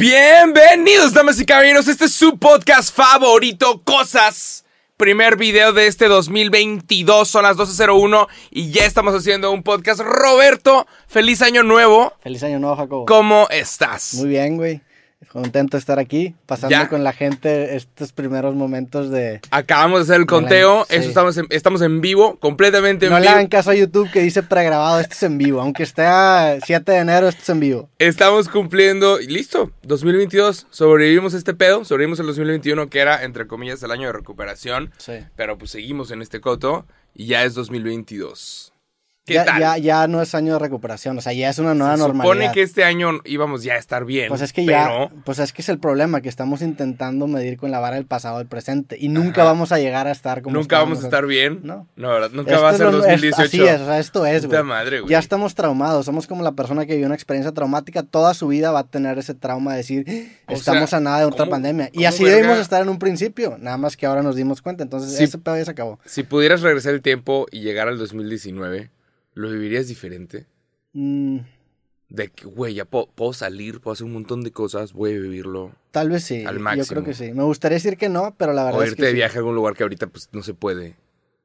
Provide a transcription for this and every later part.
Bienvenidos, damas y caballeros. Este es su podcast favorito, Cosas. Primer video de este 2022, son las 12.01 y ya estamos haciendo un podcast. Roberto, feliz año nuevo. Feliz año nuevo, Jacobo. ¿Cómo estás? Muy bien, güey. Contento de estar aquí, pasando Ya. con la gente estos primeros momentos de... Acabamos de hacer el conteo. Eso estamos en, estamos en vivo, completamente en No le vivo. hagan caso a YouTube que dice pregrabado, esto es en vivo. Aunque esté a 7 de enero, esto es en vivo. Estamos cumpliendo. y Listo, 2022. Sobrevivimos este pedo. Sobrevivimos el 2021, que era, entre comillas, el año de recuperación. Sí. Pero pues seguimos en este coto y ya es 2022. ¿Qué Ya, tal? ya, ya no es año de recuperación, o sea, ya es una nueva Se normalidad. supone que este año íbamos ya a estar bien. Pues es que pero ya, pues es que es el problema, que estamos intentando medir con la vara del pasado al presente y nunca Ajá. vamos a llegar a estar como nunca vamos a estar bien. No. ¿verdad? Nunca Esto va a ser lo- es- 2018. así es, o sea, esto es, güey. madre, güey. Ya estamos traumados, somos como la persona que vivió una experiencia traumática, toda su vida va a tener ese trauma de decir, O estamos sea, a nada de otra ¿cómo- pandemia. Y así verga? debimos estar en un principio, nada más que ahora nos dimos cuenta, entonces Sí. ese pedo ya se acabó. Si pudieras regresar el tiempo y llegar al 2019, ¿lo vivirías diferente? Mm, De que, güey, ya puedo, puedo salir, puedo hacer un montón de cosas, voy a vivirlo. tal vez sí, Al yo máximo. creo que sí. Me gustaría decir que no, pero la verdad O es irte que de sí. viaje a algún lugar que ahorita pues no se puede.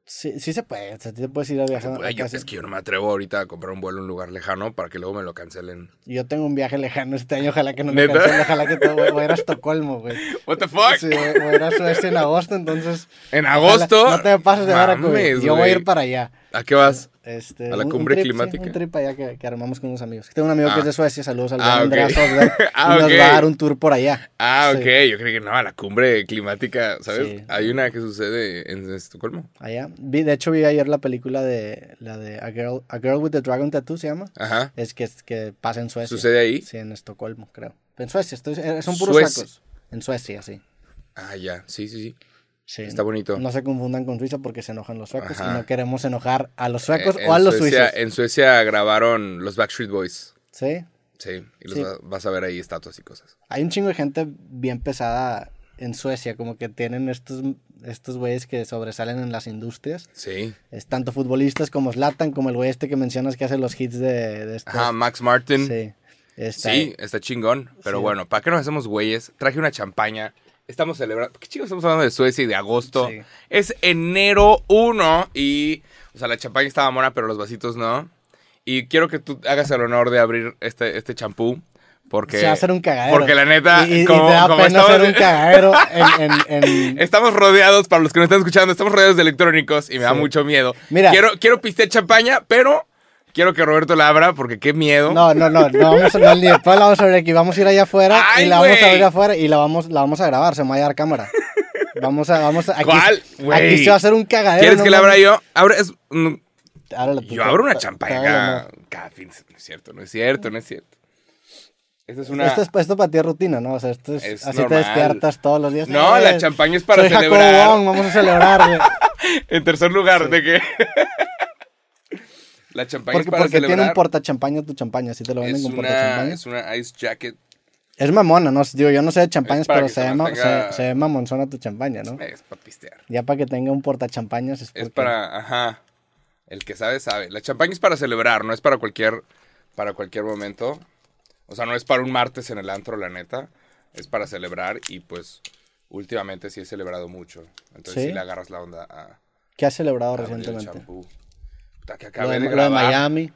Sí, sí se puede, o sea, te puedes ir a viajar. A yo, es que yo no me atrevo ahorita a comprar un vuelo en un lugar lejano para que luego me lo cancelen. Yo tengo un viaje lejano este año, ojalá que no me ¿Neta? cancele, ojalá que todo, voy, a ir a Estocolmo, güey. What the fuck? Sí, voy, voy a ir a Suecia en agosto, entonces... En agosto. ojalá- no te pases de vara, güey. Mames, Yo voy a güey. ir para allá. ¿A qué vas? Este, ¿A la un- un cumbre trip, sí, climática? un trip allá que, que armamos con unos amigos. Tengo un amigo Ah. que es de Suecia, saludos al Ah, buen Andreas ok. Osberg, Ah, y nos va a dar un tour por allá. Ah, Sí. ok. Yo creí que no, la cumbre climática, ¿sabes? Sí. Hay una que sucede en Estocolmo. Allá. Vi, de hecho, vi ayer la película de la de A Girl, A Girl with the Dragon Tattoo, se llama. Ajá. Es que, que pasa en Suecia. ¿Sucede ahí? Sí, en Estocolmo, creo. En Suecia, estoy, eh, son puros Suecia. suecos. En Suecia, sí. Ah, ya. Sí, sí, sí. Sí. Está bonito. No se confundan con Suiza porque se enojan los suecos Ajá. y no queremos enojar a los suecos Eh, o a los Suecia, suizos. En Suecia grabaron los Backstreet Boys. Sí. Sí. Y los Sí. vas a ver ahí estatuas y cosas. Hay un chingo de gente bien pesada en Suecia, como que tienen estos estos güeyes que sobresalen en las industrias. Sí. Es tanto futbolistas como Zlatan, como el güey este que mencionas que hace los hits de, de estos. Ajá, Max Martin. Sí. Está Sí, está chingón. Pero Sí. bueno, ¿para qué nos hacemos güeyes? Traje una champaña. Estamos celebrando. ¿Qué chicos estamos hablando de Suecia y de agosto? Sí. Es enero 1 y. O sea, la champaña estaba mona, pero los vasitos no. Y quiero que tú hagas el honor de abrir este este champú. Porque. Se va a hacer un cagadero. Porque la neta, Y, y- y como, te da como pena estamos, hacer un cagadero en, en- en- estamos rodeados, para los que nos están escuchando, estamos rodeados de electrónicos y me da Sí. mucho miedo. Mira. Quiero, quiero pistear champaña, pero quiero que Roberto la abra porque qué miedo. No, no, no, no vamos a, no, ni la vamos a abrir aquí, vamos a ir allá afuera Ay, y la vamos güey. a abrir afuera y la vamos, la vamos a grabar, se me va a dar cámara. Vamos a, vamos a, aquí, ¿Cuál? Aquí se va a hacer un cagadero. ¿Quieres no que la abra yo? Abre, es, mm, Ábrela tú, Yo abro una champaña cada, fin. No es cierto, no es cierto, no es cierto. Esta es no. una. Esto, es, esto para ti es rutina, ¿no? O sea, esto es, Es así normal. te despiertas todos los días. No, Eh, la champaña es para celebrar. Wong, vamos a celebrar, güey. En tercer lugar, de que. La champaña Porque, es para porque celebrar. tiene un portachampaña tu champaña, así te lo venden es, con una, portachampaña. es una ice jacket. Es mamona, ¿no? Digo, yo no sé de champañas, Es pero se, se ve, ma- se, se ve mamonzona tu champaña, ¿no? Es para pistear. Ya para que tenga un portachampañas es, Es porque- para. Ajá. El que sabe, sabe. La champaña es para celebrar, no es para cualquier. Para cualquier momento. O sea, no es para un martes en el antro, la neta. Es para celebrar y pues. Últimamente sí he celebrado mucho. Entonces sí, ¿Sí? le agarras la onda a. ¿Qué has celebrado recientemente? Que acabé de, de, lo de grabar. Miami.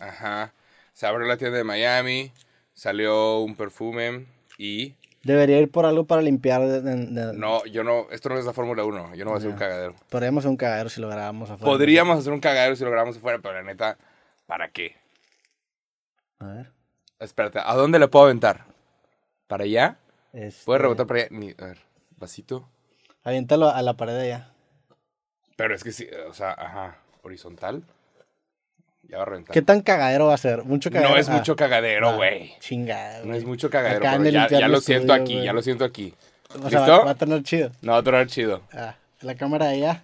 Ajá. Se abrió la tienda de Miami. Salió un perfume. Y. Debería ir por algo para limpiar. de- No, yo no. Esto no es la Fórmula 1. Yo no voy a hacer un cagadero. Podríamos hacer un cagadero si lo grabamos afuera. Podríamos hacer un cagadero si lo grabamos afuera, pero la neta, ¿para qué? A ver. Espérate, ¿a dónde le puedo aventar? ¿Para allá? Este, ¿Puedes rebotar para allá? Ni- a ver, vasito. Aviéntalo a la pared de allá. Pero es que sí, o sea, ajá, horizontal. Ya va a reventar. ¿Qué tan cagadero va a ser? Mucho cagadero. No es Ah, mucho cagadero, ah, güey. Chingada. No es mucho cagadero, pero ya, lo siento estudio, aquí, ya lo siento aquí. O sea, va, ¿Listo? va a tener chido. No, va a tener chido. Ah, la cámara de allá.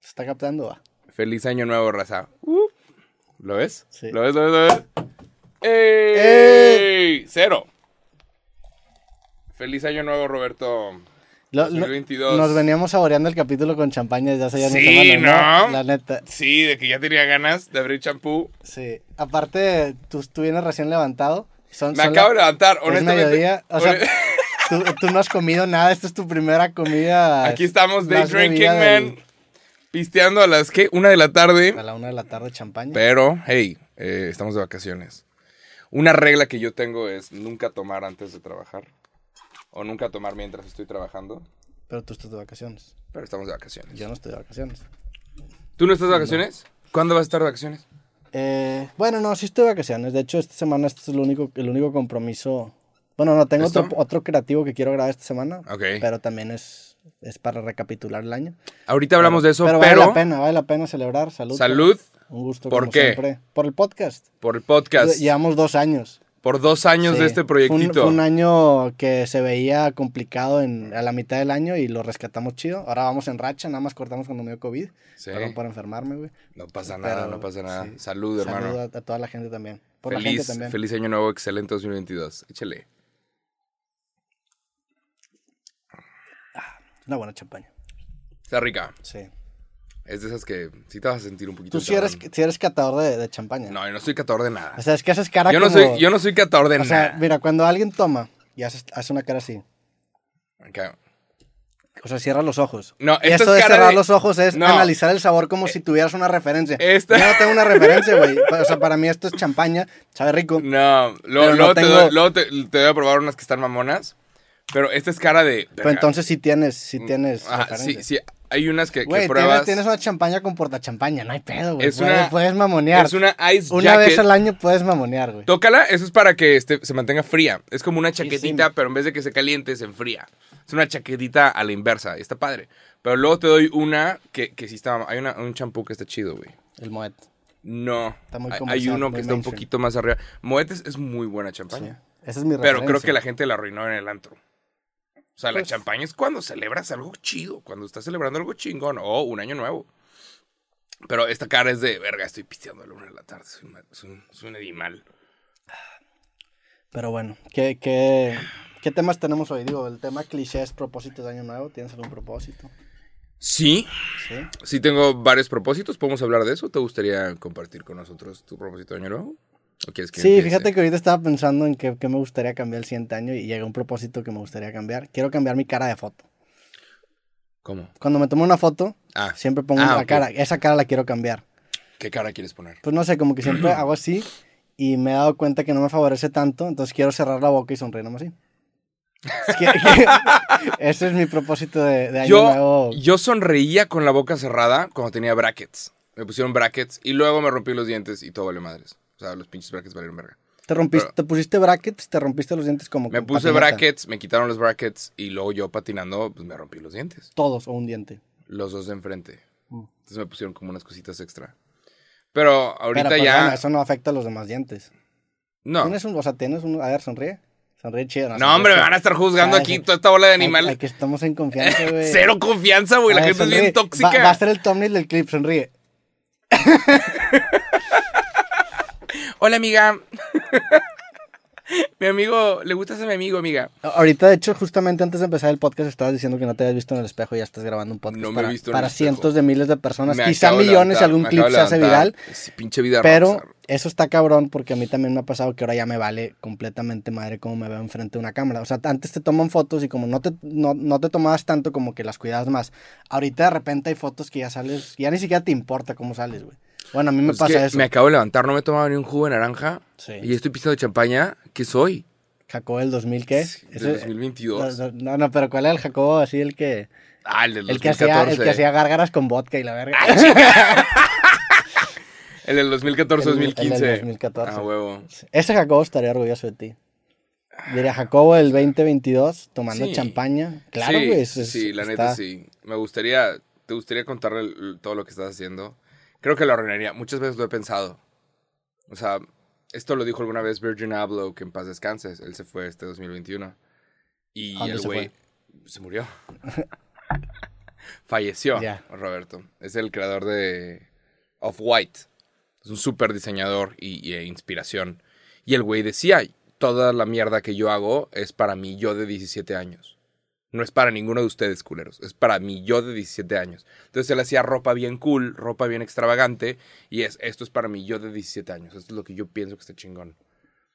Se está captando, va. Feliz año nuevo, raza. Uh, ¿Lo ves? Sí. ¿Lo ves? ¿Lo ves? ¿Lo ves? ¡Ey! Cero. Feliz año nuevo, Roberto. Lo- lo- 2022. nos veníamos saboreando el capítulo con champaña desde hace ya Sí, semanas, ¿no? La neta. Sí, de que ya tenía ganas de abrir champú. Sí. Aparte, tú, tú vienes recién levantado Son- Me son acabo la- de levantar, es honestamente. mediodía, o sea, tú, tú no has comido nada, esta es tu primera comida. Aquí estamos, day drinking, del- man. Pisteando a las, ¿qué? Una de la tarde. A la una de la tarde champaña. Pero, hey, eh, estamos de vacaciones. Una regla que yo tengo es nunca tomar antes de trabajar. O nunca tomar mientras estoy trabajando. Pero tú estás de vacaciones. Pero estamos de vacaciones. Yo no estoy de vacaciones. ¿Tú no estás de vacaciones? ¿Cuándo vas a estar de vacaciones? Eh, bueno, no, sí estoy de vacaciones. De hecho, esta semana este es el único, el único compromiso. Bueno, no, tengo otro, otro creativo que quiero grabar esta semana. Ok. Pero también es, es para recapitular el año. Ahorita hablamos de eso, pero pero, vale la pena, vale la pena celebrar. Salud. salud Un gusto ¿Por como qué? siempre. Por el podcast. por el podcast. Llevamos dos años. Por dos años Sí. de este Fue un- proyectito. Fue un, año que se veía complicado en, a la mitad del año y lo rescatamos chido. Ahora vamos en racha, nada más cortamos cuando me dio COVID. Sí. Perdón por enfermarme, güey. No pasa nada, Pero, no pasa nada. sí. Salud, hermano. Saludo a, a toda la gente también. Por la gente Feliz, también. feliz año nuevo, excelente 2022. Échale. Una buena champaña. Está rica. Sí. Es de esas que sí te vas a sentir un poquito. Tú sí eres, sí eres catador de, de champaña. No, yo no soy catador de nada. O sea, es que haces cara Yo no, como... soy, yo no soy catador de O sea, nada. mira, cuando alguien toma y hace, hace una cara así, Ok. o sea, cierra los ojos. No, y esto es de cerrar de- los ojos es No. analizar el sabor como si tuvieras una referencia. Esta- Yo no tengo una referencia, güey. O sea, para mí esto es champaña, sabe rico. No, luego, no luego te, tengo- doy- luego te, te voy a probar unas que están mamonas. Pero esta es cara de. Pero entonces sí tienes, sí tienes Ah, sí, referencia. sí. Hay unas que, que Güey, pruebas. tienes, tienes una champaña con portachampaña, no hay pedo, güey. Es Puedes, una- puedes mamonear. Es una ice Una jacket. vez al año puedes mamonear, güey. Tócala, eso es para que este, se mantenga fría. Es como una chaquetita, sí. pero en vez de que se caliente, se enfría. Es una chaquetita a la inversa, y está padre. Pero luego te doy una que, que sí está. Hay una- un champú que está chido, güey. El Moet. No. Está muy hay- uno que está un poquito más arriba. Moetes es muy buena Sí. champaña. Esa es mi Pero creo referencia. que la gente la arruinó en el antro. O sea, la Pues- champaña es cuando celebras algo chido, cuando estás celebrando algo chingón o un año nuevo. Pero esta cara es de, verga, estoy pisteando a la una de la tarde, soy un, soy un- soy un animal. Pero bueno, ¿qué, qué, ¿qué temas tenemos hoy? Digo, el tema clichés, propósitos de año nuevo. ¿Tienes algún propósito? Sí, Sí. sí tengo varios propósitos, ¿podemos hablar de eso? ¿Te gustaría compartir con nosotros tu propósito de año nuevo? ¿O quieres que Sí, fíjate que ahorita estaba pensando en qué, me gustaría cambiar el siguiente año y llega un propósito que me gustaría cambiar. Quiero cambiar mi cara de foto. ¿Cómo? Cuando me tomo una foto, Ah, siempre pongo Ah, ok. cara. Esa cara la quiero cambiar. ¿qué cara quieres poner? Pues no sé, como que siempre hago así y me he dado cuenta que no me favorece tanto, entonces quiero cerrar la boca y sonreír nomás así. Ese es mi propósito de, de año Yo, nuevo. yo sonreía con la boca cerrada cuando tenía brackets. Me pusieron brackets y luego me rompí los dientes y todo vale madres. O sea, los pinches brackets valieron verga. Te rompiste, pero- te pusiste brackets, te rompiste los dientes como Me puse patineta. brackets, me quitaron los brackets y luego yo patinando, pues me rompí los dientes. Todos o un diente. Los dos de enfrente. Mm. Entonces me pusieron como unas cositas extra. Pero ahorita Pero, pues, ya. bueno, eso no afecta a los demás dientes. no. Tienes un, o sea, tienes un, a ver, sonríe. Sonríe chido. No, hombre, me van a estar juzgando Ah, aquí toda esta bola de Aquí animales. estamos en confianza, güey. Cero confianza, güey. La ver, gente es sonríe. bien tóxica. Va, va a ser el thumbnail del clip, sonríe. Hola, amiga. mi amigo, ¿le gustas a mi amigo, amiga? Ahorita, de hecho, justamente antes de empezar el podcast, estabas diciendo que no te habías visto en el espejo y ya estás grabando un podcast No me he para, visto en para el espejo. cientos de miles de personas, Me quizá millones si algún clip se hace viral. Pinche vida Pero eso está cabrón porque a mí también me ha pasado que ahora ya me vale completamente madre cómo me veo enfrente de una cámara. O sea, antes te toman fotos y como no te, no, no te tomabas tanto como que las cuidabas más. Ahorita de repente hay fotos que ya sales, ya ni siquiera te importa cómo sales, güey. Bueno, a mí me Pues es pasa que eso. Me acabo de levantar, no me he tomado ni un jugo de naranja. Sí. Y estoy pisando champaña. ¿Qué soy? Jacobo del 2000, ¿qué? Sí, del Ese- 2022. No, no, no, pero ¿cuál era el Jacobo así el que... Ah, el del El que, hacía, 2014. el que hacía gárgaras con vodka y la verga. El del 2014, El- el del 2015. 2014. Ah, huevo. Ese Jacobo estaría orgulloso de ti. Diría Jacobo del 2022 tomando Sí. champaña. Claro, sí, güey. es- sí, la está- neta sí. Me gustaría, te gustaría contarle el- todo lo que estás haciendo. Creo que lo arruinaría. Muchas veces lo he pensado. O sea, esto lo dijo alguna vez Virgin Abloh, que en paz descanse. Él se fue este 2021. Y ¿A dónde el se güey se murió. Falleció. Roberto. Es el creador de Off-White. Es un súper diseñador y, e inspiración. Y el güey decía, toda la mierda que yo hago es para mi yo de 17 años. No es para ninguno de ustedes, culeros. Es para mi yo de 17 años. Entonces él hacía ropa bien cool, ropa bien extravagante. Y es, esto es para mi yo de 17 años. Esto es lo que yo pienso que está chingón.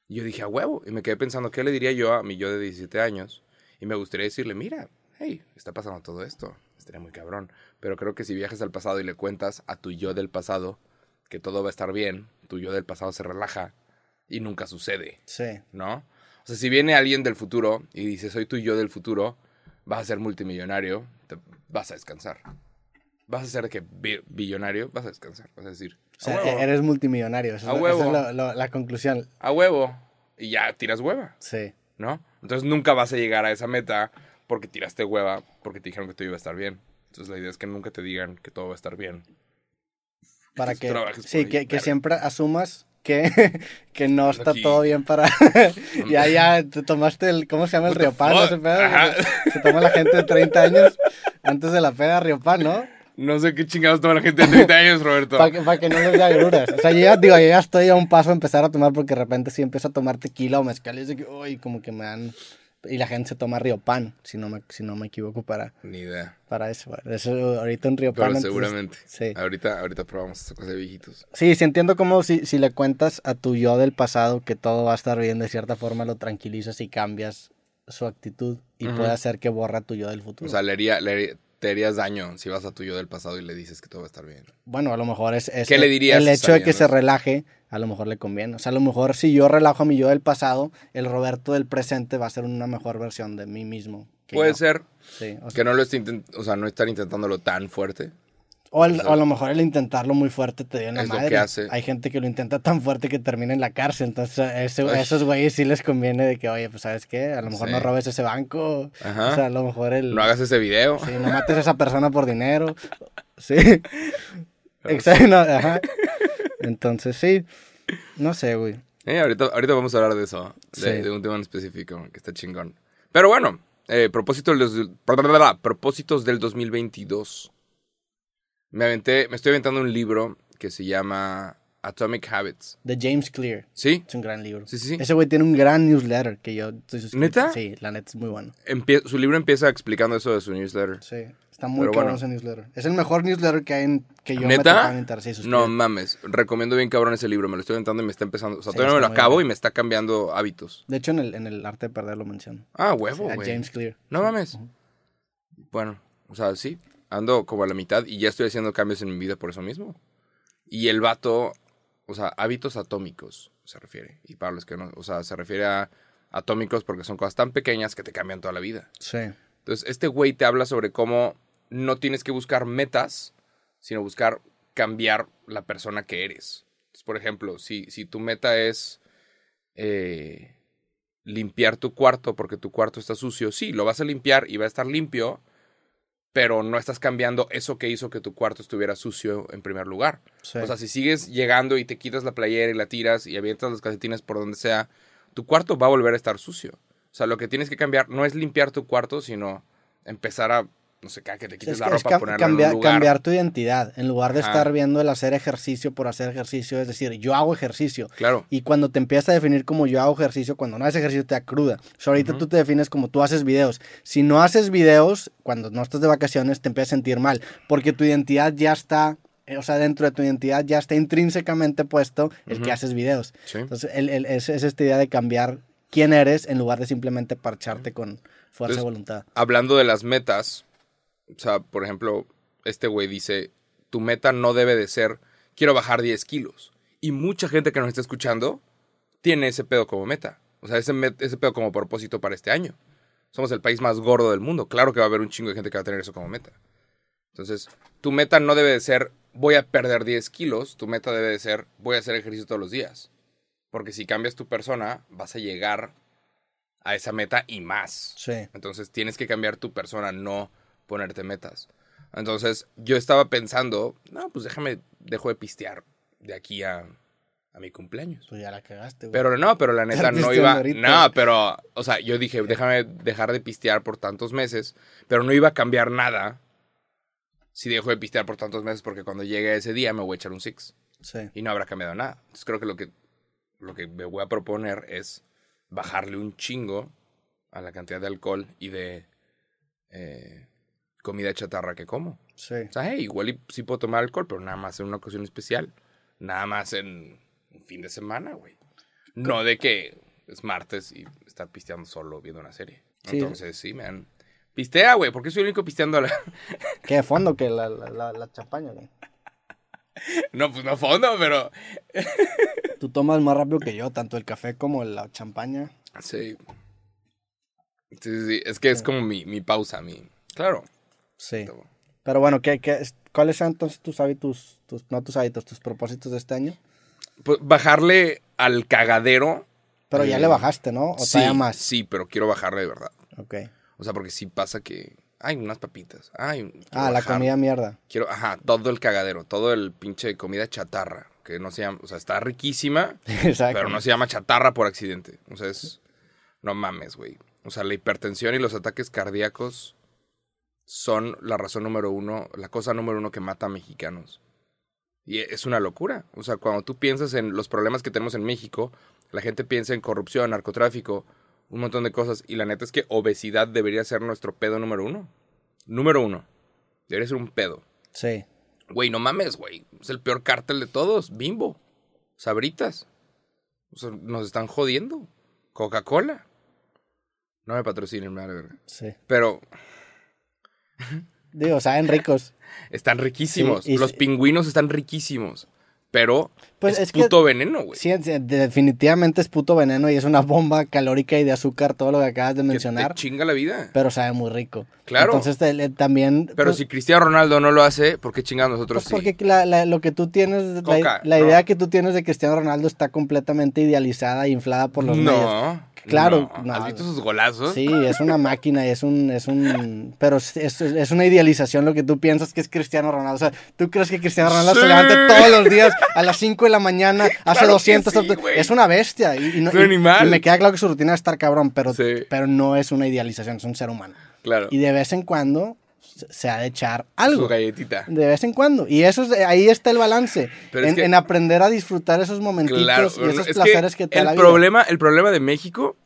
Y yo dije, a huevo. Y me quedé pensando, ¿qué le diría yo a mi yo de 17 años? Y me gustaría decirle, mira, hey, está pasando todo esto. Estaría muy cabrón. Pero creo que si viajas al pasado y le cuentas a tu yo del pasado que todo va a estar bien, tu yo del pasado se relaja y nunca sucede, Sí. ¿no? O sea, si viene alguien del futuro y dice, soy tu yo del futuro, vas a ser multimillonario, te vas a descansar. Vas a ser que bi- billonario, vas a descansar. Vas a decir, O sea, a eres multimillonario. Esa A es, huevo. esa es lo- lo- la conclusión. a huevo. Y ya tiras hueva. Sí. ¿no? Entonces nunca vas a llegar a esa meta porque tiraste hueva, porque te dijeron que todo iba a estar bien. Entonces la idea es que nunca te digan que todo va a estar bien. Para que, sí, que, siempre asumas que, que no está Aquí. todo bien para... ya, ya, te tomaste el... ¿Cómo se llama el Riopan? pedo? Ajá. Se toma la gente de 30 años antes de la peda Riopan, ¿no? No sé qué chingados toma la gente de 30 años, Roberto. Para que, pa' que no les dé agruras. O sea, yo ya, digo, yo ya estoy a un paso de empezar a tomar porque de repente sí empiezo a tomar tequila o mezcal y es de que, uy, como que me dan... Y la gente se toma Riopan, si no me, si no me equivoco, para, Ni idea. para eso. Eso ahorita en Riopan... Pero seguramente. Sí. Ahorita, ahorita probamos esta cosa de viejitos. Sí, sí entiendo cómo si, si le cuentas a tu yo del pasado que todo va a estar bien, de cierta forma lo tranquilizas y cambias su actitud y puede hacer que borra tu yo del futuro. O sea, le haría- le haría- te harías daño si vas a tu yo del pasado y le dices que todo va a estar bien. bueno, a lo mejor es, es ¿Qué le dirías el hecho de que se relaje, a lo mejor le conviene. O sea, a lo mejor si yo relajo a mi yo del pasado, el Roberto del presente va a ser una mejor versión de mí mismo. Puede yo. ser Sí, o, sea, que no lo esté o sea, no estar intentándolo tan fuerte. o el- o sea, o a lo mejor el intentarlo muy fuerte te dio en la es lo madre. que hace. Hay gente que lo intenta tan fuerte que termina en la cárcel. Entonces, a ese- a esos güeyes sí les conviene de que, oye, pues, ¿sabes qué? A lo mejor Sí. no robes ese banco. Ajá. O sea, a lo mejor el... No hagas ese video. Sí, no mates a esa persona por dinero. Sí. Exacto, no, ajá. Entonces, sí. No sé, güey. Eh, ahorita, ahorita vamos a hablar de eso, de, Sí. de un tema en específico que está chingón. Pero bueno, eh, propósitos, del, propósitos del 2022. Me aventé, me estoy aventando un libro que se llama Atomic Habits. De James Clear. ¿Sí? Es un gran libro. Sí, sí, sí. Ese güey tiene un gran newsletter que yo estoy suscrito. ¿Neta? Sí, la neta es muy bueno. Empie- su libro empieza explicando eso de su newsletter. Sí, está muy cabrón bueno. ese newsletter. Es el mejor newsletter que hay en, que yo me ¿Neta? en Inter. Sí, No mames, recomiendo bien cabrón ese libro. Me lo estoy aventando y me está empezando. O sea, Sí, todavía no me lo acabo y me está cambiando hábitos. De hecho, en el, en el arte de perder lo menciono. Ah, huevo, a güey. James Clear. No mames. Bueno, o sea, sí, ando como a la mitad y ya estoy haciendo cambios en mi vida por eso mismo. Y el vato, o sea, hábitos atómicos se refiere. Y para los que no, o sea, se refiere a atómicos porque son cosas tan pequeñas que te cambian toda la vida. Sí. Entonces, este güey te habla sobre cómo no tienes que buscar metas, sino buscar cambiar la persona que eres. Entonces, por ejemplo, si, si tu meta es eh, limpiar tu cuarto porque tu cuarto está sucio, sí, lo vas a limpiar y va a estar limpio, pero no estás cambiando eso que hizo que tu cuarto estuviera sucio en primer lugar. sí. O sea, si sigues llegando y te quitas la playera y la tiras y avientas los calcetines por donde sea, tu cuarto va a volver a estar sucio. O sea, lo que tienes que cambiar no es limpiar tu cuarto, sino empezar a, no sé, cada que te quites es la que es ropa, cam- ponerla cambiar, en un lugar. cambiar tu identidad. En lugar de Ajá. estar viendo el hacer ejercicio por hacer ejercicio, es decir, yo hago ejercicio. Claro. Y cuando te empiezas a definir como yo hago ejercicio, cuando no haces ejercicio te da cruda. O sea, ahorita tú te defines como tú haces videos. Si no haces videos, cuando no estás de vacaciones, te empiezas a sentir mal. Porque tu identidad ya está, eh, o sea, dentro de tu identidad ya está intrínsecamente puesto el que haces videos. Sí. Entonces, el- el- es, es esta idea de cambiar quién eres en lugar de simplemente parcharte con fuerza de Entonces, voluntad. Hablando de las metas, o sea, por ejemplo, este güey dice, tu meta no debe de ser, quiero bajar 10 kilos. Y mucha gente que nos está escuchando tiene ese pedo como meta. O sea, ese, ese pedo como propósito para este año. Somos el país más gordo del mundo. Claro que va a haber un chingo de gente que va a tener eso como meta. Entonces, tu meta no debe de ser, voy a perder 10 kilos. Tu meta debe de ser, voy a hacer ejercicio todos los días. Porque si cambias tu persona, vas a llegar a esa meta y más. Sí. Entonces tienes que cambiar tu persona, no ponerte metas. Entonces yo estaba pensando, no, pues déjame, dejo de pistear de aquí a, a mi cumpleaños. Pues ya la cagaste, güey. Pero no, pero la neta no iba. ahorita. No, pero, o sea, yo dije, déjame dejar de pistear por tantos meses, pero no iba a cambiar nada si dejo de pistear por tantos meses, porque cuando llegue ese día me voy a echar un six Sí. y no habrá cambiado nada. Entonces creo que lo que, lo que me voy a proponer es bajarle un chingo a la cantidad de alcohol y de eh, comida chatarra que como. Sí. O sea, hey, igual y sí puedo tomar alcohol, pero nada más en una ocasión especial. Nada más en un fin de semana, güey. No de que es martes y está pisteando solo viendo una serie. Sí. Entonces, sí, me han... Pistea, güey, porque soy el único pisteando a la... ¿Qué de fondo que la, la, la, la champaña, güey? No, pues no a fondo, pero... Tú tomas más rápido que yo, tanto el café como la champaña. Sí. Sí, sí, sí. Es que es como mi, mi pausa, mi... Claro. Sí. Pero bueno, ¿qué, qué, ¿cuáles son entonces tus hábitos, tus, no tus hábitos, tus propósitos de este año? Pues bajarle al cagadero. Pero ya eh, le bajaste, ¿no? ¿O sí, más? Sí, pero quiero bajarle de verdad. Ok. O sea, porque sí pasa que... Ay, unas papitas. Ay, Ah, la comida mierda. Quiero, ajá, todo el cagadero, todo el pinche comida chatarra, que no se llama, o sea, está riquísima, Exacto. pero no se llama chatarra por accidente. O sea, es, no mames, güey. O sea, la hipertensión y los ataques cardíacos son la razón número uno, la cosa número uno que mata a mexicanos. Y es una locura. O sea, cuando tú piensas en los problemas que tenemos en México, la gente piensa en corrupción, narcotráfico, un montón de cosas. Y la neta es que obesidad debería ser nuestro pedo número uno. Número uno. Debería ser un pedo. Sí. Güey, no mames, güey. Es el peor cártel de todos. Bimbo. Sabritas. O sea, nos están jodiendo. Coca-Cola. No me patrocinen, me verga. Sí. Pero Digo, saben ricos. están riquísimos. Sí, y Los pingüinos están riquísimos. Pero Pues es, es que- puto veneno, güey. Sí, sí, definitivamente es puto veneno y es una bomba calórica y de azúcar, todo lo que acabas de que mencionar. te chinga la vida. Pero sabe muy rico. Claro. Entonces te- también... Pero pues, si Cristiano Ronaldo no lo hace, ¿por qué chingados nosotros pues sí? porque la- la- lo que tú tienes, la- Coca, la, no. idea que tú tienes de Cristiano Ronaldo está completamente idealizada e inflada por los medios. no. Claro, no. no. ¿Has visto sus golazos? Sí, es una máquina, es un, es un, pero es, es- una idealización lo que tú piensas que es Cristiano Ronaldo. O sea, tú crees que Cristiano Ronaldo Sí. se levanta todos los días a las 5 de la mañana, hace Claro que 200, sí, güey. es una bestia. Y, y no- Es un y- animal. y me queda claro que su rutina es estar cabrón, pero, Sí. pero no es una idealización, es un ser humano. Claro. Y de vez en cuando se ha de echar Su algo. galletita. De vez en cuando. Y eso es, ahí está el balance. Pero es En, que- en aprender a disfrutar esos momentitos Claro, y esos es placeres que, te da el vida. problema, el problema de México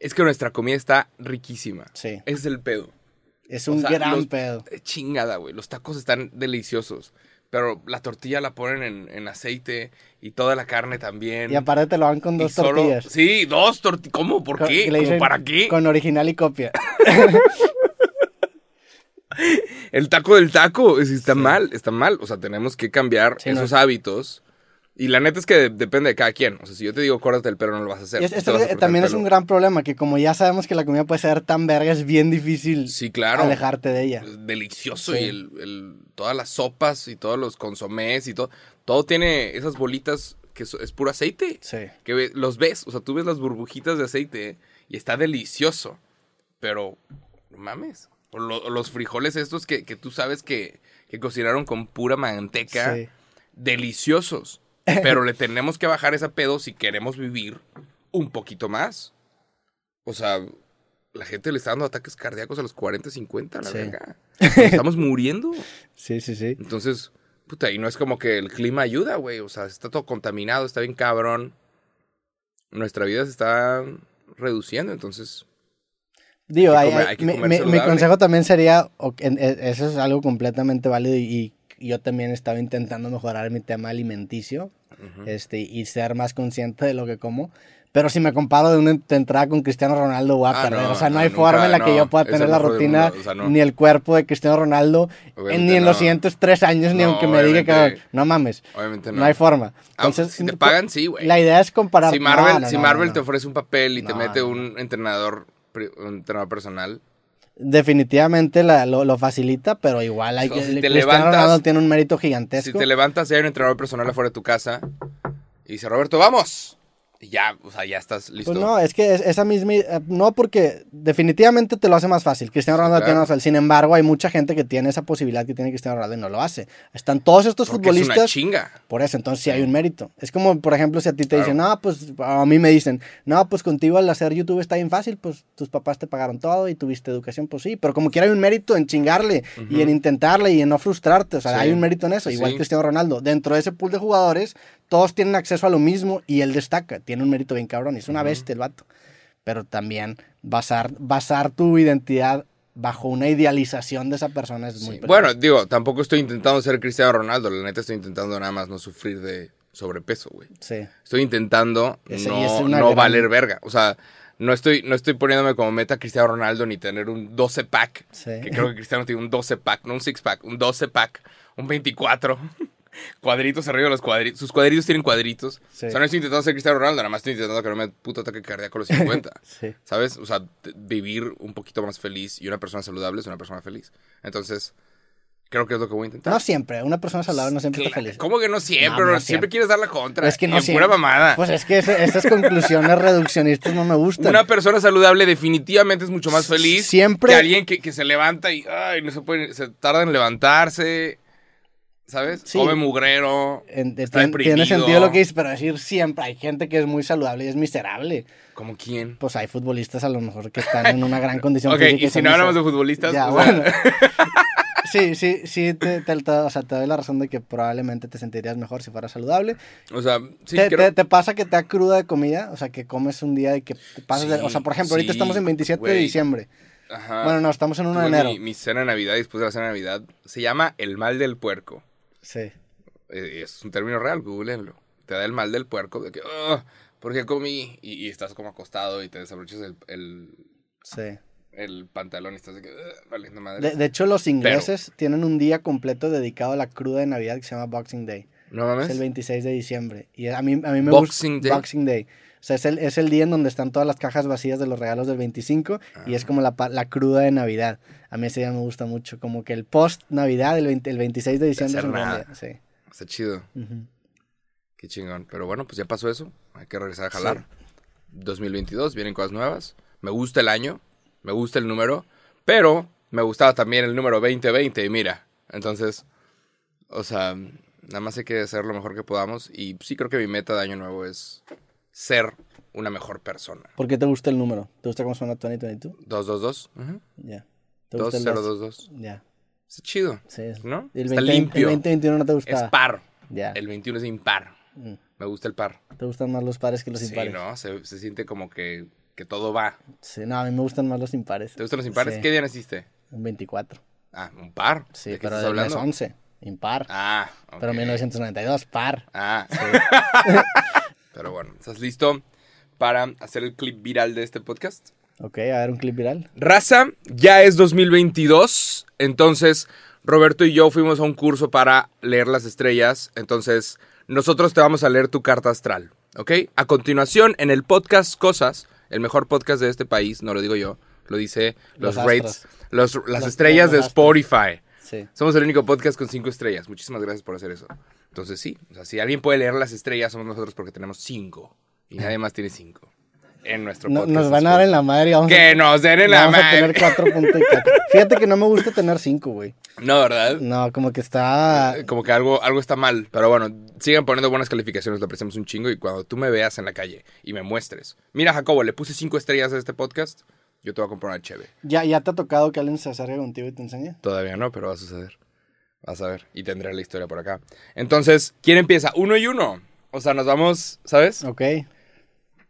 es que nuestra comida está riquísima. Sí. Ese es el pedo. Es un O sea, gran los- pedo. eh, Chingada, güey. Los tacos están deliciosos. Pero la tortilla la ponen en, en aceite y toda la carne también. Y aparte te lo van con dos solo- tortillas. Sí, dos tortillas. ¿Cómo? ¿Por Con- qué? que ¿Cómo para qué? Con original y copia. El taco del taco. es- Está mal, está mal. O sea, tenemos que cambiar Sí, no. esos hábitos. Y la neta es que de- depende de cada quien. O sea, si yo te digo córtate el pelo, no lo vas a hacer. Y esto vas a también es un gran problema, que como ya sabemos que la comida puede ser tan verga, es bien difícil Sí, claro. alejarte de ella. Es delicioso Sí. y el, el- todas las sopas y todos los consomés y todo, todo tiene esas bolitas que es puro aceite. Sí. Que los ves, o sea, tú ves las burbujitas de aceite y está delicioso. Pero, no mames. O lo- o los frijoles estos que, que tú sabes que, que cocinaron con pura manteca, Sí. deliciosos. Pero le tenemos que bajar esa pedo si queremos vivir un poquito más. O sea, la gente le está dando ataques cardíacos a los 40, 50, la Sí. verga. Nos Estamos muriendo. Sí, sí, sí. Entonces, puta, y no es como que el clima ayuda, güey. O sea, está todo contaminado, está bien cabrón. Nuestra vida se está reduciendo, entonces. Digo, Hay que comer- hay- que mi, comer mi- mi consejo también sería, e- eso es algo completamente válido y, y yo también estaba intentando mejorar mi tema alimenticio este, y ser más consciente de lo que como. Pero si me comparo de una ent- entrada con Cristiano Ronaldo, voy a Ah, perder. no, o sea, no, hay nunca, forma en la que no. yo pueda tener la rutina, o sea, no. ni el cuerpo de Cristiano Ronaldo, ni en los siguientes tres años, ni aunque me diga que no mames. Obviamente no. No hay forma. Ah, Entonces, si te pagan, sí, güey. La idea es comparar. Si Marvel, si Marvel te ofrece un papel y te mete un entrenador, un entrenador personal, Definitivamente la- lo, lo facilita, pero igual hay O que. si te levantas- Ronaldo tiene un mérito gigantesco. si te levantas y hay un entrenador personal afuera de tu casa y dice, Roberto, vamos. Ya, o sea, ya estás listo. Pues no, es que es- esa misma. eh, No, porque definitivamente te lo hace más fácil. Cristiano Ronaldo claro. tiene más fácil. Sin embargo, hay mucha gente que tiene esa posibilidad que tiene Cristiano Ronaldo y no lo hace. Están todos estos Porque es una futbolistas. chinga. Por eso, entonces sí hay un mérito. Es como, por ejemplo, si a ti te Claro. dicen, no, pues a mí me dicen, no, pues contigo al hacer YouTube está bien fácil, pues tus papás te pagaron todo y tuviste educación, pues sí, pero como quiera hay un mérito en chingarle y en intentarle y en no frustrarte, o sea, Sí. hay un mérito en eso, igual Sí. Cristiano Ronaldo. Dentro de ese pool de jugadores, todos tienen acceso a lo mismo y él destaca, tiene un mérito bien cabrón, y es una bestia el vato. Pero también basar, basar tu identidad bajo una idealización de esa persona es muy Sí. Bueno, digo, tampoco estoy intentando ser Cristiano Ronaldo. La neta estoy intentando nada más no sufrir de sobrepeso, güey. Sí. Estoy intentando no, es no gran- valer verga. O sea, no estoy, no estoy poniéndome como meta Cristiano Ronaldo ni tener un 12 pack. Sí. Que creo que Cristiano tiene un 12 pack, no un 6 pack, un 12 pack, un 24. Cuadritos arriba de los cuadritos. Sus cuadritos tienen cuadritos. Sí. O sea, no estoy intentando ser Cristiano Ronaldo, nada más estoy intentando que no me puto ataque cardíaco a los 50. Sí. ¿Sabes? O sea, vivir un poquito más feliz y una persona saludable es una persona feliz. Entonces, creo que es lo que voy a intentar. No siempre, una persona saludable no siempre está feliz. ¿Cómo que no siempre? No, no bro? siempre. siempre quieres dar la contra. Es que no en siempre. pura mamada. Pues es que ese- esas conclusiones reduccionistas no me gustan. Una persona saludable definitivamente es mucho más feliz Siempre- que alguien que, que se levanta y ay, no se puede, se tarda en levantarse, ¿sabes? Sí. Come mugrero, En- está tien- deprimido. tiene sentido lo que dices, pero decir siempre hay gente que es muy saludable y es miserable. ¿Como quién? Pues hay futbolistas a lo mejor que están en una gran condición Ok, física. y si no hablamos de futbolistas, Ya, o sea, bueno. sí, sí, sí, te, te- te- o sea, te doy la razón de que probablemente te sentirías mejor si fueras saludable. o sea, sí, ¿Te, creo- te- te pasa que te da cruda de comida? O sea, que comes un día y que pasas de- O sea, por ejemplo, ahorita estamos en 27 de diciembre. Ajá. Bueno, no, estamos en 1 de enero. Mi, mi cena de Navidad, después de la cena de Navidad, se llama el mal del puerco. Sí. Eh, es un término real, googleenlo. Te da el mal del puerco, de que, "Ugh, ¿por qué comí? Y, y estás como acostado y te desabrochas el, el, Sí. el pantalón y estás de que, "Ugh, valiendo madre. De, de hecho, los ingleses tienen un día completo dedicado a la cruda de Navidad que se llama Boxing Day. ¿No Es mames? el 26 de diciembre. Y a mí, a mí me Boxing gusta. Day. Boxing Day. O sea, es el, es el día en donde están todas las cajas vacías de los regalos del 25 y Ah. es como la, cruda de Navidad. A mí ese día me gusta mucho. Como que el post-Navidad, el, 20 el 26 de diciembre. gran nada. Sí. Está chido. Qué chingón. Pero bueno, pues ya pasó eso. Hay que regresar a jalar. 2022, vienen cosas nuevas. Me gusta el año, me gusta el número, pero me gustaba también el número 2020 y mira. Entonces, o sea, nada más hay que hacer lo mejor que podamos y sí creo que mi meta de año nuevo es ser una mejor persona. ¿Por qué te gusta el número? ¿Te gusta cómo suena 2022? 222. Ujú. Ya. ¿Te gusta el dos? 2022. Ya. Está chido, Sí. ¿no? El, Está 20, limpio. el 2021 no te Es gusta. par. Ya. El 21 es impar. Mm. Me gusta el par. ¿Te gustan más los pares que los Sí, impares? ¿no? Se, se siente como que, que todo va. Sí, no, a mí me gustan más los impares. ¿Te gustan los impares? Sí. ¿Qué día naciste? Un 24. Ah, un par. Sí, ¿De qué pero estás hablando? mes 11. Impar. Ah, ok. Pero 1992, par. Ah. pero bueno, ¿estás listo para hacer el clip viral de este podcast? Ok, a ver un clip viral. Raza, ya es 2022, entonces Roberto y yo fuimos a un curso para leer las estrellas, entonces nosotros te vamos a leer tu carta astral, ¿ok? A continuación, en el podcast Cosas, el mejor podcast de este país, no lo digo yo, lo dice los, Los rates, los- las Los- estrellas de. Spotify. Sí. Somos el único podcast con cinco estrellas. Muchísimas gracias por hacer eso. Entonces sí, o sea, si alguien puede leer las estrellas, somos nosotros porque tenemos cinco. Y nadie más tiene cinco. En nuestro No- podcast. nos van a dar en la madre vamos, Que nos den en la vamos a madre. tener cuatro puntos. Fíjate que no me gusta tener cinco, güey. No, ¿verdad? No, como que está... Eh, Como que algo, algo está mal. Pero bueno, sigan poniendo buenas calificaciones, lo apreciamos un chingo. Y cuando tú me veas en la calle y me muestres, mira, Jacobo, le puse cinco estrellas a este podcast, yo te voy a comprar una cheve. ¿Ya, ¿Ya te ha tocado que alguien se acerque contigo y te enseñe? Todavía no, pero va a suceder. Vas a ver. Y tendré la historia por acá. Entonces, ¿quién empieza? Uno y uno. O sea, nos vamos, ¿sabes? Ok.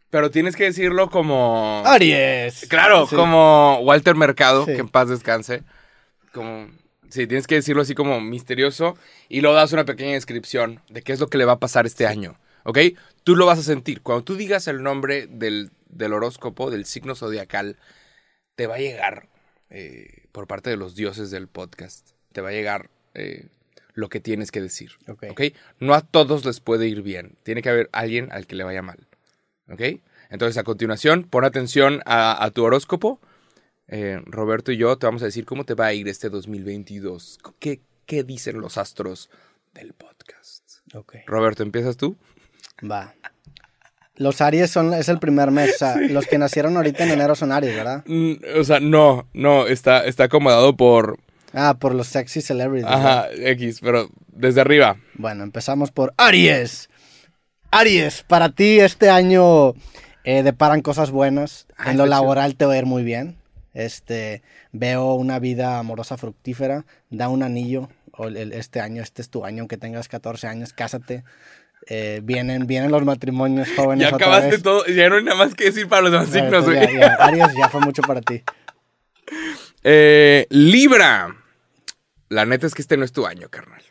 Pero tienes que decirlo como. ¡Aries! Claro, Sí. como Walter Mercado, Sí. que en paz descanse. Como. Sí, tienes que decirlo así como misterioso y luego das una pequeña descripción de qué es lo que le va a pasar este año. ¿Ok? Tú lo vas a sentir. Cuando tú digas el nombre del, del horóscopo, del signo zodiacal, te va a llegar eh, por parte de los dioses del podcast. Te va a llegar eh, lo que tienes que decir. Ok. ¿Ok? No a todos les puede ir bien. Tiene que haber alguien al que le vaya mal. ¿Ok? Entonces, a continuación, pon atención a, a tu horóscopo. Eh, Roberto y yo te vamos a decir cómo te va a ir este 2022. ¿Qué, qué dicen los astros del podcast? Ok. Roberto, ¿empiezas tú? Va. Los Aries son, es el primer mes. O sea, los que nacieron ahorita en enero son Aries, ¿verdad? Mm, o sea, no, no, está, está acomodado por... Ah, por los sexy celebrities. Ajá, X, pero desde arriba. Bueno, empezamos por Aries. Aries, para ti este año eh, deparan cosas buenas. Ah, en lo chido. laboral te va a ir muy bien. Este, veo una vida amorosa fructífera. Da un anillo. Este año, este es tu año, aunque tengas 14 años, cásate. Eh, vienen, vienen los matrimonios jóvenes. Ya otra acabaste vez. todo, ya no hay nada más que decir para los demás signos, ya, Aries, ya fue mucho para ti. Eh, Libra. La neta es que este no es tu año, carnal.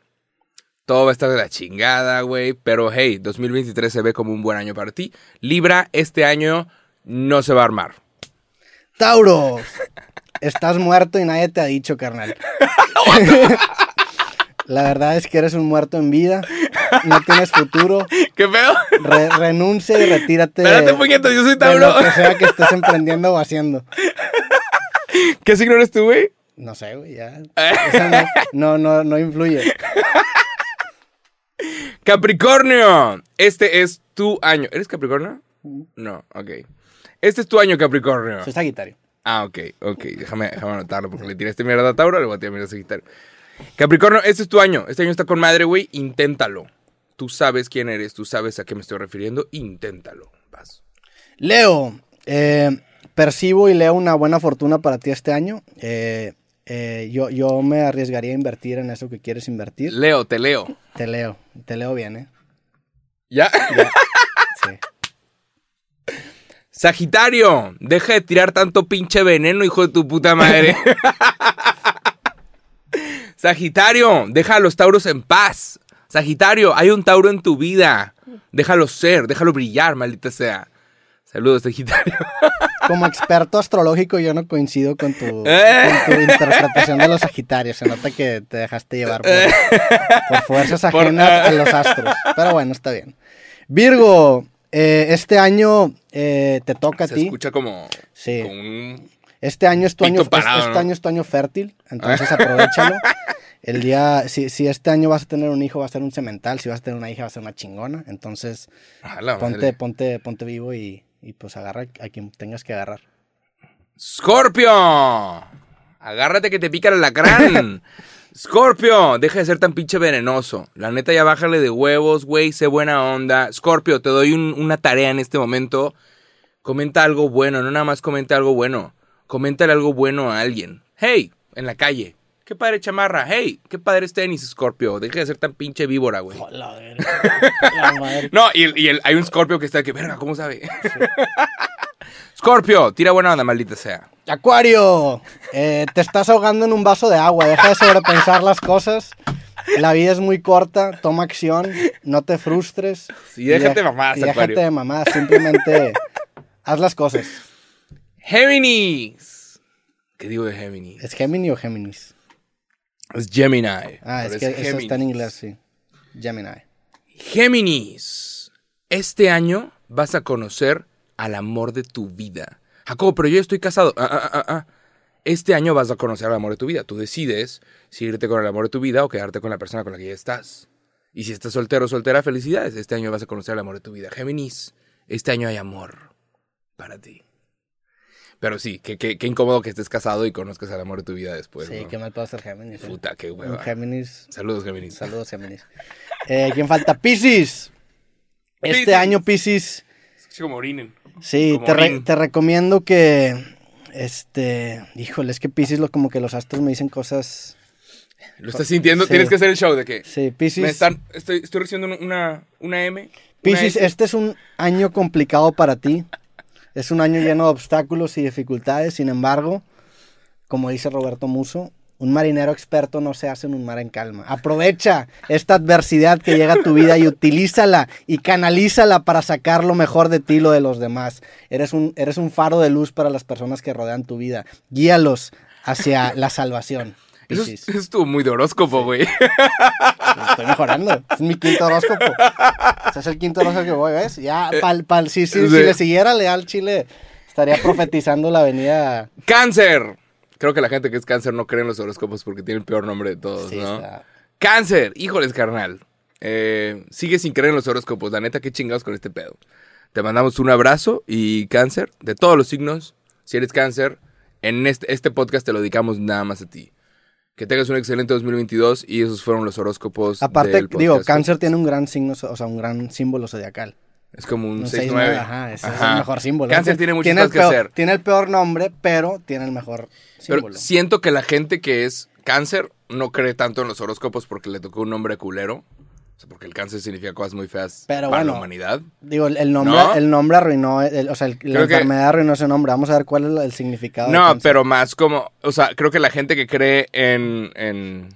Todo va a estar de la chingada, güey. Pero hey, 2023 se ve como un buen año para ti. Libra, este año no se va a armar. Tauro, estás muerto y nadie te ha dicho, carnal. La verdad es que eres un muerto en vida, no tienes futuro. ¿Qué pedo? Re- renuncia y retírate Espérate, puñetas, yo soy de Tauro. lo que sea que estés emprendiendo o haciendo. ¿Qué signo eres tú, güey? No sé, güey, ya. No, no, no influye. Capricornio, este es tu año. ¿Eres Capricornio? No, ok. Este es tu año, Capricornio. Soy Sagitario. Ah, ok, ok. Déjame, déjame anotarlo porque le tiraste mierda a Tauro, le voy a tirar mierda a Sagitario. Capricornio, este es tu año. Este año está con madre, güey. Inténtalo. Tú sabes quién eres, tú sabes a qué me estoy refiriendo. Inténtalo. Vas. Leo, eh, percibo y leo una buena fortuna para ti este año. Eh, eh, yo, yo me arriesgaría a invertir en eso que quieres invertir. Leo, te leo. Te leo, te leo bien, ¿eh? ¿Ya? Sí. Sagitario, deja de tirar tanto pinche veneno, hijo de tu puta madre. Sagitario, deja a los tauros en paz. Sagitario, hay un tauro en tu vida. Déjalo ser, déjalo brillar, maldita sea. Saludos, Sagitario. Como experto astrológico, yo no coincido con tu, Eh. con tu interpretación de los Sagitarios. Se nota que te dejaste llevar por, por fuerzas Por- ajenas a los astros. Pero bueno, está bien. Virgo, eh, este año eh, te toca a Se ti. escucha como, Sí. como un... Este año es tu año, parado, este ¿no? año es tu año fértil, entonces aprovechalo. El día, si, si este año vas a tener un hijo, va a ser un cemental. Si vas a tener una hija, va a ser una chingona. Entonces, ponte, ponte, ponte vivo y, y pues agarra a quien tengas que agarrar. Scorpio, agárrate que te pica el alacrán. Scorpio, deja de ser tan pinche venenoso. La neta ya bájale de huevos, güey, sé buena onda. Scorpio, te doy un- una tarea en este momento. Comenta algo bueno, no nada más comenta algo bueno. Coméntale algo bueno a alguien. Hey, en la calle. Qué padre chamarra. Hey, qué padre es tenis, Scorpio. Deja de ser tan pinche víbora, güey. La, la madre. No, y, el- y el- hay un Scorpio que está de que, verga, ¿cómo sabe? Scorpio, tira buena onda, maldita sea. Acuario, eh, te estás ahogando en un vaso de agua. Deja de sobrepensar las cosas. La vida es muy corta. Toma acción. No te frustres. Sí, déjate Y de- mamadas, y Déjate de mamadas. Simplemente haz las cosas. Géminis. ¿Qué digo de Géminis? ¿Es Gemini o Géminis? Es Gemini. Ah, es que eso está en inglés, sí. Gemini. Géminis. Este año vas a conocer al amor de tu vida. Jacobo, pero yo estoy casado. Ah, ah, ah, ah. Este año vas a conocer al amor de tu vida. Tú decides si irte con el amor de tu vida o quedarte con la persona con la que ya estás. Y si estás soltero o soltera, felicidades. Este año vas a conocer al amor de tu vida. Géminis, este año hay amor para ti. Pero sí, qué, qué- qué incómodo que estés casado y conozcas al amor de tu vida después. sí, ¿no? qué mal puedo ser Géminis. eh. Puta, qué Un hueva. Géminis. Saludos, Géminis. Saludos, Géminis. Eh, ¿Quién falta? Piscis. Este año, Piscis. Es como orinen. Sí, Como te, re- te recomiendo que. Este. Híjole, es que Piscis, lo, como que los astros me dicen cosas. ¿Lo estás sintiendo? Sí. Tienes que hacer el show de que... Sí, Piscis. Me están, estoy, estoy recibiendo una, una M. una Piscis, S. este es un año complicado para ti. Es un año lleno de obstáculos y dificultades. Sin embargo, como dice Roberto Muso, un marinero experto no se hace en un mar en calma. Aprovecha esta adversidad que llega a tu vida y utilízala y canalízala para sacar lo mejor de ti y lo de los demás. Eres un, eres un faro de luz para las personas que rodean tu vida. Guíalos hacia la salvación. Eso, Piscis. es- eso estuvo muy de horóscopo, güey. Estoy mejorando. Es mi quinto horóscopo. Ese es el quinto horóscopo que voy, ¿ves? Ya, pal, pal, sí, sí, sí. si le siguiera leal Chile, estaría profetizando la avenida. Cáncer. Creo que la gente que es cáncer no cree en los horóscopos porque tiene el peor nombre de todos, Sí, ¿no? está- Cáncer. Híjoles, carnal. Eh, sigue sin creer en los horóscopos. La neta, qué chingados con este pedo. Te mandamos un abrazo y cáncer de todos los signos. Si eres cáncer, en este, este podcast te lo dedicamos nada más a ti. Que tengas un excelente 2022 y esos fueron los horóscopos. Aparte, del digo, cáncer tiene un gran signo, o sea, un gran símbolo zodiacal. Es como un Un 6-9. 6-9, Ajá, ese es el mejor símbolo. Cáncer tiene muchas cosas que peor- hacer. Tiene el peor nombre, pero tiene el mejor Pero símbolo. siento que la gente que es cáncer no cree tanto en los horóscopos porque le tocó un nombre culero. O sea, porque el cáncer significa cosas muy feas Pero para la humanidad. Digo, el, el nombre, ¿No? el nombre arruinó, el- o sea, el- la que- enfermedad arruinó ese nombre. Vamos a ver cuál es el, significado. No, pero más como, o sea, creo que la gente que cree en, en,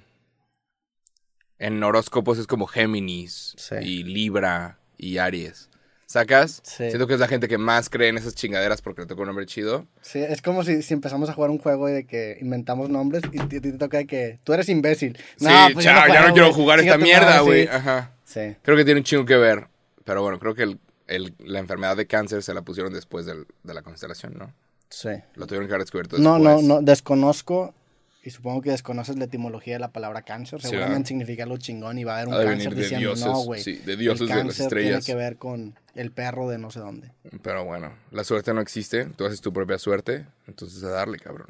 En horóscopos es como Géminis Sí. y Libra y Aries. ¿Sacas? Sí. Siento que es la gente que más cree en esas chingaderas porque le tocó un nombre chido. Sí, es como si, si empezamos a jugar un juego y de que inventamos nombres y a ti te toca de que tú eres imbécil. sí, pues chao, ya no juego, quiero jugar esta mierda, güey. sí. Ajá. Sí. Creo que tiene un chingo que ver. Pero bueno, creo que el- el- la enfermedad de cáncer se la pusieron después del- de la constelación, ¿no? Sí. Lo tuvieron que haber descubierto No, no, después. no, desconozco y supongo que desconoces la etimología de la palabra cáncer. Seguramente significa algo chingón y va a haber un de cáncer de diciendo, dioses, no, güey. sí, de dioses el de las cáncer estrellas". tiene que ver con el perro de no sé dónde. Pero bueno, la suerte no existe. Tú haces tu propia suerte. Entonces a darle, cabrón.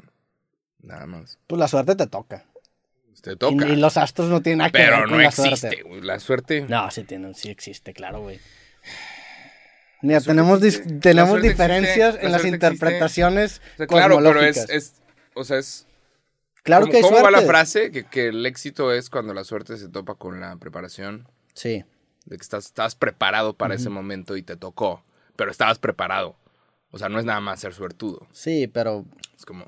Nada más. Pues la suerte te toca. Te toca. Y, y los astros no tienen nada que ver Pero con no la existe, suerte. La suerte. No, sí, tienen, sí existe, claro, güey. Mira, tenemos, tenemos diferencias existe, en la las interpretaciones O sea, claro, pero es. O sea, es. Claro ¿Cómo, que hay cómo va la suerte. frase? Que, que el éxito es cuando la suerte se topa con la preparación. Sí. De que estás, estabas preparado para ese momento y te tocó. Pero estabas preparado. O sea, no es nada más ser suertudo. Sí, pero Es como.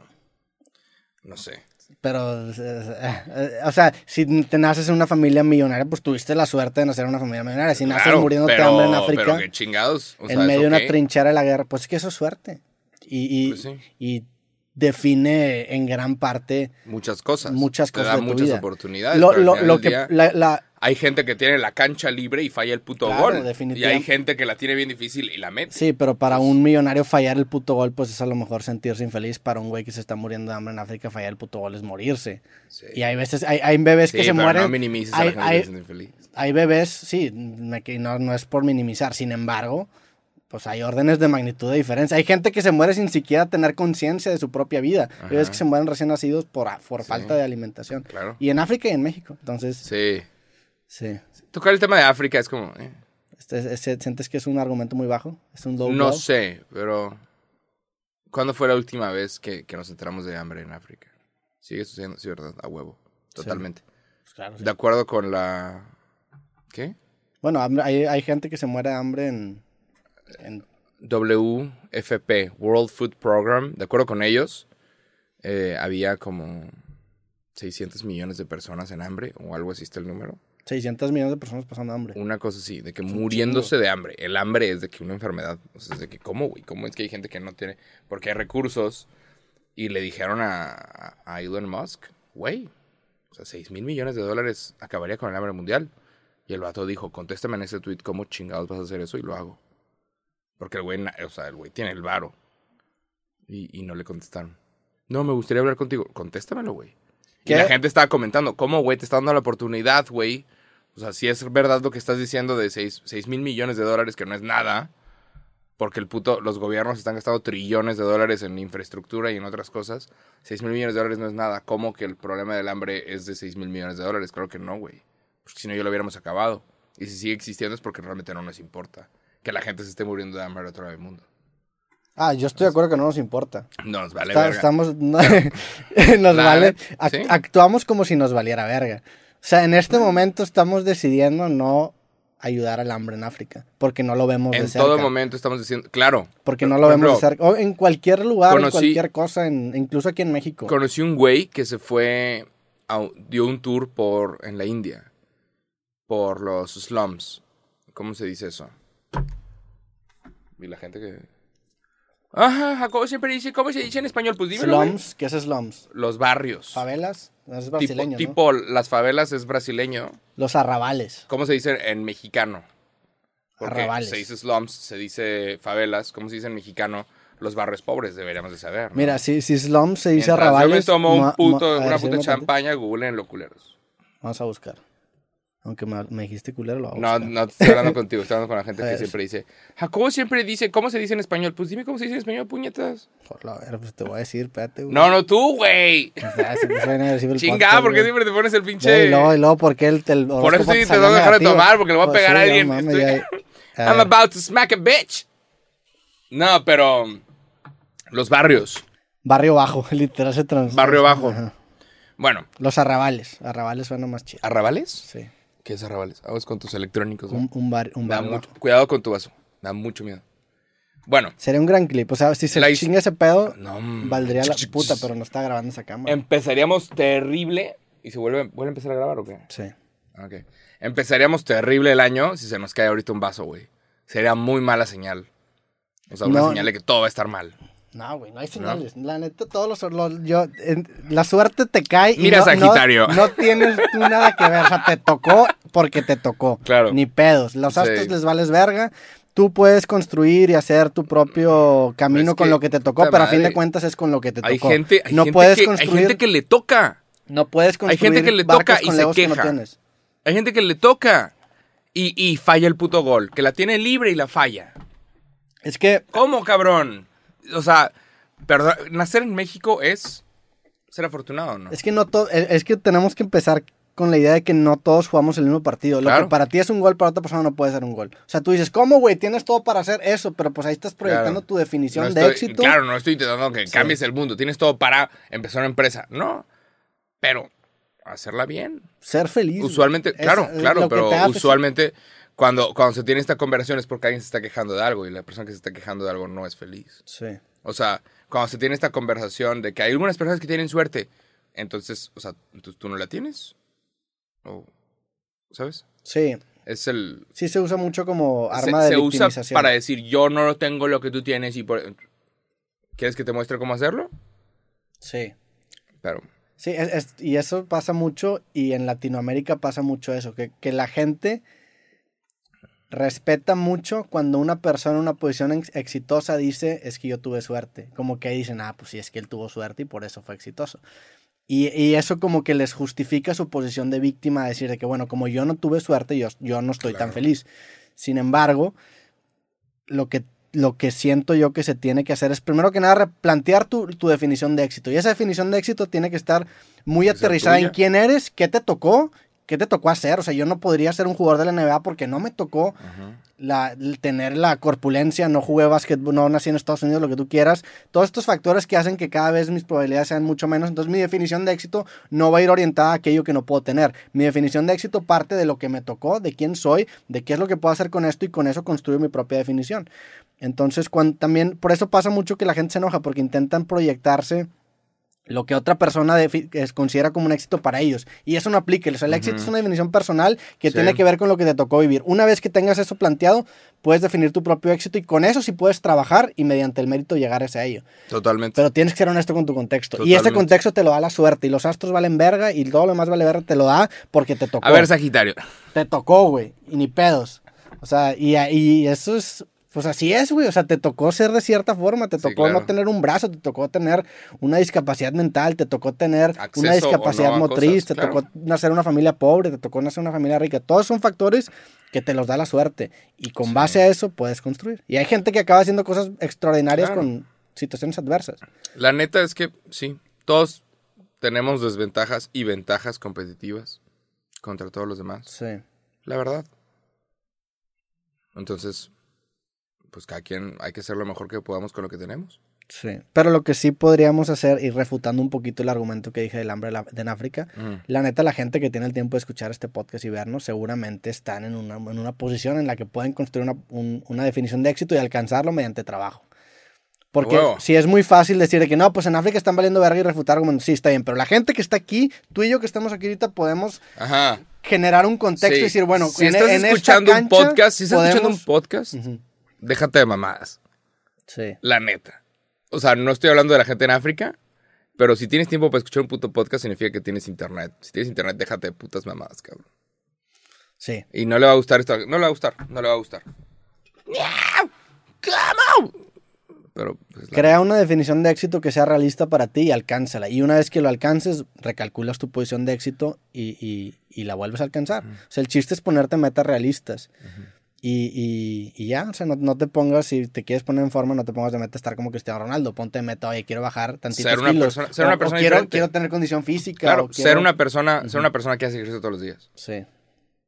No sé. Pero, eh, o sea, si te naces en una familia millonaria, pues tuviste la suerte de nacer en una familia millonaria. Si naces Claro, muriéndote de hambre en Pero África, que chingados. O sea, en medio de una trinchera de la guerra, pues es que eso es suerte. Y, y, Pues sí. y define en gran parte Muchas cosas. muchas Te cosas da de tu muchas vida. oportunidades. lo, lo, lo que día la, la- Hay gente que tiene la cancha libre y falla el puto Claro, gol. Y hay gente que la tiene bien difícil y la mete. sí, pero para un millonario fallar el puto gol, pues es a lo mejor sentirse infeliz. Para un güey que se está muriendo de hambre en África, fallar el puto gol es morirse. Sí. Y hay veces, hay, hay bebés Sí, que se pero mueren. no minimices a hay, la gente hay- que infeliz. hay bebés, sí, no, no es por minimizar, sin embargo, pues hay órdenes de magnitud de diferencia. Hay gente que se muere sin siquiera tener conciencia de su propia vida. Bebés Ajá. que se mueren recién nacidos por, por Sí. falta de alimentación. Claro. Y en África y en México. Entonces, Sí. sí. Tocar el tema de África es como. eh, Este- este- ¿Sientes que es un argumento muy bajo? ¿Es un low no blow? sé, pero. ¿Cuándo fue la última vez que, que nos enteramos de hambre en África? Sigue sucediendo, sí, ¿verdad? A huevo. Totalmente. Pues claro, sí. De acuerdo con la. ¿Qué? Bueno, hay, hay gente que se muere de hambre en... WFP, World Food Program, de acuerdo con ellos, eh, había como 600 millones de personas en hambre, o algo así está el número. 600 millones de personas pasando hambre. Una cosa así, de que muriéndose de hambre. El hambre es de que una enfermedad, o sea, es de que, ¿cómo, güey? ¿Cómo es que hay gente que no tiene? Porque hay recursos, y le dijeron a, a Elon Musk, güey, o sea, 6 mil millones de dólares acabaría con el hambre mundial. Y el vato dijo, contéstame en ese tweet cómo chingados vas a hacer eso y lo hago. Porque el güey, o sea, el güey tiene el varo. Y, y no le contestaron. No, me gustaría hablar contigo. Contéstamelo, güey. Y la gente estaba comentando, ¿cómo, güey? Te está dando la oportunidad, güey. O sea, si es verdad lo que estás diciendo de 6 mil millones de dólares, que no es nada. Porque el puto, los gobiernos están gastando trillones de dólares en infraestructura y en otras cosas. 6 mil millones de dólares no es nada. ¿Cómo que el problema del hambre es de 6 mil millones de dólares? Claro que no, güey. Porque si no, ya lo hubiéramos acabado. Y si sigue existiendo es porque realmente no nos importa. Que la gente se esté muriendo de hambre otro lado del mundo. Ah, yo estoy de acuerdo que no nos importa. No nos vale Está- verga. estamos. no- nos La vale. sí. Actuamos como si nos valiera verga. O sea, en este momento estamos decidiendo no ayudar al hambre en África. Porque no lo vemos de En cerca. todo momento estamos diciendo, claro. Porque no lo vemos de cerca. O en cualquier lugar, en cualquier cosa, en- incluso aquí en México. Conocí un güey que se fue, a- dio un tour por en la India, por los slums. ¿Cómo se dice eso? Y la gente que... Ajá, Jacobo siempre dice, ¿cómo se dice en español? Pues dímelo, güey. Slums, ¿qué es slums? Los barrios. Favelas, es Tipo, brasileño, ¿no? tipo las favelas es brasileño. Los arrabales. ¿Cómo se dice en mexicano? Porque Arrabales. se dice slums, se dice favelas. ¿Cómo se dice en mexicano? Los barrios pobres, deberíamos de saber. ¿no? Mira, si, si slums se dice Mientras arrabales. Yo me tomo un puto, una puta champaña, Google en culeros. Vamos a buscar. Aunque me, me dijiste culero, lo vamos No, a no estoy hablando contigo, estoy hablando con la gente A que siempre dice, Jacobo siempre dice, ¿cómo se dice en español? Pues dime cómo se dice en español, puñetas. Por la ver, pues te voy a decir, espérate, güey. No, no tú, güey. El Chingada, ¿por qué siempre te pones el No, pinche...? Luego, y luego, ¿por qué el, el Por eso sí te tengo que dejar de tomar, porque le voy a Pues pegar a alguien. no a I'm ver, about to smack a bitch. No, pero... Los barrios. Barrio bajo, literal se trans. Barrio bajo. Bueno, Los arrabales. Arrabales suena más chido. ¿arrabales? Sí. ¿Qué es arrabales? Vamos con tus electrónicos. güey. Un, un, bar, un mucho- bajo. Cuidado con tu vaso. Da mucho miedo. Bueno, Sería un gran clip. O sea, si se La chinga ese pedo, no, valdría la puta, pero no está grabando esa cámara. empezaríamos terrible y se vuelve, vuelve a empezar a grabar o qué? Sí. Ok. Empezaríamos terrible el año si se nos cae ahorita un vaso, güey. Sería muy mala señal. O sea, una No. señal de que todo va a estar mal. No, güey, no hay señales. La neta, todos los, los- yo, en- la suerte te cae. y Mira, no- no- Sagitario. No, tienes tú nada que ver. O sea, te tocó porque te tocó. Claro. Ni pedos. Los Sí. astros les vales verga. Tú puedes construir y hacer tu propio camino Es con lo que te tocó, pero a fin de cuentas es con lo que te Hay tocó. gente, hay no gente puedes que, hay construir. gente que le toca. No puedes construir. gente que le toca y se legos que no queja. Hay gente que le toca y, y falla el puto gol. Que la tiene libre y la falla. Es que ¿Cómo, cabrón? O sea, perdón, nacer en México es ser afortunado, ¿no? Es que no to- es es que tenemos que empezar con la idea de que no todos jugamos el mismo partido. Lo que para ti es un gol, para otra persona no puede ser un gol. O sea, tú dices, ¿cómo, güey? Tienes todo para hacer eso, pero pues ahí estás proyectando Claro. tu definición No de éxito. Claro, no estoy intentando que Sí. cambies el mundo. Tienes todo para empezar una empresa. No. Pero hacerla bien. Ser feliz. Usualmente, claro, Es, claro, pero usualmente cuando, cuando se tiene esta conversación es porque alguien se está quejando de algo y la persona que se está quejando de algo no es feliz. Sí. O sea, cuando se tiene esta conversación de que hay algunas personas que tienen suerte, entonces, o sea, entonces tú no la tienes. O, ¿Sabes? Sí. Es el... Sí se usa mucho como se- arma de se usa victimización. para decir yo no tengo lo que tú tienes y por... ¿Quieres que te muestre cómo hacerlo? Sí. Pero... Sí, es- es- y eso pasa mucho y en Latinoamérica pasa mucho eso, que, que la gente respeta mucho cuando una persona en una posición ex- exitosa dice es que yo tuve suerte. Como que dicen, ah, pues sí, es que él tuvo suerte y por eso fue exitoso. Y, y eso como que les justifica su posición de víctima, decir de que, bueno, como yo no tuve suerte, yo, yo no estoy tan feliz. Sin embargo, lo que, lo que siento yo que se tiene que hacer es, primero que nada, replantear tu, tu definición de éxito. Y esa definición de éxito tiene que estar muy aterrizada en quién eres, qué te tocó, qué te tocó hacer. O sea, yo no podría ser un jugador de la NBA porque no me tocó la, tener la corpulencia, no jugué básquetbol, no nací en Estados Unidos, lo que tú quieras. Todos estos factores que hacen que cada vez mis probabilidades sean mucho menos. Entonces mi definición de éxito no va a ir orientada a aquello que no puedo tener. Mi definición de éxito parte de lo que me tocó, de quién soy, de qué es lo que puedo hacer con esto y con eso construyo mi propia definición. Entonces, cuando, también, por eso pasa mucho que la gente se enoja, porque intentan proyectarse lo que otra persona es- considera como un éxito para ellos. Y eso no aplica. O sea, el éxito es una definición personal que Sí. tiene que ver con lo que te tocó vivir. Una vez que tengas eso planteado, puedes definir tu propio éxito y con eso sí puedes trabajar y mediante el mérito llegar hacia ello. Totalmente. Pero tienes que ser honesto con tu contexto. Y ese contexto te lo da la suerte. Y los astros valen verga y todo lo demás vale verga te lo da porque te tocó. A ver, Sagitario. Te tocó, güey. Y ni pedos. O sea, y, y eso es. Pues así es, güey. O sea, te tocó ser de cierta forma. Te Sí, tocó claro. no tener un brazo. Te tocó tener una discapacidad mental. Te tocó tener Acceso una discapacidad no motriz. cosas, te claro. tocó nacer una familia pobre. Te tocó nacer una familia rica. Todos son factores que te los da la suerte. Y con Sí. base a eso puedes construir. Y hay gente que acaba haciendo cosas extraordinarias Claro. con situaciones adversas. La neta es que sí, todos tenemos desventajas y ventajas competitivas contra todos los demás. Sí. La verdad. Entonces, pues cada quien hay que hacer lo mejor que podamos con lo que tenemos. Sí. Pero lo que sí podríamos hacer, y refutando un poquito el argumento que dije del hambre en África, Mm. La neta, la gente que tiene el tiempo de escuchar este podcast y vernos, seguramente están en una, en una posición en la que pueden construir una, un- una definición de éxito y alcanzarlo mediante trabajo. Porque Huevo. si es muy fácil decir de que no, pues en África están valiendo verga y refutar argumentos, sí, está bien, pero la gente que está aquí, tú y yo que estamos aquí ahorita, podemos Ajá. generar un contexto Sí. y decir, bueno, si en, estás en esta escuchando un cancha podcast, si estás escuchando un podemos- podcast, Ujú. Déjate de mamadas. Sí. La neta. O sea, no estoy hablando de la gente en África, pero si tienes tiempo para escuchar un puto podcast, significa que tienes internet. Si tienes internet, déjate de putas mamadas, cabrón. Sí. Y no le va a gustar esto. No le va a gustar. No le va a gustar. ¿Cómo? Pero, pues, la- Crea una definición de éxito que sea realista para ti y alcánzala. Y una vez que lo alcances, recalculas tu posición de éxito y, y- y la vuelves a alcanzar. O sea, el chiste es ponerte metas realistas. Y, y- y ya, o sea, no, no te pongas, si te quieres poner en forma, no te pongas de meta estar como Cristiano Ronaldo. Ponte de meta, oye, quiero bajar tantitos Ser una kilos. persona- ser o- una o persona quiero, diferente. quiero tener condición física. Claro, o quiero- ser una persona, ser una persona que hace ejercicio todos los días. Sí.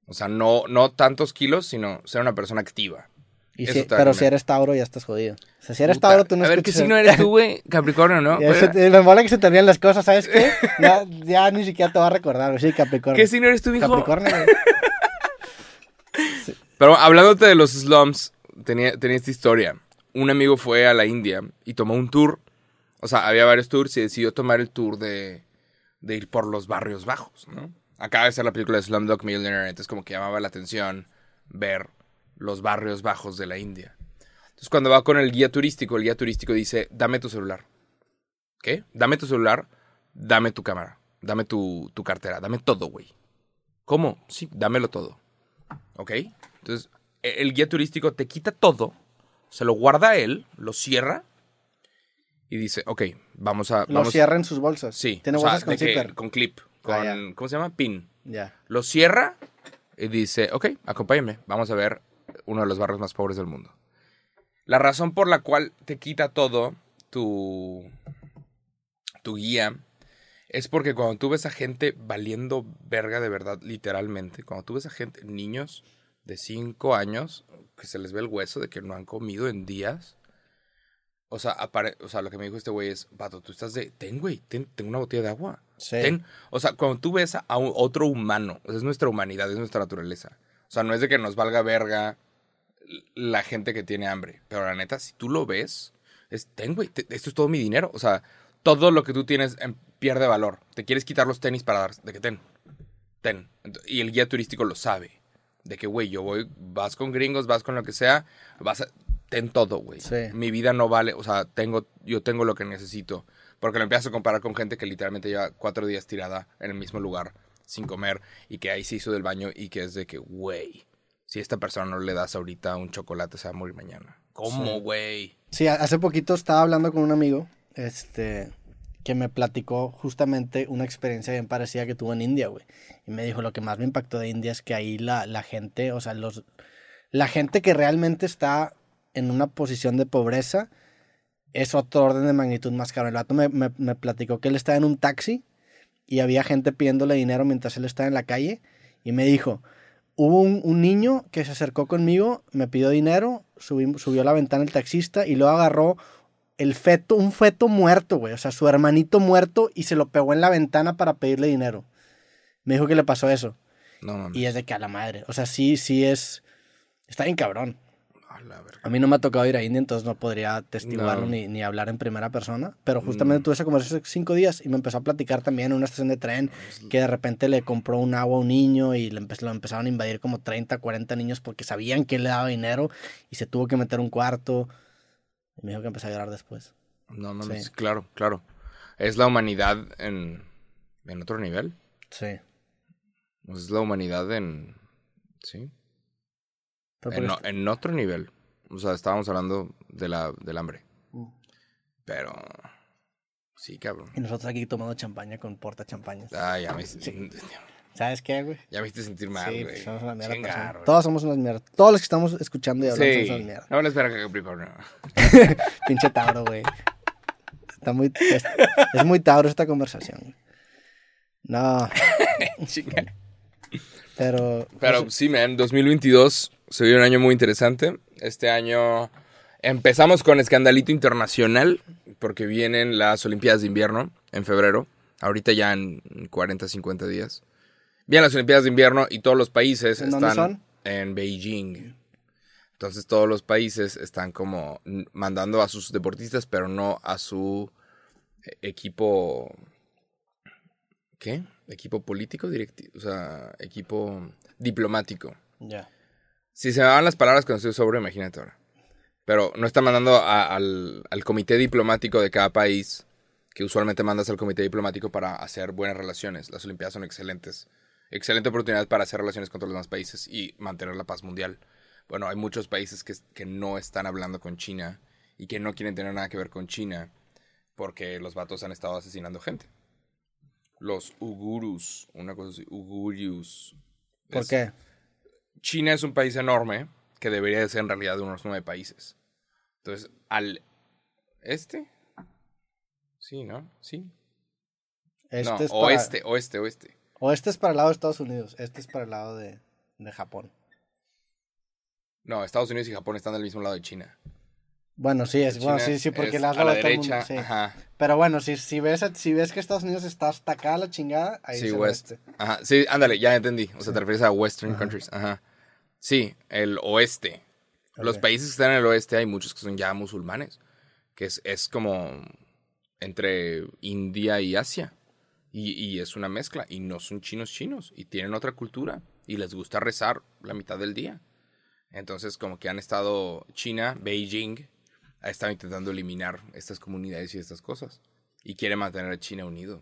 O sea, no, no tantos kilos, sino ser una persona activa. Y si- pero si eres Tauro, ya estás jodido. O sea, si eres Puta. Tauro, tú no A ver, ¿qué signo eres tú, güey? Capricornio, ¿no? Se me mola que se te olviden las cosas, ¿sabes qué? Ya, ya ni siquiera te va a recordar, güey. Sí, Capricornio. ¿Qué signo eres tú, hijo? Capricornio, güey. Pero hablándote de los slums, tenía, tenía esta historia. Un amigo fue a la India y tomó un tour. O sea, había varios tours y decidió tomar el tour de, de ir por los barrios bajos, ¿no? acaba de ser la película de Slumdog Millionaire, entonces como que llamaba la atención ver los barrios bajos de la India. Entonces cuando va con el guía turístico, el guía turístico dice, dame tu celular. ¿Qué? Dame tu celular, dame tu cámara, dame tu, tu cartera, dame todo, güey. ¿Cómo? Sí, dámelo todo. ¿Ok? Entonces, e- el guía turístico te quita todo, se lo guarda a él, lo cierra y dice, ok, vamos a... Lo Vamos, cierra en sus bolsas. Sí, Tiene o bolsas con zipper. con clip, con, Ah, ya. ¿cómo se llama? Pin. Ya. Lo cierra y dice, ok, acompáñame, vamos a ver uno de los barrios más pobres del mundo. La razón por la cual te quita todo tu, tu guía es porque cuando tú ves a gente valiendo verga de verdad, literalmente, cuando tú ves a gente, niños de 5 años, que se les ve el hueso de que no han comido en días. O sea, apare- o sea, lo que me dijo este güey es, vato, tú estás de, ten, güey, ten, ten una botella de agua. Sí. Ten- o sea, cuando tú ves a un- otro humano, o sea, es nuestra humanidad, es nuestra naturaleza. O sea, no es de que nos valga verga la gente que tiene hambre. Pero la neta, si tú lo ves, es, ten, güey, te- esto es todo mi dinero. O sea, todo lo que tú tienes em, pierde valor. Te quieres quitar los tenis para dar, de que ten, ten. Y el guía turístico lo sabe. De que, güey, yo voy, vas con gringos, vas con lo que sea, vas a, ten todo, güey. Sí. Mi vida no vale, o sea, tengo, yo tengo lo que necesito. Porque lo empiezas a comparar con gente que literalmente lleva cuatro días tirada en el mismo lugar, sin comer, y que ahí se hizo del baño, y que es de que, güey, si a esta persona no le das ahorita un chocolate, se va a morir mañana. ¿Cómo, Sí. güey? Sí, hace poquito estaba hablando con un amigo, este, que me platicó justamente una experiencia bien parecida que tuvo en India, güey. Y me dijo, lo que más me impactó de India es que ahí la, la gente, o sea, los, la gente que realmente está en una posición de pobreza es otro orden de magnitud más caro. El vato me, me, platicó que él estaba en un taxi y había gente pidiéndole dinero mientras él estaba en la calle y me dijo, hubo un, un niño que se acercó conmigo, me pidió dinero, subió a la ventana el taxista y luego agarró el feto, un feto muerto, güey, o sea, su hermanito muerto y se lo pegó en la ventana para pedirle dinero. Me dijo que le pasó eso. No mames. Y es de que a la madre. O sea, sí, sí es. Está bien cabrón. A la verga. A mí no me ha tocado ir a India, entonces no podría testiguarlo No. ni, ni hablar en primera persona. Pero justamente Mm. tuve esa conversación hace cinco días y me empezó a platicar también en una estación de tren que de repente le compró un agua a un niño y le empe- lo empezaron a invadir como 30, 40 niños porque sabían que él le daba dinero y se tuvo que meter un cuarto. Y me dijo que empezó a llorar después. No mames, Sí. claro, claro. Es la humanidad en, en otro nivel. Sí. Es la humanidad en... Sí. En, en otro nivel. O sea, estábamos hablando de la, del hambre. Mm. Pero... Sí, cabrón. Y nosotros aquí tomando champaña con porta champañas. Ah, ya me, hice- ¿Sabes qué, güey? ya me hiciste sentir mal, sí, güey. pues somos una mierda. Chingar, persona. güey. Todos somos unas mierdas. Todos los que estamos escuchando y hablando Sí. somos unas mierdas. No van a esperar que Capricornio. Pinche Tauro, güey. Está muy. Es, es muy Tauro esta conversación. No, Chinga. pero. Pero pues, sí, man, 2022 se vio un año muy interesante. Este año empezamos con escandalito internacional porque vienen las Olimpiadas de invierno en febrero. Ahorita ya en 40, 50 días. Vienen las Olimpiadas de invierno y todos los países ¿En dónde están son? en Beijing. Entonces todos los países están como mandando a sus deportistas, pero no a su eh, equipo. ¿Qué? Equipo político, directivo, o sea, equipo diplomático. Ya. Si se me van las palabras cuando estoy sobre, imagínate ahora. Pero no está mandando a- al, al comité diplomático de cada país, que usualmente mandas al comité diplomático para hacer buenas relaciones. Las Olimpiadas son excelentes. Excelente oportunidad para hacer relaciones con todos los demás países y mantener la paz mundial. Bueno, hay muchos países que, que no están hablando con China y que no quieren tener nada que ver con China porque los vatos han estado asesinando gente. Los Ugurus, una cosa así, Ugurius. ¿Por Es- qué? China es un país enorme que debería de ser en realidad de unos nueve países. Entonces, al este. Sí, ¿no? Sí. Este no, es para, oeste, oeste, oeste. O este es para el lado de Estados Unidos. Este es para el lado de, de Japón. No, Estados Unidos y Japón están del mismo lado de China. Bueno, sí, es, bueno, sí, sí, porque la a la de todo el mundo, derecha. sí. Ajá. Pero bueno, si, si, ves, si ves que Estados Unidos está hasta acá la chingada, ahí Sí, es el west. oeste. Ajá. Sí, ándale, ya entendí. O sea, Sí. te refieres a Western Ajá. countries. Ajá. Sí, el oeste. Los países que están en el oeste hay muchos que son ya musulmanes. Que es, es como entre India y Asia. Y, y es una mezcla. Y no son chinos chinos. Y tienen otra cultura. Y les gusta rezar la mitad del día. Entonces, como que han estado China, Beijing, ha estado intentando eliminar estas comunidades y estas cosas. Y quiere mantener a China unido.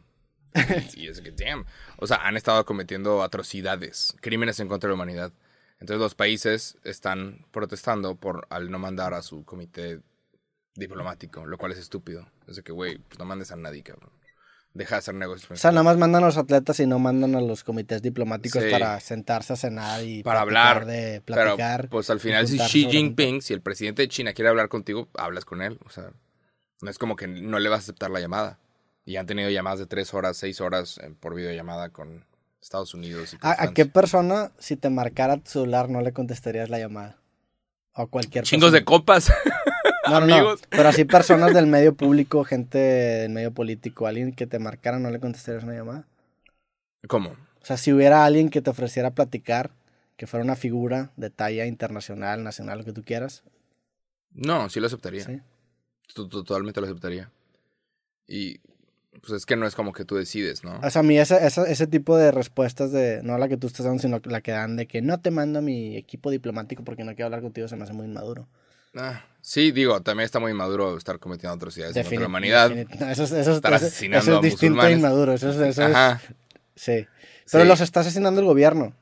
y es que, damn. O sea, han estado cometiendo atrocidades, crímenes en contra de la humanidad. Entonces los países están protestando por al no mandar a su comité diplomático, lo cual es estúpido. Es de que, güey, pues no mandes a nadie, cabrón. Deja de hacer negocios. O sea, nada más mandan a los atletas y no mandan a los comités diplomáticos Sí. para sentarse a cenar y para hablar. de Pero, platicar. pues al final, si Xi Jinping, si el presidente de China quiere hablar contigo, hablas con él. O sea, no es como que no le vas a aceptar la llamada. Y han tenido llamadas de tres horas, seis horas eh, por videollamada con Estados Unidos. Y con ¿A, a qué persona, si te marcara tu celular, no le contestarías la llamada? O cualquier Chingos de copas. No, no, no. amigos. Pero así personas del medio público, gente del medio político, alguien que te marcara, no le contestarías una llamada. ¿Cómo? O sea, si hubiera alguien que te ofreciera platicar, que fuera una figura de talla internacional, nacional, lo que tú quieras. No, sí lo aceptaría. ¿sí? To- to- Totalmente lo aceptaría. Y pues es que no es como que tú decides, ¿no? O sea, a mí ese, ese, ese tipo de respuestas de, no la que tú estás dando, sino la que dan de que no te mando a mi equipo diplomático porque no quiero hablar contigo, se me hace muy inmaduro. Ah, sí, digo, también está muy maduro estar cometiendo atrocidades contra la humanidad. no, eso, es- eso, es- Estar asesinando eso es a distinto a inmaduro. Eso es, eso Ajá, sí. Pero Sí. los está asesinando el gobierno.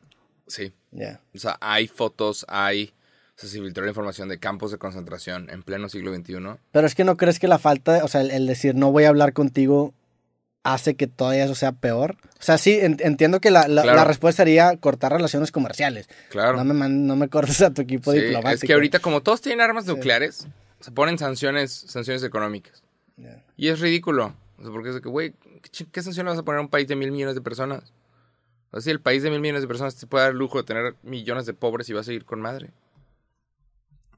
sí. Ya. O sea, hay fotos, hay... O sea, se filtró la información de campos de concentración en pleno siglo XXI. Pero es que no crees que la falta, o sea, el, el decir no voy a hablar contigo hace que todavía eso sea peor. O sea, sí, en- entiendo que la, la- Claro. la respuesta sería cortar relaciones comerciales. Claro. No me, no me cortes a tu equipo Sí, diplomático. es que ahorita como todos tienen armas nucleares, se ponen sanciones, sanciones económicas. Y es ridículo. O sea, porque es de que, güey, ¿qué, ¿qué sanción le vas a poner a un país de mil millones de personas? O sea, si el país de mil millones de personas te puede dar el lujo de tener millones de pobres y va a seguir con madre.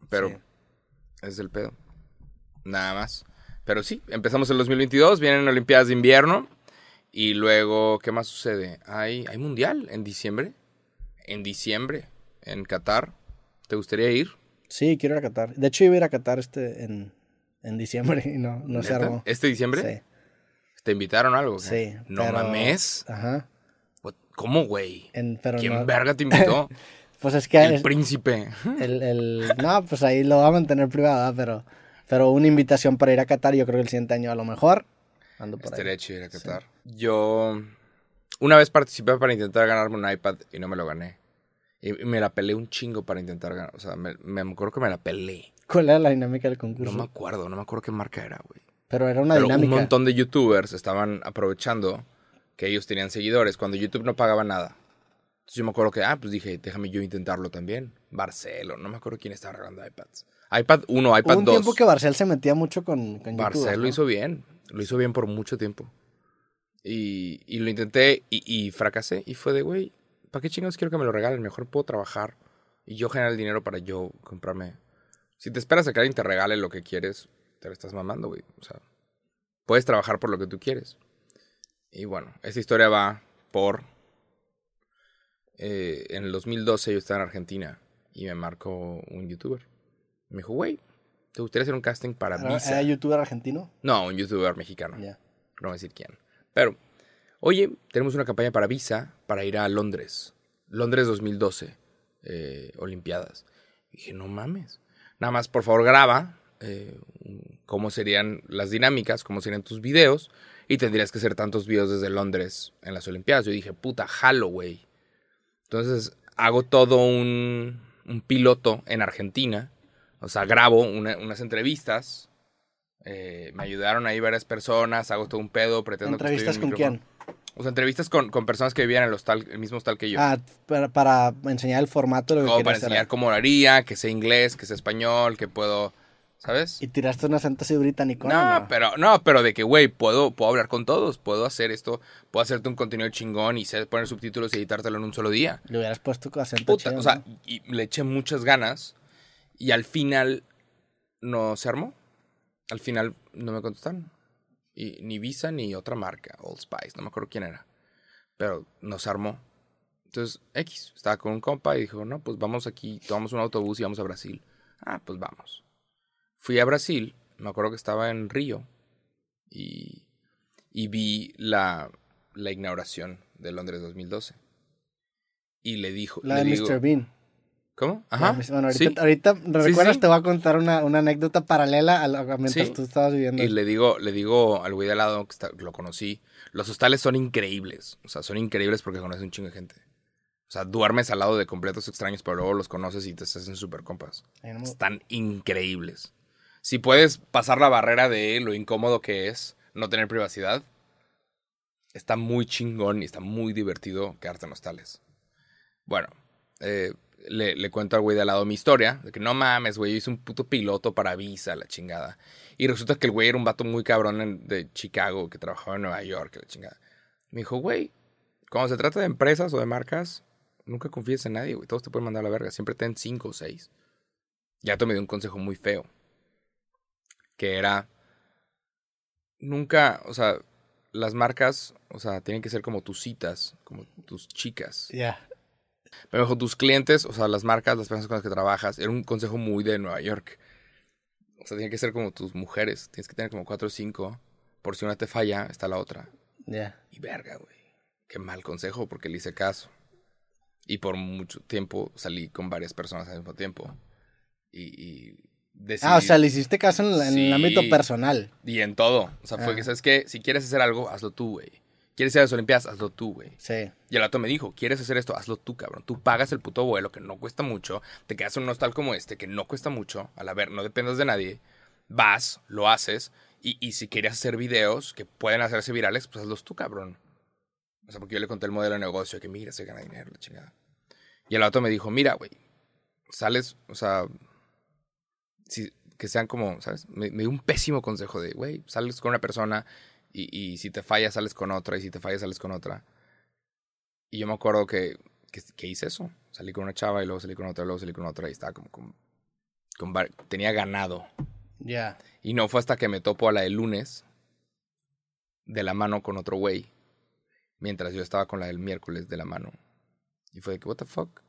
Pero Sí. ese es el pedo. Nada más. Pero sí, empezamos el 2022, vienen Olimpiadas de invierno. Y luego, ¿qué más sucede? Hay, hay mundial en diciembre. En diciembre, en Qatar. ¿Te gustaría ir? Sí, quiero ir a Qatar. De hecho, iba a ir a Qatar este en, en diciembre y no, no se armó. ¿Este diciembre? Sí, ¿Te invitaron a algo? sí. No pero- mames. Ajá. ¿Cómo, güey? ¿Quién no- verga te invitó? Pues es que el es- príncipe. el, el- no, pues ahí lo va a mantener privado, pero, pero una invitación para ir a Qatar, yo creo que el siguiente año a lo mejor ando por Estaría ahí. chido ir a Qatar. Yo una vez participé para intentar ganarme un iPad y no me lo gané. Y me la pelé un chingo para intentar ganar. O sea, me, me acuerdo que me la pelé. ¿Cuál era la dinámica del No concurso? me acuerdo, no me acuerdo qué marca era, güey. Pero era una Pero dinámica. un montón de youtubers estaban aprovechando que ellos tenían seguidores cuando YouTube no pagaba nada. Entonces yo me acuerdo que, ah, pues dije, déjame yo intentarlo también. Barcelo, no me acuerdo quién estaba regalando iPads. iPad 1, Hubo iPad un 2. tiempo que Barcel se metía mucho con, con Barcel lo ¿no? hizo bien. Lo hizo bien por mucho tiempo. Y, y lo intenté y, y fracasé. Y fue de, güey, ¿para qué chingados quiero que me lo regalen? Mejor puedo trabajar y yo generar el dinero para yo comprarme. Si te esperas a que alguien te regale lo que quieres, te lo estás mamando, güey. O sea, puedes trabajar por lo que tú quieres. Y bueno, esta historia va por... eh, en el 2012 yo estaba en Argentina y me marcó un youtuber. Me dijo, güey, ¿te gustaría hacer un casting para ¿Era, Visa? era youtuber argentino? No, un youtuber mexicano. Ya. No voy a decir quién. Pero, oye, tenemos una campaña para Visa para ir a Londres. Londres 2012. eh, Olimpiadas. Y dije, no mames. Nada más, por favor, graba eh, cómo serían las dinámicas, cómo serían tus videos. Y tendrías que hacer tantos videos desde Londres en las Olimpiadas. Yo dije, puta, jalo, güey. Entonces, hago todo un, un piloto en Argentina. O sea, grabo una- unas entrevistas. Eh, me ayudaron ahí varias personas. Hago todo un pedo. Pretendo que ¿Entrevistas estoy en con micrófono. quién? O sea, entrevistas con, con personas que vivían en el, hostal, el mismo hostal que yo. Ah, para, para enseñar el formato de lo que Como para hacer. enseñar cómo lo haría, que sé inglés, que sé español, que puedo, ¿sabes? Y tiraste un acento así británico. No, ¿no? pero no, pero de que, güey, puedo, puedo hablar con todos, puedo hacer esto, puedo hacerte un contenido chingón y poner subtítulos y editártelo en un solo día. Le hubieras puesto con acento Puta, chido, o sea, ¿no? y le eché muchas ganas y al final no se armó. Al final no me contestaron. Y ni Visa ni otra marca, Old Spice, no me acuerdo quién era. Pero no se armó. Entonces, X, estaba con un compa y dijo, no, pues vamos aquí, tomamos un autobús y vamos a Brasil. Ah, pues vamos. Fui a Brasil, me acuerdo que estaba en Río y, y vi la, la inauguración de Londres 2012. Y le dijo... La le de digo- Mr. Bean. ¿Cómo? Ajá. Bueno, ahorita, sí. ahorita ¿recuerdas? sí. Te voy a contar una, una anécdota paralela a lo- a mientras tú estabas viviendo. Y le digo, le digo al güey de al lado, que está- lo conocí, los hostales son increíbles. O sea, son increíbles porque conoces un chingo de gente. O sea, duermes al lado de completos extraños, pero luego los conoces y te hacen súper compas. Ay, no me- Están increíbles. Si puedes pasar la barrera de lo incómodo que es no tener privacidad, está muy chingón y está muy divertido quedarte en hostales. Bueno, eh, le, cuento al güey de al lado mi historia, de que no mames, güey, yo hice un puto piloto para Visa, la chingada. Y resulta que el güey era un vato muy cabrón de Chicago, que trabajaba en Nueva York, la chingada. Me dijo, güey, cuando se trata de empresas o de marcas, nunca confíes en nadie, güey, todos te pueden mandar a la verga, siempre ten cinco o seis. Ya te me dio un consejo muy feo, que era, nunca, o sea, las marcas, o sea, tienen que ser como tus citas, como tus chicas. Ya. Pero mejor tus clientes, o sea, las marcas, las personas con las que trabajas, era un consejo muy de Nueva York. O sea, tiene que ser como tus mujeres. Tienes que tener como cuatro o cinco. Por si una te falla, está la otra. Ya. Y verga, güey. Qué mal consejo porque le hice caso. Y por mucho tiempo salí con varias personas al mismo tiempo. Y, y decidí... Ah, o sea, le hiciste caso en, la- en el ámbito personal. Y en todo. O sea, fue Ah. que, ¿sabes qué? Si quieres hacer algo, hazlo tú, güey. ¿Quieres ir a las Olimpiadas? Hazlo tú, güey. Sí. Y el vato me dijo, ¿quieres hacer esto? Hazlo tú, cabrón. Tú pagas el puto vuelo, que no cuesta mucho. Te quedas en un hostal como este, que no cuesta mucho. A la ver, no dependas de nadie. Vas, lo haces. Y, y si quieres hacer videos que pueden hacerse virales, pues hazlos tú, cabrón. O sea, porque yo le conté el modelo de negocio, que mira, se gana dinero, la chingada. Y el vato me dijo, mira, güey, sales, o sea, si, que sean como, ¿sabes? Me, me dio un pésimo consejo de, güey, sales con una persona y, y si te fallas sales con otra y si te fallas sales con otra. Y yo me acuerdo que, que, que hice eso. Salí con una chava y luego salí con otra, luego salí con otra y estaba como tenía ganado. Ya. Y no fue hasta que me topo a la del lunes de la mano con otro güey. Mientras yo estaba con la del miércoles de la mano. Y fue de que, what the fuck?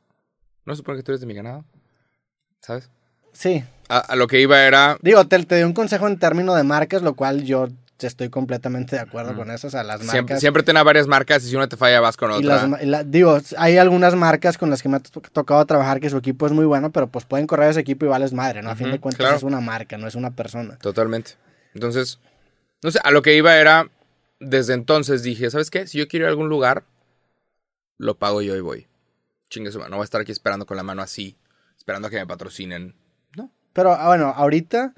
¿No se supone que tú eres de mi ganado? ¿Sabes? Sí. A, a lo que iba era... Digo, te, te di un consejo en términos de marcas, lo cual yo estoy completamente de acuerdo con eso. O sea, las marcas. Siempre, siempre ten a varias marcas y si una te falla vas con y otra. las ma- y la- digo, hay algunas marcas con las que me ha to- tocado trabajar que su equipo es muy bueno, pero pues pueden correr ese equipo y vales madre, ¿no? A fin de cuentas claro. es una marca, no es una persona. Totalmente. Entonces, no sé, a lo que iba era, desde entonces dije, ¿sabes qué? Si yo quiero ir a algún lugar, lo pago yo y voy. Chingue su madre, no voy a estar aquí esperando con la mano así, esperando a que me patrocinen. No. Pero ah, bueno, ahorita,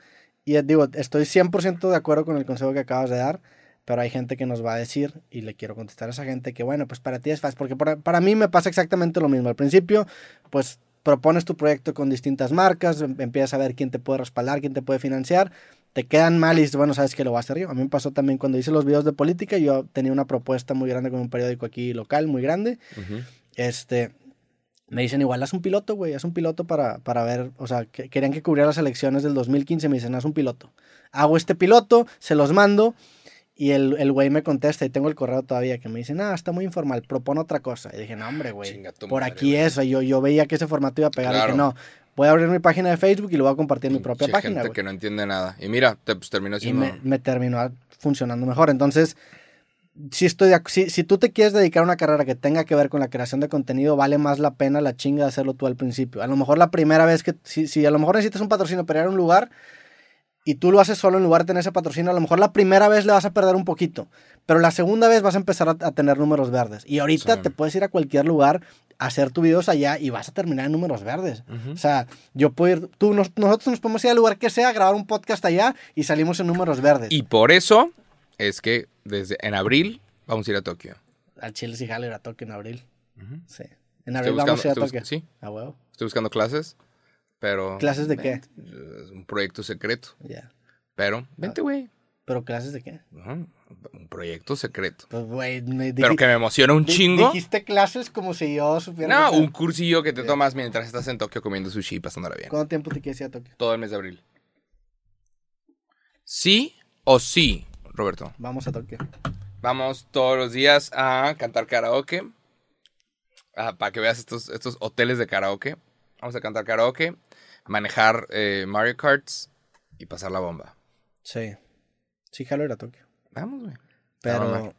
y eh, digo, estoy 100% de acuerdo con el consejo que acabas de dar, pero hay gente que nos va a decir, y le quiero contestar a esa gente, que bueno, pues para ti es fácil, porque para, para mí me pasa exactamente lo mismo. Al principio, pues propones tu proyecto con distintas marcas, em- empiezas a ver quién te puede respaldar, quién te puede financiar, te quedan mal y dices, bueno, sabes que lo voy a hacer yo. A mí me pasó también cuando hice los videos de política, yo tenía una propuesta muy grande con un periódico aquí local, muy grande, este, me dicen igual, haz un piloto, güey, haz un piloto para, para ver, o sea, que, querían que cubriera las elecciones del 2015, me dicen, haz un piloto. Hago este piloto, se los mando y el, el güey me contesta y tengo el correo todavía que me dice, ah, está muy informal, propone otra cosa. Y dije, no, hombre, güey, por madre, aquí güey. es, yo, yo veía que ese formato iba a pegar, Claro. dije, no, voy a abrir mi página de Facebook y lo voy a compartir en mi propia página, gente que no entiende nada. Y mira, te, pues, terminó Y siendo... me, me terminó funcionando mejor. Entonces, si, estoy de ac- si, si tú te quieres dedicar a una carrera que tenga que ver con la creación de contenido, vale más la pena la chinga de hacerlo tú al principio. A lo mejor la primera vez que, si, si a lo mejor necesitas un patrocinio para ir a un lugar y tú lo haces solo en lugar de tener ese patrocinio, a lo mejor la primera vez le vas a perder un poquito, pero la segunda vez vas a empezar a, a tener números verdes. Y ahorita Sí. te puedes ir a cualquier lugar, a hacer tus videos allá y vas a terminar en números verdes. O sea, yo puedo ir, tú, nos- nosotros nos podemos ir al lugar que sea, grabar un podcast allá y salimos en números verdes. Y por eso es que desde en abril vamos a ir a Tokio. Al Chile sí jalo ir a Tokio en abril. Sí. En abril vamos a ir a Tokio. sí, A huevo. estoy buscando clases, pero... ¿Clases de qué? Es un proyecto secreto. Ya. Pero, vente, güey. ¿Pero clases de qué? Un proyecto secreto. Pues, güey, me Pero que me emociona un chingo. Dijiste clases como si yo supiera. No, un cursillo que te tomas mientras estás en Tokio comiendo sushi y pasándola bien. ¿Cuánto tiempo te quieres ir a Tokio? Todo el mes de abril. ¿Sí o sí, Roberto? Vamos a Tokio. Vamos todos los días a cantar karaoke. Ah, para que veas estos, estos hoteles de karaoke. Vamos a cantar karaoke, manejar eh, Mario Karts y pasar la bomba. Sí. Sí jalo ir a Tokio. Vamos, güey. Pero.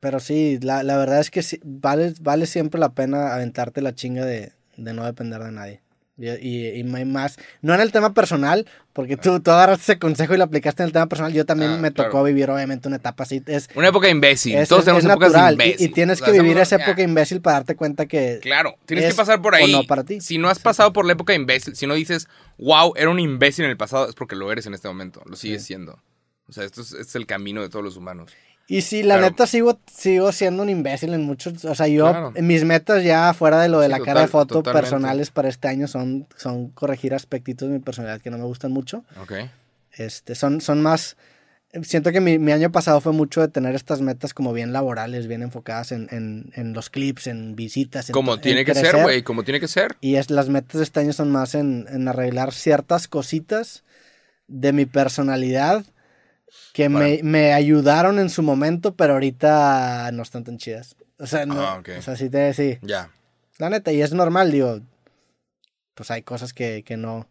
Pero sí, la, la verdad es que sí, vale, vale siempre la pena aventarte la chinga de, de no depender de nadie. Y, y, y más, no en el tema personal, porque tú, tú agarraste ese consejo y lo aplicaste en el tema personal. Yo también Ah, me tocó claro. vivir, obviamente, una etapa así. Es, Una época imbécil. es- Todos es- tenemos épocas Y- imbécil. Y, tienes O que vivir esa ya. época imbécil para darte cuenta que. Claro, tienes es que pasar por ahí. o no para ti. Si no has pasado por la época imbécil, si no dices, wow, era un imbécil en el pasado, es porque lo eres en este momento. Lo sigues siendo. O sea, esto es, este es el camino de todos los humanos. Y sí, la Claro. neta sigo, sigo siendo un imbécil en muchos. O sea, yo, Claro. mis metas ya fuera de lo de Sí, la total- cara de foto totalmente. personales para este año son, son corregir aspectitos de mi personalidad que no me gustan mucho. Ok. Este, son, son más. Siento que mi, mi año pasado fue mucho de tener estas metas como bien laborales, bien enfocadas en, en, en los clips, en visitas. En Como en tiene que ser, crecer. güey. Como tiene que ser. Y es, las metas de este año son más en, en arreglar ciertas cositas de mi personalidad que me, Bueno. me ayudaron en su momento, pero ahorita no están tan chidas. O sea, no, Ah, ok. o sea, sí te sí. Ya. La neta, y es normal, digo. Pues hay cosas que, que no.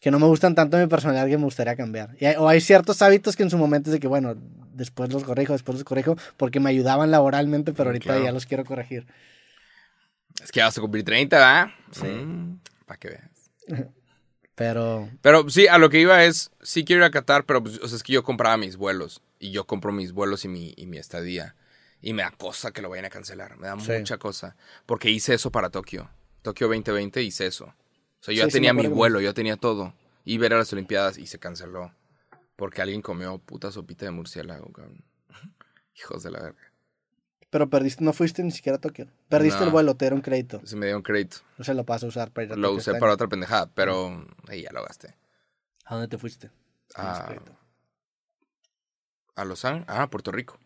Que no me gustan tanto de mi personalidad que me gustaría cambiar. Y hay- o hay ciertos hábitos que en su momento es de que, bueno, después los corrijo, después los corrijo, porque me ayudaban laboralmente, pero ahorita Claro. ya los quiero corregir. Es que ya vas a cumplir 30, ¿verdad? Sí. para que veas. Pero Pero sí, a lo que iba es, sí quiero ir a Qatar, pero pues, o sea, es que yo compraba mis vuelos. Y yo compro mis vuelos y mi, y mi estadía. Y me da cosa que lo vayan a cancelar. Me da Sí. mucha cosa. Porque hice eso para Tokio. Tokio 2020 hice eso. O sea, yo Sí, ya sí, tenía mi vuelo, yo tenía todo. Iba a ir a las Olimpiadas y se canceló. Porque alguien comió puta sopita de murciélago, cabrón. Hijos de la verga. Pero perdiste, no fuiste ni siquiera a Tokio. Perdiste No. el vuelo, te dieron crédito. Se me dio un crédito. No se lo vas a usar para ir a Lo Tokio usé este para año. otra pendejada, pero ahí ya lo gasté. ¿A dónde te fuiste? A, crédito. a Los Ángeles. Ah, a Puerto Rico.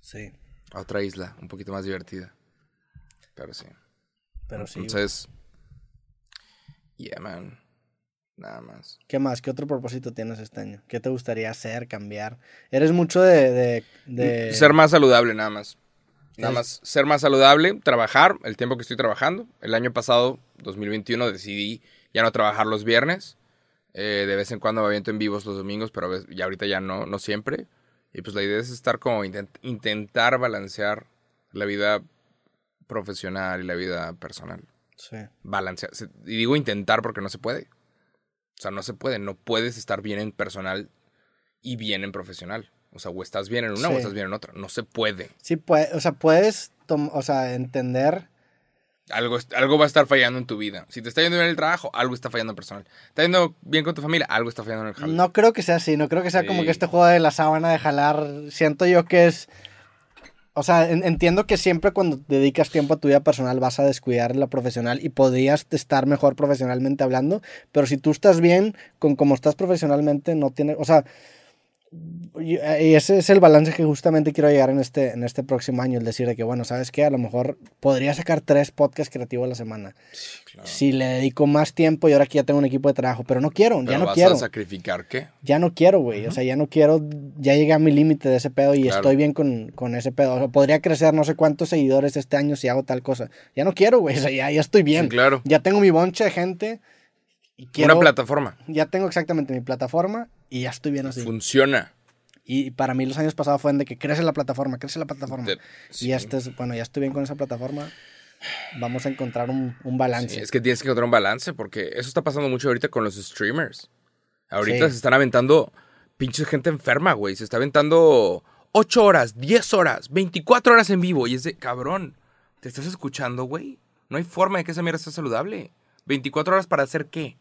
Sí, A otra isla, un poquito más divertida. Pero sí. pero sí. Entonces, yeah, man. Nada más. ¿Qué más? ¿Qué otro propósito tienes este año? ¿Qué te gustaría hacer, cambiar? Eres mucho de... de, de- Ser más saludable, nada más. Nada más ser más saludable, trabajar el tiempo que estoy trabajando. El año pasado, 2021, decidí ya no trabajar los viernes. Eh, de vez en cuando me aviento en vivos los domingos, pero ya ahorita ya no, no siempre. Y pues la idea es estar como intent- intentar balancear la vida profesional y la vida personal. Sí. balancear. Y digo intentar porque no se puede. O sea, no se puede. No puedes estar bien en personal y bien en profesional. O sea, o estás bien en una Sí. o estás bien en otra. No se puede. Sí, puede, o sea, puedes, o sea, entender... Algo, algo va a estar fallando en tu vida. Si te está yendo bien en el trabajo, algo está fallando en personal. ¿Está yendo bien con tu familia? Algo está fallando en el jale. No creo que sea así, no creo que sea como que este juego de la sábana de jalar. Siento yo que es. O sea, en- entiendo que siempre cuando dedicas tiempo a tu vida personal vas a descuidar la profesional y podrías estar mejor profesionalmente hablando, pero si tú estás bien con cómo estás profesionalmente, no tiene. O sea. Y y ese es el balance que justamente quiero llegar en este, en este próximo año, el decir de que, bueno, ¿sabes qué? A lo mejor podría sacar tres podcasts creativos a la semana. Claro. Si le dedico más tiempo y ahora que ya tengo un equipo de trabajo, pero no quiero, Pero ya no vas quiero a sacrificar qué? ya no quiero, güey. O sea, ya no quiero, ya llegué a mi límite de ese pedo y Claro. estoy bien con, con ese pedo. O sea, podría crecer no sé cuántos seguidores este año si hago tal cosa. Ya no quiero, güey. O sea, ya, ya estoy bien. Sí, claro. Ya tengo mi bonche de gente. Y quiero, Una plataforma. Ya tengo exactamente mi plataforma y ya estoy bien así. Funciona. Y para mí los años pasados fueron de que crece la plataforma, crece la plataforma. Sí. Y este es, bueno, ya estoy bien con esa plataforma. Vamos a encontrar un, un balance. Sí, es que tienes que encontrar un balance porque eso está pasando mucho ahorita con los streamers. Ahorita Sí. se están aventando pinche gente enferma, güey. Se está aventando 8 horas, 10 horas, 24 horas en vivo. Y es de, cabrón, ¿te estás escuchando, güey? No hay forma de que esa mierda sea saludable. 24 horas para hacer qué?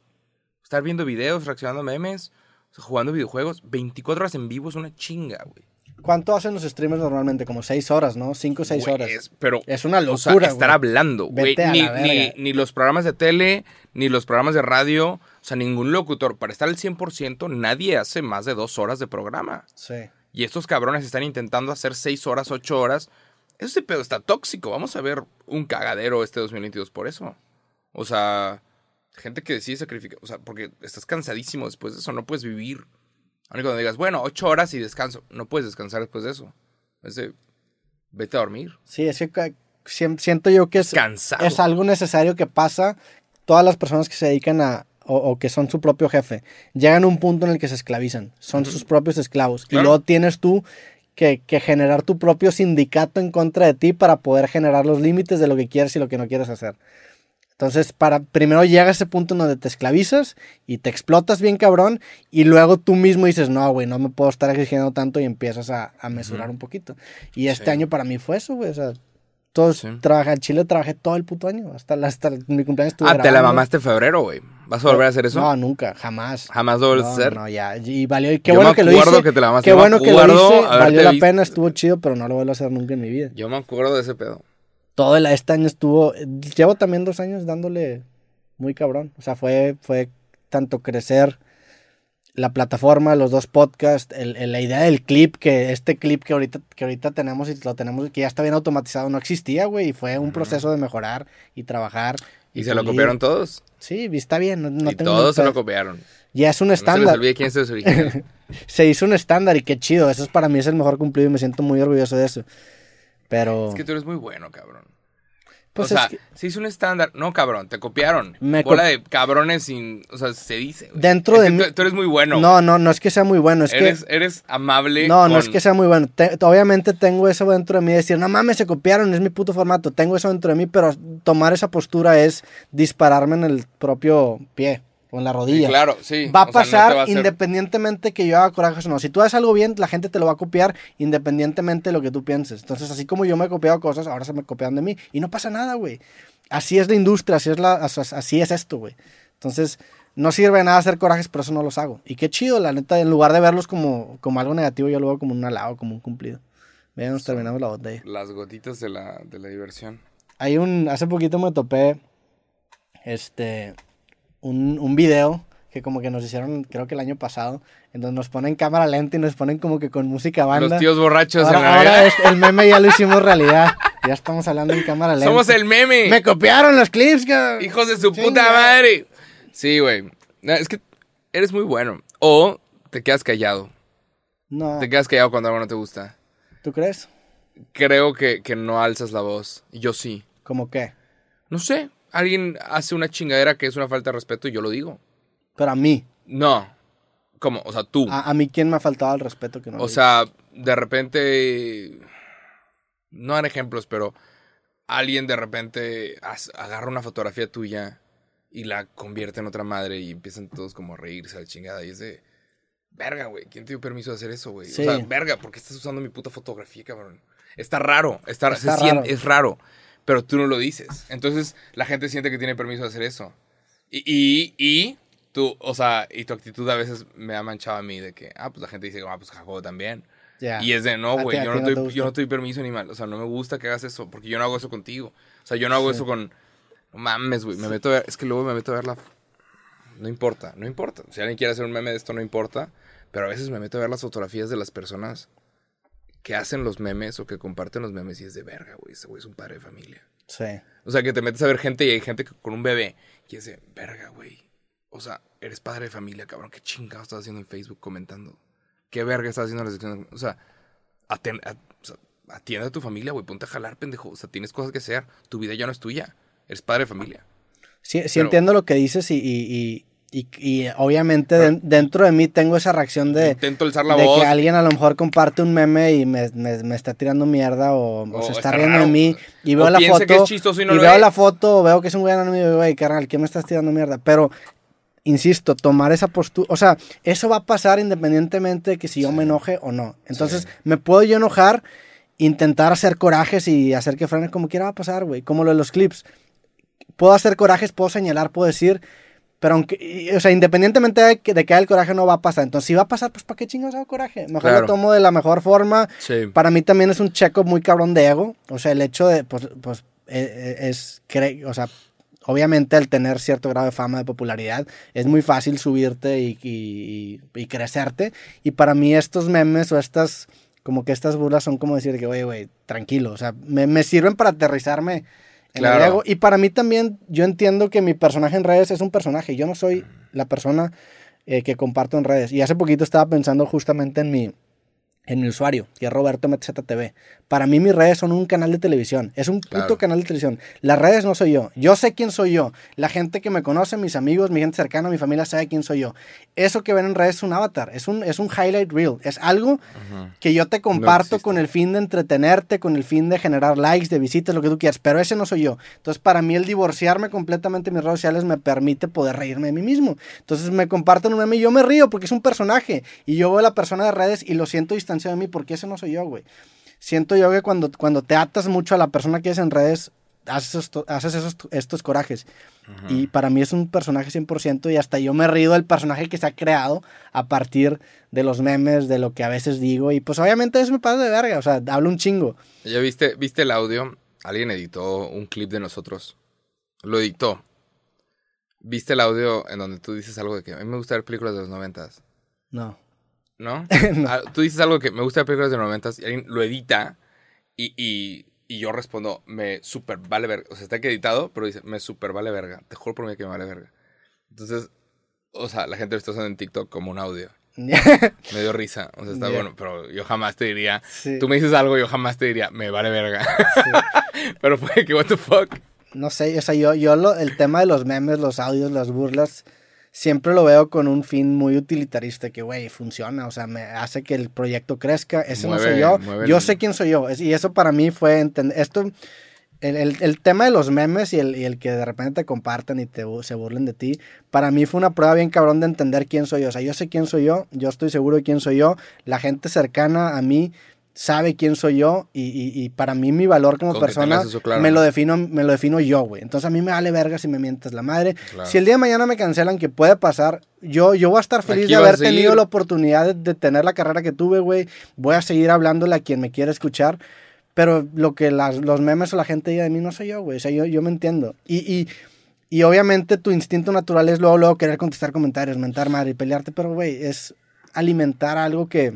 Estar viendo videos, reaccionando a memes, jugando videojuegos. 24 horas en vivo es una chinga, güey. ¿Cuánto hacen los streamers normalmente? Como seis horas, ¿no? Cinco o seis Güey, horas. es- pero, Es una o sea, locura, estar güey. hablando, güey. Ni, ni, ni los programas de tele, ni los programas de radio, o sea, ningún locutor. Para estar al 100%, nadie hace más de dos horas de programa. Sí. Y estos cabrones están intentando hacer seis horas, ocho horas. Ese pedo está tóxico. Vamos a ver un cagadero este 2022 por eso. O sea, gente que decide sacrificar. O sea, porque estás cansadísimo después de eso. No puedes vivir. Aunque cuando digas, bueno, ocho horas y descanso. No puedes descansar después de eso. Es de, vete a dormir. Sí, es que siento yo que es, Cansado. es algo necesario que pasa todas las personas que se dedican a o, o que son su propio jefe. Llegan a un punto en el que se esclavizan, son sus propios esclavos. Y luego tienes tú que, que generar tu propio sindicato en contra de ti para poder generar los límites de lo que quieres y lo que no quieres hacer. Entonces, para, primero llega ese punto en donde te esclavizas y te explotas bien cabrón y luego tú mismo dices, no, güey, no me puedo estar exigiendo tanto y empiezas a, a mesurar un poquito. Y este Sí. año para mí fue eso, güey, o sea, todos Sí. trabajé en Chile, trabajé todo el puto año, hasta, hasta mi cumpleaños estuve Ah, te la grabando. mamaste en febrero, güey. ¿Vas a volver a hacer eso? No, nunca, jamás. Jamás lo vuelves a No, hacer. No, ya, y valió, y qué Yo bueno me que lo acuerdo hice. que te la mamaste, Qué me bueno que lo hice, valió la visto. pena, estuvo chido, pero no lo vuelvo a hacer nunca en mi vida. Yo me acuerdo de ese pedo. Todo el, este año estuvo, llevo también dos años dándole muy cabrón. O sea, fue, fue tanto crecer la plataforma, los dos podcasts, el, el- la idea del clip, que este clip que ahorita, que ahorita tenemos y lo tenemos, que ya está bien automatizado, no existía, güey, y fue un proceso de mejorar y trabajar. ¿Y se lo copiaron todos? Sí, está bien, no, no y tengo todos se lo copiaron. Ya es un No se les estándar. quién original. Se hizo un estándar y qué chido, eso es para mí es el mejor cumplido y me siento muy orgulloso de eso. Pero, es que tú eres muy bueno, cabrón. pues o sea, que se hizo un estándar. No, cabrón, te copiaron. Me Bola co- de cabrones sin... O sea, se dice. Dentro Es de mí- tú, tú eres muy bueno. no, no, no es que sea muy bueno, es que... eres, eres amable No, no es que sea muy bueno. Te- obviamente tengo eso dentro de mí de decir, no mames, se copiaron, es mi puto formato. Tengo eso dentro de mí, pero tomar esa postura es dispararme en el propio pie o en la Sí, rodilla. claro, sí. Va a O sea, no pasar va a hacer- independientemente que yo haga corajes o no. Si tú haces algo bien, la gente te lo va a copiar independientemente de lo que tú pienses. Entonces, así como yo me he copiado cosas, ahora se me copian de mí. Y no pasa nada, güey. Así es la industria, así es, la, así es esto, güey. Entonces, no sirve de nada hacer corajes, por eso no los hago. Y qué chido, la neta, en lugar de verlos como, como algo negativo, yo lo veo como un halago, como un cumplido. Vean, nos terminamos la botella. Las gotitas de la, de la diversión. Hay un, hace poquito me topé, este, un, un video que como que nos hicieron, creo que el año pasado, en donde nos ponen cámara lenta y nos ponen como que con música banda. Los tíos borrachos en ahora, la ahora Navidad. es- el meme ya lo hicimos realidad. Ya estamos hablando en cámara lenta. Somos el meme. Me copiaron los clips, cabrón. Hijos de su Chinga. puta madre. Sí, güey. No, Es que eres muy bueno. O te quedas callado. No, Te quedas callado cuando algo no te gusta. ¿tú crees? Creo que, que no alzas la voz. Y yo sí. ¿Cómo qué? No sé. Alguien hace una chingadera que es una falta de respeto y yo lo digo. Pero a mí, No. ¿Cómo? O sea, tú. a, a mí, ¿quién me ha faltado el respeto que no? o sea, de repente. No dan ejemplos, pero alguien de repente agarra una fotografía tuya y la convierte en otra madre y empiezan todos como a reírse a la chingada. Y es de. Verga, güey. ¿Quién te dio permiso de hacer eso, güey? Sí. O sea, verga, ¿por qué estás usando mi puta fotografía, cabrón? Está raro. Está, Está se siente- es raro. Pero tú no lo dices. Entonces la gente siente que tiene permiso de hacer eso. Y, y, y tú, o sea, y tu actitud a veces me ha manchado a mí de que, ah, pues la gente dice, ah, pues Jacobo también. Ya. Y es de, no, güey, yo, no no yo no te doy permiso ni mal. O sea, no me gusta que hagas eso, porque yo no hago eso contigo. O sea, yo no hago Sí. eso con... No mames, güey, me meto a ver... Es que luego me meto a ver la... No importa, no importa. Si alguien quiere hacer un meme de esto, no importa. Pero a veces me meto a ver las fotografías de las personas que hacen los memes o que comparten los memes y es de verga, güey. Ese güey es un padre de familia. Sí. O sea, que te metes a ver gente y hay gente que- con un bebé y es de verga, güey. O sea, eres padre de familia, cabrón. ¿Qué chingado estás haciendo en Facebook comentando? ¿Qué verga estás haciendo en la sección? O sea, aten- a- o sea, atiende a tu familia, güey. Ponte a jalar, pendejo. O sea, tienes cosas que hacer. Tu vida ya no es tuya. Eres padre de familia. Sí, sí Pero- entiendo lo que dices y, y, y, y- y obviamente den- dentro de mí tengo esa reacción de, Intento alzar la de voz. que alguien a lo mejor comparte un meme y me, me- me está tirando mierda o, o O se está, está riendo raro. de mí y O veo la foto que es chistoso y no veo la foto o veo que es un güey anónimo y digo, güey, carnal, ¿qué me estás tirando mierda? Pero, insisto, tomar esa postura, o sea, eso va a pasar independientemente de que si yo me enoje o no. Entonces, Sí. me puedo yo enojar, intentar hacer corajes y hacer que frene como quiera va a pasar, güey, como lo de los clips. Puedo hacer corajes, puedo señalar, puedo decir, pero aunque, o sea, independientemente de que, de que haya el coraje no va a pasar. Entonces, si va a pasar, pues ¿para qué chingados hago coraje? Mejor Claro. lo tomo de la mejor forma. Sí. Para mí también es un checo muy cabrón de ego. O sea, el hecho de, pues, pues eh, eh, es, cre- o sea, obviamente al tener cierto grado de fama, de popularidad, es muy fácil subirte y, y- y- y crecerte. Y para mí estos memes o estas, como que estas burlas son como decir que, oye, güey, tranquilo. O sea, me, me sirven para aterrizarme en el Claro. ego. Y para mí también, yo entiendo que mi personaje en redes es un personaje. Yo no soy la persona eh, que comparto en redes. Y hace poquito estaba pensando justamente en mi, en mi usuario, que es Roberto MZTV. Para mí mis redes son un canal de televisión, es un puto Claro. canal de televisión. Las redes no soy yo, yo sé quién soy yo. La gente que me conoce, mis amigos, mi gente cercana, mi familia sabe quién soy yo. Eso que ven en redes es un avatar, es un, es un highlight reel, es algo que yo te comparto con el fin de entretenerte, con el fin de generar likes, de visitas, lo que tú quieras, pero ese no soy yo. Entonces, para mí el divorciarme completamente de mis redes sociales me permite poder reírme de mí mismo. Entonces, me comparten un meme y yo me río porque es un personaje y yo veo a la persona de redes y lo siento distanciado de mí porque ese no soy yo, güey. Siento yo que cuando, cuando te atas mucho a la persona que es en redes, haces, esto- haces esos, estos corajes. Y para mí es un personaje 100% y hasta yo me río del personaje que se ha creado a partir de los memes, de lo que a veces digo. Y pues obviamente eso me pasa de verga, o sea, hablo un chingo. ¿Ya viste, viste el audio? Alguien editó un clip de nosotros. Lo editó. ¿Viste el audio en donde tú dices algo de que a mí me gusta ver películas de los noventas? No. ¿No? Ah, Tú dices algo que me gusta ver películas de noventas y alguien lo edita y, y, y yo respondo, me super vale verga. O sea, está que editado, pero dice, me super vale verga. Te juro por mí que me vale verga. Entonces, o sea, la gente lo está usando en TikTok como un audio. Me dio risa. O sea, está Ya. bueno, pero yo jamás te diría, Sí. tú me dices algo, yo jamás te diría, me vale verga. pero fue que, what the fuck. No sé, o sea, yo, yo lo, el tema de los memes, los audios, las burlas, siempre lo veo con un fin muy utilitarista, que, güey, funciona, o sea, me hace que el proyecto crezca, ese no soy yo, mueve yo sé quién soy yo, y eso para mí fue entender, esto, el, el- el tema de los memes y el, y el que de repente te compartan y te, se burlen de ti, para mí fue una prueba bien cabrón de entender quién soy yo, o sea, yo sé quién soy yo, yo estoy seguro de quién soy yo, la gente cercana a mí sabe quién soy yo y, y- y para mí mi valor como Con persona tengas eso claro, me lo defino me lo defino yo, güey. Entonces a mí me vale verga si me mientes la madre. Claro. Si el día de mañana me cancelan, que puede pasar, yo, yo voy a estar feliz Aquí de haber tenido la oportunidad de, de tener la carrera que tuve, güey. Voy a seguir hablándole a quien me quiera escuchar. Pero lo que las- los memes o la gente diga de mí no soy yo, güey. O sea, yo, yo me entiendo. Y, y, y obviamente tu instinto natural es luego, luego querer contestar comentarios, mentar madre y pelearte. Pero, güey, es alimentar algo que,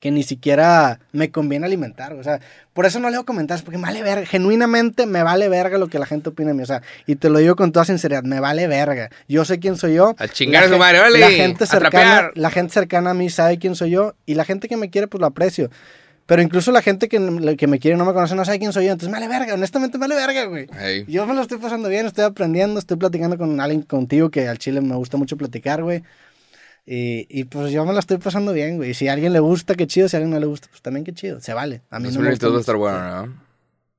que ni siquiera me conviene alimentar. O sea, por eso no leo comentarios, porque me vale verga. Genuinamente me vale verga lo que la gente opina de mí. O sea, y te lo digo con toda sinceridad, me vale verga. Yo sé quién soy yo. A chingar a su madre, órale, La gente cercana, la gente cercana a mí sabe quién soy yo. Y la gente que me quiere, pues lo aprecio. Pero incluso la gente que, que me quiere y no me conoce no sabe quién soy yo. Entonces me vale verga, honestamente me vale verga, güey. Hey. Yo me lo estoy pasando bien, estoy aprendiendo, estoy platicando con alguien contigo que al chile me gusta mucho platicar, güey. Y, y pues yo me lo estoy pasando bien, güey. Si a alguien le gusta, qué chido. Si a alguien no le gusta, pues también qué chido. Se vale. A mí Los no me gusta va a estar bueno, ¿no?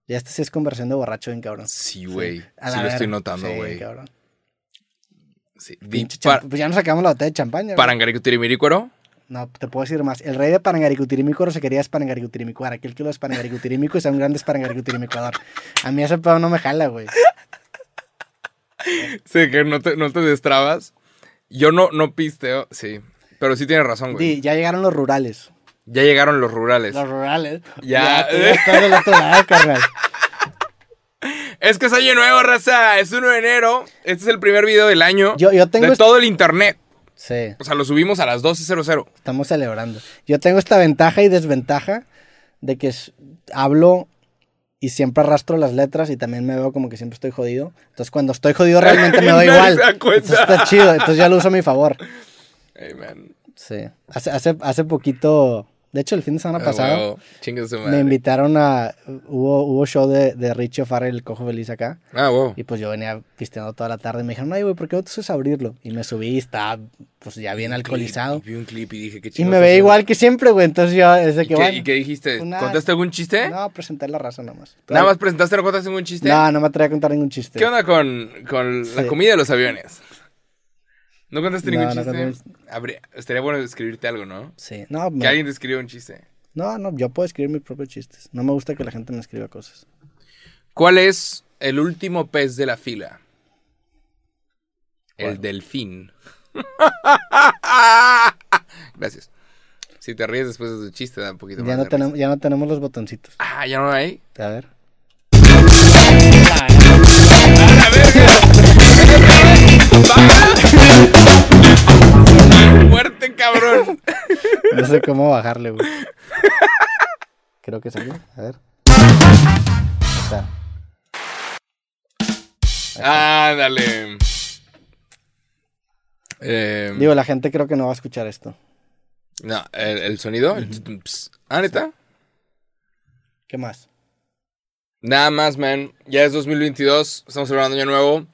Ya este sí es conversión de borracho bien cabrón. Sí, güey. Sí, la lo estoy notando, Sí, güey. cabrón. Sí. Di- Pinche pa- champ- Pues ya nos sacamos la botella de champaña. güey. Parangaricutirimiricuaro. No, te puedo decir más. El rey de Parangaricutirimícuaro se quería Espangaricutirimícuaro. Aquel que lo es Parangaricutirímico y sea un gran Espangaricutirimícuador. A mí ese pedo no me jala, güey. Sí, que no te, no te destrabas. Yo no, no pisteo, sí. Pero sí tienes razón, güey. Di, ya llegaron los rurales. Ya llegaron los rurales. Los rurales. Ya. ya del otro lado, carnal. Es que es año nuevo, raza. Es 1 de enero. Este es el primer video del año. Yo- yo tengo de este- todo el internet. Sí. O sea, lo subimos a las 12.00. Estamos celebrando. Yo tengo esta ventaja y desventaja de que hablo y siempre arrastro las letras y también me veo como que siempre estoy jodido. Entonces cuando estoy jodido realmente me igual. da cuenta. Entonces está chido. Entonces ya lo uso a mi favor. Hey, man. Sí. Hace, hace, hace poquito, de hecho el fin de semana Ah, pasado. Chingue su me madre. invitaron a... Hubo, hubo show de, de Richie O'Farrell, el cojo feliz acá. Ah, wow. Y pues yo venía pisteando toda la tarde y me dijeron, ay, güey, ¿por qué no te haces abrirlo? Y me subí y estaba pues ya bien alcoholizado. Y vi un clip y dije, qué Y chido. me veía igual que siempre, güey. Entonces yo, desde ¿Y que qué, bueno, y qué dijiste? nada. ¿Contaste algún chiste? No, presenté la raza nomás. Nada más presentaste, no contaste ningún chiste. No, no me atreví a contar ningún chiste. ¿Qué onda con, con la comida de los aviones? ¿No contaste ningún no chiste? conté Habría- estaría bueno escribirte algo, ¿no? Sí, no, Que alguien te escriba un chiste. no, no, yo puedo escribir mis propios chistes. No me gusta que la gente me escriba cosas. ¿Cuál es el último pez de la fila? El delfín. Gracias. Si te ríes después de tu chiste, da un poquito Ya más no, de tenemos, ya no tenemos los botoncitos. Ah, ¿ya no hay? A ver. ¡A la verga! ¡Muerte, cabrón! No sé cómo bajarle, güey. Creo que salió. A ver. Ahí está. Ándale. Eh, Digo, la gente creo que no va a escuchar esto. No, el, el sonido. el ps. Ah, neta. ¿Qué más? Nada más, man. Ya es 2022. Estamos celebrando año nuevo.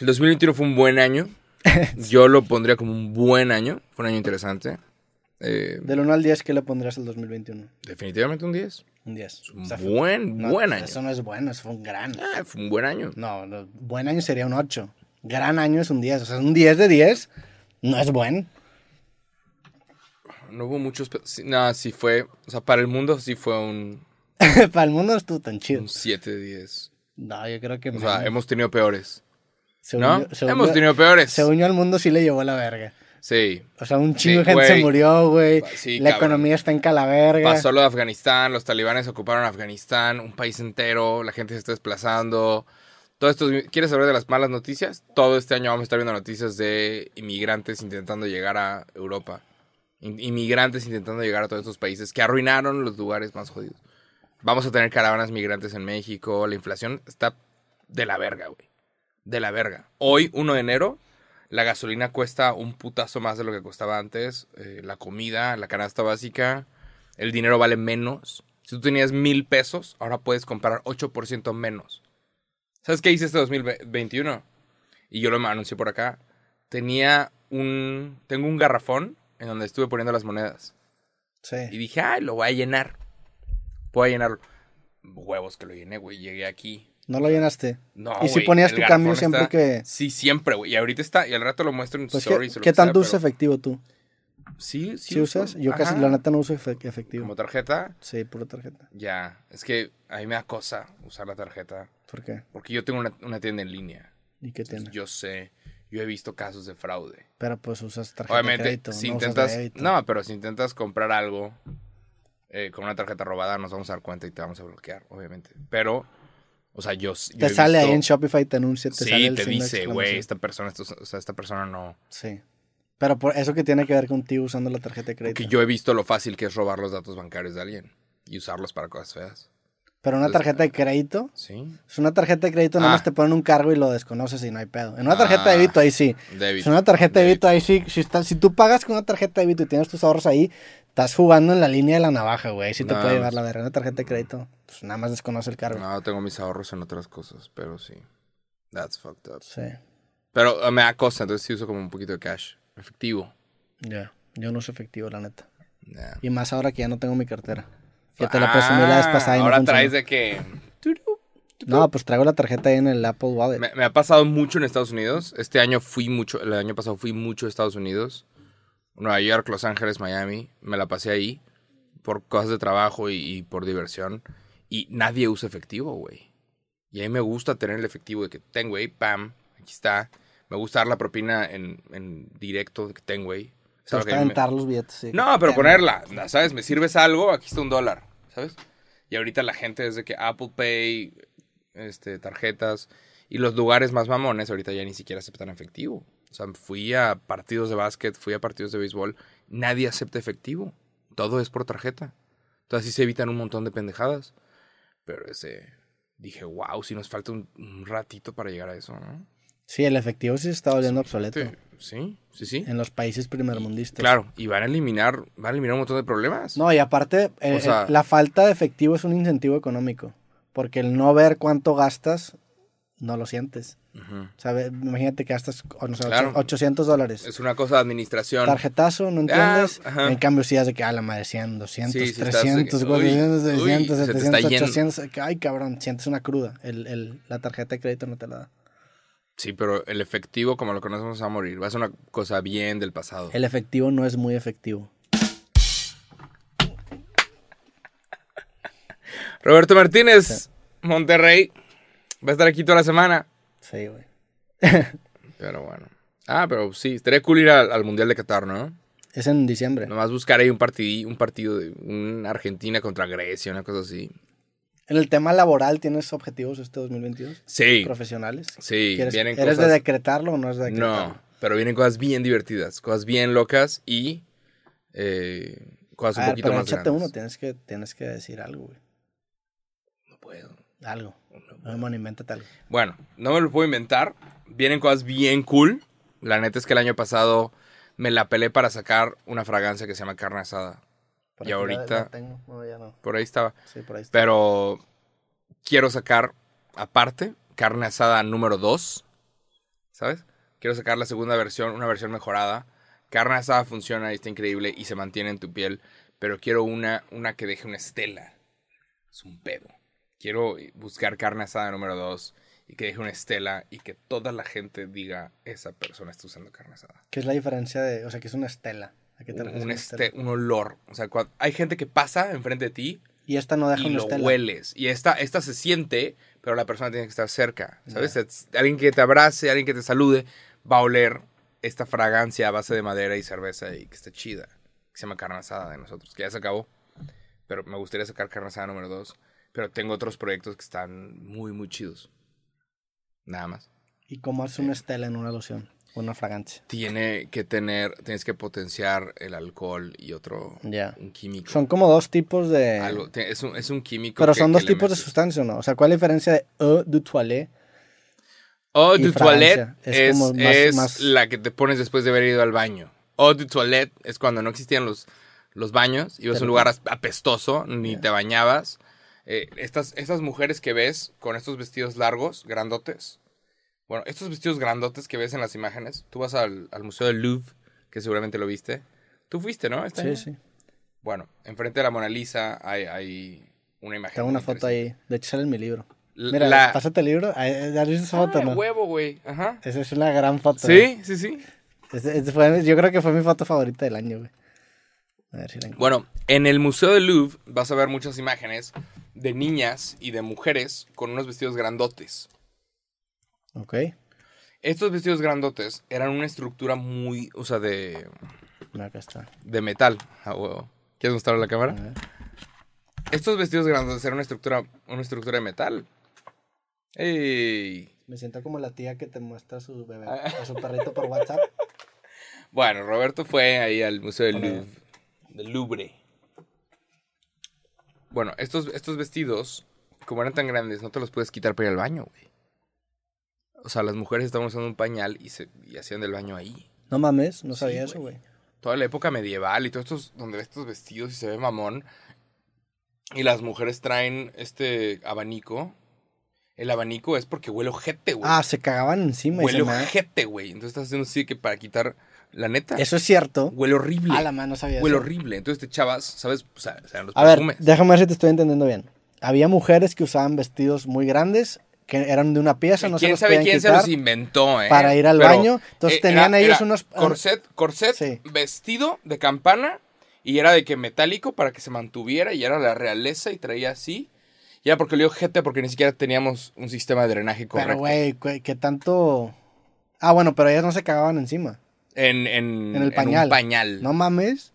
El 2021 fue un buen año. Yo lo pondría como un buen año. Fue un año interesante. Eh, Del 1 al 10, ¿qué le pondrías al 2021? definitivamente un 10. Un 10. Un O sea, buen, no, buen año. Eso no es bueno, eso fue un gran. Ah, fue un buen año. No, buen año sería un 8. Gran año es un 10. O sea, un 10 de 10 no es buen. No hubo muchos. pe- sí, no, sí fue. O sea, para el mundo sí fue un, Para el mundo no estuvo tan chido. un 7 de 10. No, yo creo que. O sea, hemos tenido peores. Según ¿No? según hemos tenido peores. Según yo, al mundo sí le llevó la verga. Sí. O sea, un chingo de Sí, gente se murió, güey. Sí, la cabrón. economía está en calaverga. Pasó lo de Afganistán, los talibanes ocuparon Afganistán, un país entero, la gente se está desplazando. Todo esto, ¿quieres saber de las malas noticias? Todo este año vamos a estar viendo noticias de inmigrantes intentando llegar a Europa. In- Inmigrantes intentando llegar a todos estos países que arruinaron los lugares más jodidos. Vamos a tener caravanas migrantes en México. La inflación está de la verga, güey. De la verga. Hoy, 1 de enero, la gasolina cuesta un putazo más de lo que costaba antes. eh, la comida, la canasta básica, el dinero vale menos. Si tú tenías mil pesos, ahora puedes comprar 8% menos. ¿Sabes qué hice este 2021? Y yo lo anuncié por acá. Tenía un. Tengo un garrafón en donde estuve poniendo las monedas. Y Sí. dije, ay, lo voy a llenar. Voy a llenarlo. Huevos que lo llené, güey. Llegué aquí. No lo llenaste. No, ¿Y si güey, ponías el tu garrafón cambio siempre está- que- Sí, siempre, güey. Y ahorita está. Y al rato lo muestro en Pues, ¿qué, stories. o lo qué que sea, tanto usas pero- efectivo tú? Sí, sí. ¿Sí usas? Yo casi, Ajá. la neta, no uso efe- efectivo. Como tarjeta, Sí, pura tarjeta. ya. Es que a mí me da cosa usar la tarjeta. ¿Por qué? Porque yo tengo una, una tienda en línea. ¿Y qué tiene? yo sé. Yo he visto casos de fraude. Pero pues usas tarjeta Obviamente, de crédito, si no usas intentas. débito. No, pero si intentas comprar algo eh, con una tarjeta robada, nos vamos a dar cuenta y te vamos a bloquear, obviamente. Pero, o sea, yo. yo Te sale ahí en Shopify, te anuncia, te sale Sí, el te dice, güey, esta persona, esto- o sea, esta persona no. Sí. Pero por eso que tiene que ver contigo usando la tarjeta de crédito. Que yo he visto lo fácil que es robar los datos bancarios de alguien y usarlos para cosas feas. Pero una tarjeta de crédito, Sí. es una tarjeta de crédito, nada más Ah. te ponen un cargo y lo desconoces y no hay pedo. En una tarjeta de Ah. débito ahí sí. Débito. Es una tarjeta de débito ahí sí. Si, está- si tú pagas con una tarjeta de débito y tienes tus ahorros ahí, estás jugando en la línea de la navaja, güey. Ahí sí te No, puede llevar la verga. Una tarjeta de crédito, pues nada más desconoce el cargo. No, tengo mis ahorros en otras cosas, pero sí. That's fucked up. Sí. Pero eh, me da cosa, entonces sí uso como un poquito de cash. Efectivo. Ya. Yo no uso efectivo, la neta. Yeah. Y más ahora que ya no tengo mi cartera. Que te la presumí la vez pasada y no Ah, Ahora funcionó. traes de que... No, pues traigo la tarjeta ahí en el Apple Wallet. Me, me ha pasado mucho en Estados Unidos. Este año fui mucho, el año pasado fui mucho a Estados Unidos. Nueva York, Los Ángeles, Miami. Me la pasé ahí por cosas de trabajo y, y por diversión. Y nadie usa efectivo, güey. Y a mí me gusta tener el efectivo de que tengo ahí, pam, aquí está. Me gusta dar la propina en, en directo de que tengo. Es Te gusta me- aventar los billetes, sí. No, pero ponerla, ¿sabes? Me sirves algo, aquí está un dólar, ¿sabes? Y ahorita la gente desde que Apple Pay, este, tarjetas y los lugares más mamones ahorita ya ni siquiera aceptan efectivo. O sea, fui a partidos de básquet, fui a partidos de béisbol, nadie acepta efectivo. Todo es por tarjeta. Entonces así se evitan un montón de pendejadas. Pero ese, dije, wow, si nos falta un, un ratito para llegar a eso, ¿no? Sí, el efectivo sí se está volviendo obsoleto. Sí, sí, sí. En los países primermundistas. Claro, y van a eliminar, van a eliminar un montón de problemas. No, y aparte, eh, sea- eh, la falta de efectivo es un incentivo económico. Porque el no ver cuánto gastas, no lo sientes. ¿Sabes? Imagínate que gastas no sé, Claro. ocho- 800 dólares. Es una cosa de administración. Tarjetazo, ¿no entiendes? Ah, ajá. en cambio, si es de que, ah, la madre, 100, 200, Sí, sí, estás de 300, que, 400, uy, uy, 600, se te está 700, yendo. 800. que, Ay, cabrón, sientes una cruda. El, el- la tarjeta de crédito no te la da. Sí, pero el efectivo, como lo conocemos, va a morir. Va a ser una cosa bien del pasado. El efectivo no es muy efectivo. Roberto Martínez, Monterrey. Va a estar aquí toda la semana. Sí, güey. Pero bueno. Ah, pero sí, estaría cool ir al, al Mundial de Qatar, ¿no? Es en diciembre. Nomás buscar ahí un, partid, un partido de un Argentina contra Grecia, una cosa así. En el tema laboral, ¿tienes objetivos este 2022? Sí, ¿Profesionales? sí, ¿Quieres- vienen ¿Eres cosas... de decretarlo o no es de decretarlo? No, pero vienen cosas bien divertidas, cosas bien locas y eh, cosas un A ver, poquito pero más grandes. uno, tienes que, tienes que decir algo, güey. No puedo. Algo. No, bueno, invéntate algo. Bueno, no me lo puedo inventar. Vienen cosas bien cool. La neta es que el año pasado me la pelé para sacar una fragancia que se llama carne asada. Por Y ahorita- la tengo. No, ya no. Por ahí estaba. Sí, por ahí está. Pero quiero sacar, aparte, carne asada número 2. ¿Sabes? Quiero sacar la segunda versión, una versión mejorada. Carne asada funciona y está increíble y se mantiene en tu piel. Pero quiero una, una que deje una estela. Es un pedo. Quiero buscar carne asada número 2 y que deje una estela y que toda la gente diga, esa persona está usando carne asada. ¿Qué es la diferencia de, o sea, que es una estela? ¿A qué te Un, refieres un con este, un olor. O sea, cuando, hay gente que pasa enfrente de ti Y esta no deja y una lo estela. hueles. Y esta, esta se siente, pero la persona tiene que estar cerca. ¿Sabes? Es- Alguien que te abrace, alguien que te salude, va a oler esta fragancia a base de madera y cerveza y que esté chida. Que se llama carne asada de nosotros, que ya se acabó. Pero me gustaría sacar carne asada número 2. Pero tengo otros proyectos que están muy, muy chidos. Nada más. ¿Y cómo haces una estela en una loción? o Una fragancia. Tiene que tener, tienes que potenciar el alcohol y otro, Ya. un químico. Son como dos tipos de... Algo, es, un, es un químico. Pero que- son dos tipos de sustancia, ¿o ¿no? O sea, ¿cuál es la diferencia de eau de toilette? Eau de toilette Es es, como más- es más- la que te pones después de haber ido al baño. Eau de toilette es cuando no existían los, los baños, ibas a un lugar apestoso, ni te bañabas. Eh, estas, estas mujeres que ves con estos vestidos largos, grandotes. Bueno, estos vestidos grandotes que ves en las imágenes, tú vas al, al Museo del Louvre, que seguramente lo viste. Tú fuiste, ¿no? Este Sí, año? sí. Bueno, enfrente de la Mona Lisa hay, hay una imagen. Tengo una foto ahí. De hecho, sale en mi libro. L- Mira, la- pásate el libro. Ahí- ¿Has visto esa foto, Ah, no? huevo, güey. Ajá. Esa es una gran foto. Sí, sí, sí. Fue- yo creo que fue mi foto favorita del año, güey. A ver si la encuentro. Bueno, en el Museo del Louvre vas a ver muchas imágenes de niñas y de mujeres con unos vestidos grandotes. Ok. Estos vestidos grandotes eran una estructura muy, o sea, de, acá está. de metal. Ah, huevo. ¿Quieres mostrarlo a la A cámara? ver. Estos vestidos grandotes eran una estructura, una estructura de metal. ¡Ey! Me siento como la tía que te muestra a su bebé, Ah. a su perrito por WhatsApp. Bueno, Roberto fue ahí al Museo del. Louvre. Del Louvre. Bueno, estos, estos vestidos, como eran tan grandes, no te los puedes quitar para ir al baño, güey. O sea, las mujeres estaban usando un pañal y, se, y hacían del baño ahí. No mames, no sabía Sí, eso, güey. Toda la época medieval y todos estos, donde ves estos vestidos y se ve mamón. Y las mujeres traen este abanico. El abanico es porque huele ojete, güey. Ah, se cagaban encima. y huele ojete, güey. Entonces estás haciendo así que para quitar la neta. Eso es cierto. Huele horrible. A la mano no sabía Huele eso. horrible. Entonces te echabas, ¿sabes? O sea, los A ver, déjame ver si te estoy entendiendo bien. Había mujeres que usaban vestidos muy grandes, que eran de una pieza, no se ¿Quién los sabe quién se los inventó, eh? para ir al Pero, baño. Entonces tenían era- ellos era unos- Corset, corset, Sí. vestido de campana. Y era de que metálico para que se mantuviera. Y era la realeza y traía así. Y era porque le dio gente porque ni siquiera teníamos un sistema de drenaje correcto. Pero, güey, ¿qué tanto...? Ah, bueno, pero ellas no se cagaban encima. En, en, En el un pañal. pañal. No mames.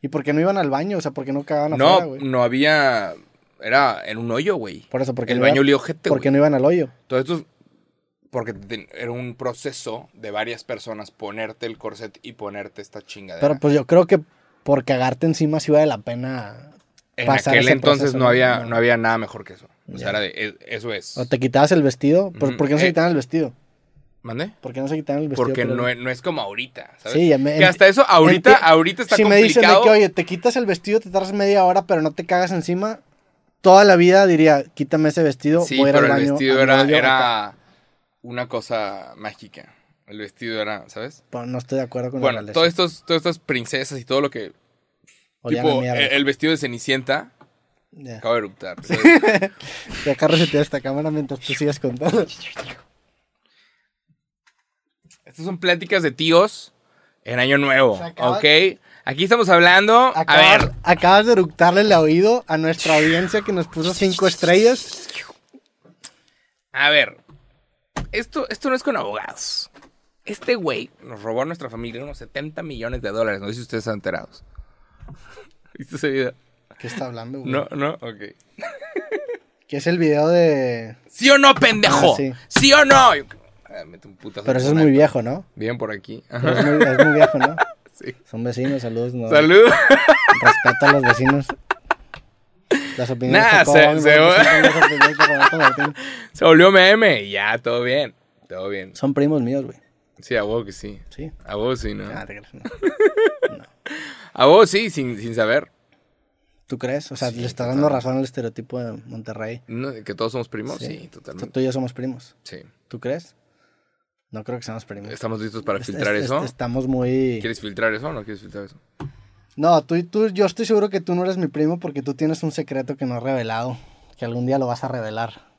¿Y por qué no iban al baño? O sea, ¿por qué no cagaban No, afuera, güey? no había. Era en un hoyo, güey. Por eso, porque El no baño iban, olía ojete, ¿Por qué no iban al hoyo? Todo esto. Porque era un proceso de varias personas ponerte el corset y ponerte esta chingadera. Pero pues yo creo que por cagarte encima sí vale la pena... en pasar aquel ese entonces proceso, no ¿no? había, No. no había nada mejor que eso. O sea, era de, e- eso es. O te quitabas el vestido. ¿Por qué no se Eh, quitaban el vestido? ¿Mande? ¿Por qué no se quitaban el vestido? Porque no es, no es como ahorita, ¿sabes? Sí, ya me- que hasta eso ahorita, ahorita está si me dicen de complicado. que, oye, te quitas el vestido, te tardas media hora, pero no te cagas encima, toda la vida diría, quítame ese vestido, sí, voy a ir pero al el baño. vestido era, hoyo acá". era una cosa mágica. El vestido era, ¿sabes? Pero no estoy de acuerdo con Bueno, la todos estos, todas estas princesas y todo lo que... Olían tipo, el, vestido de Cenicienta Ya. acaba de eruptar. Y acá resetea esta cámara mientras tú sigas contando. Estas son pláticas de tíos en Año Nuevo, ¿ok? Aquí estamos hablando... A Acabas, ver, acabas de eructarle el oído a nuestra audiencia que nos puso cinco estrellas. a ver. Esto, esto no es con abogados. Este güey nos robó a nuestra familia unos 70 millones de dólares. No sé si ustedes están enterados. ¿Viste ese video? ¿Qué está hablando, güey? No, no, ok. Que es el video de... ¿Sí o no, pendejo? Ah, sí. sí. o no? Ah, mete un putazo Pero eso es muy viejo, ¿no? Bien por aquí. Pero es, muy, es muy viejo, ¿no? Sí. Son vecinos, saludos. No. Salud. Respeto a los vecinos. Las opiniones Nah, se- se-. Se volvió meme y ya, todo bien. Todo bien. Son primos míos, güey. Sí, a vos que sí. Sí. A vos sí, ¿no? Ah, te creas, no. A vos sí, sin, sin saber. ¿Tú crees? O sea, Sí, le estás dando razón al estereotipo de Monterrey. ¿No? ¿Que todos somos primos? Sí, Sí. totalmente. Tú y yo somos primos. Sí. ¿Tú crees? No creo que seamos primos. ¿Estamos listos para filtrar eso? Estamos muy... ¿Quieres filtrar eso o no quieres filtrar eso? No, tú, tú, yo estoy seguro que tú no eres mi primo porque tú tienes un secreto que no has revelado. Que algún día lo vas a revelar.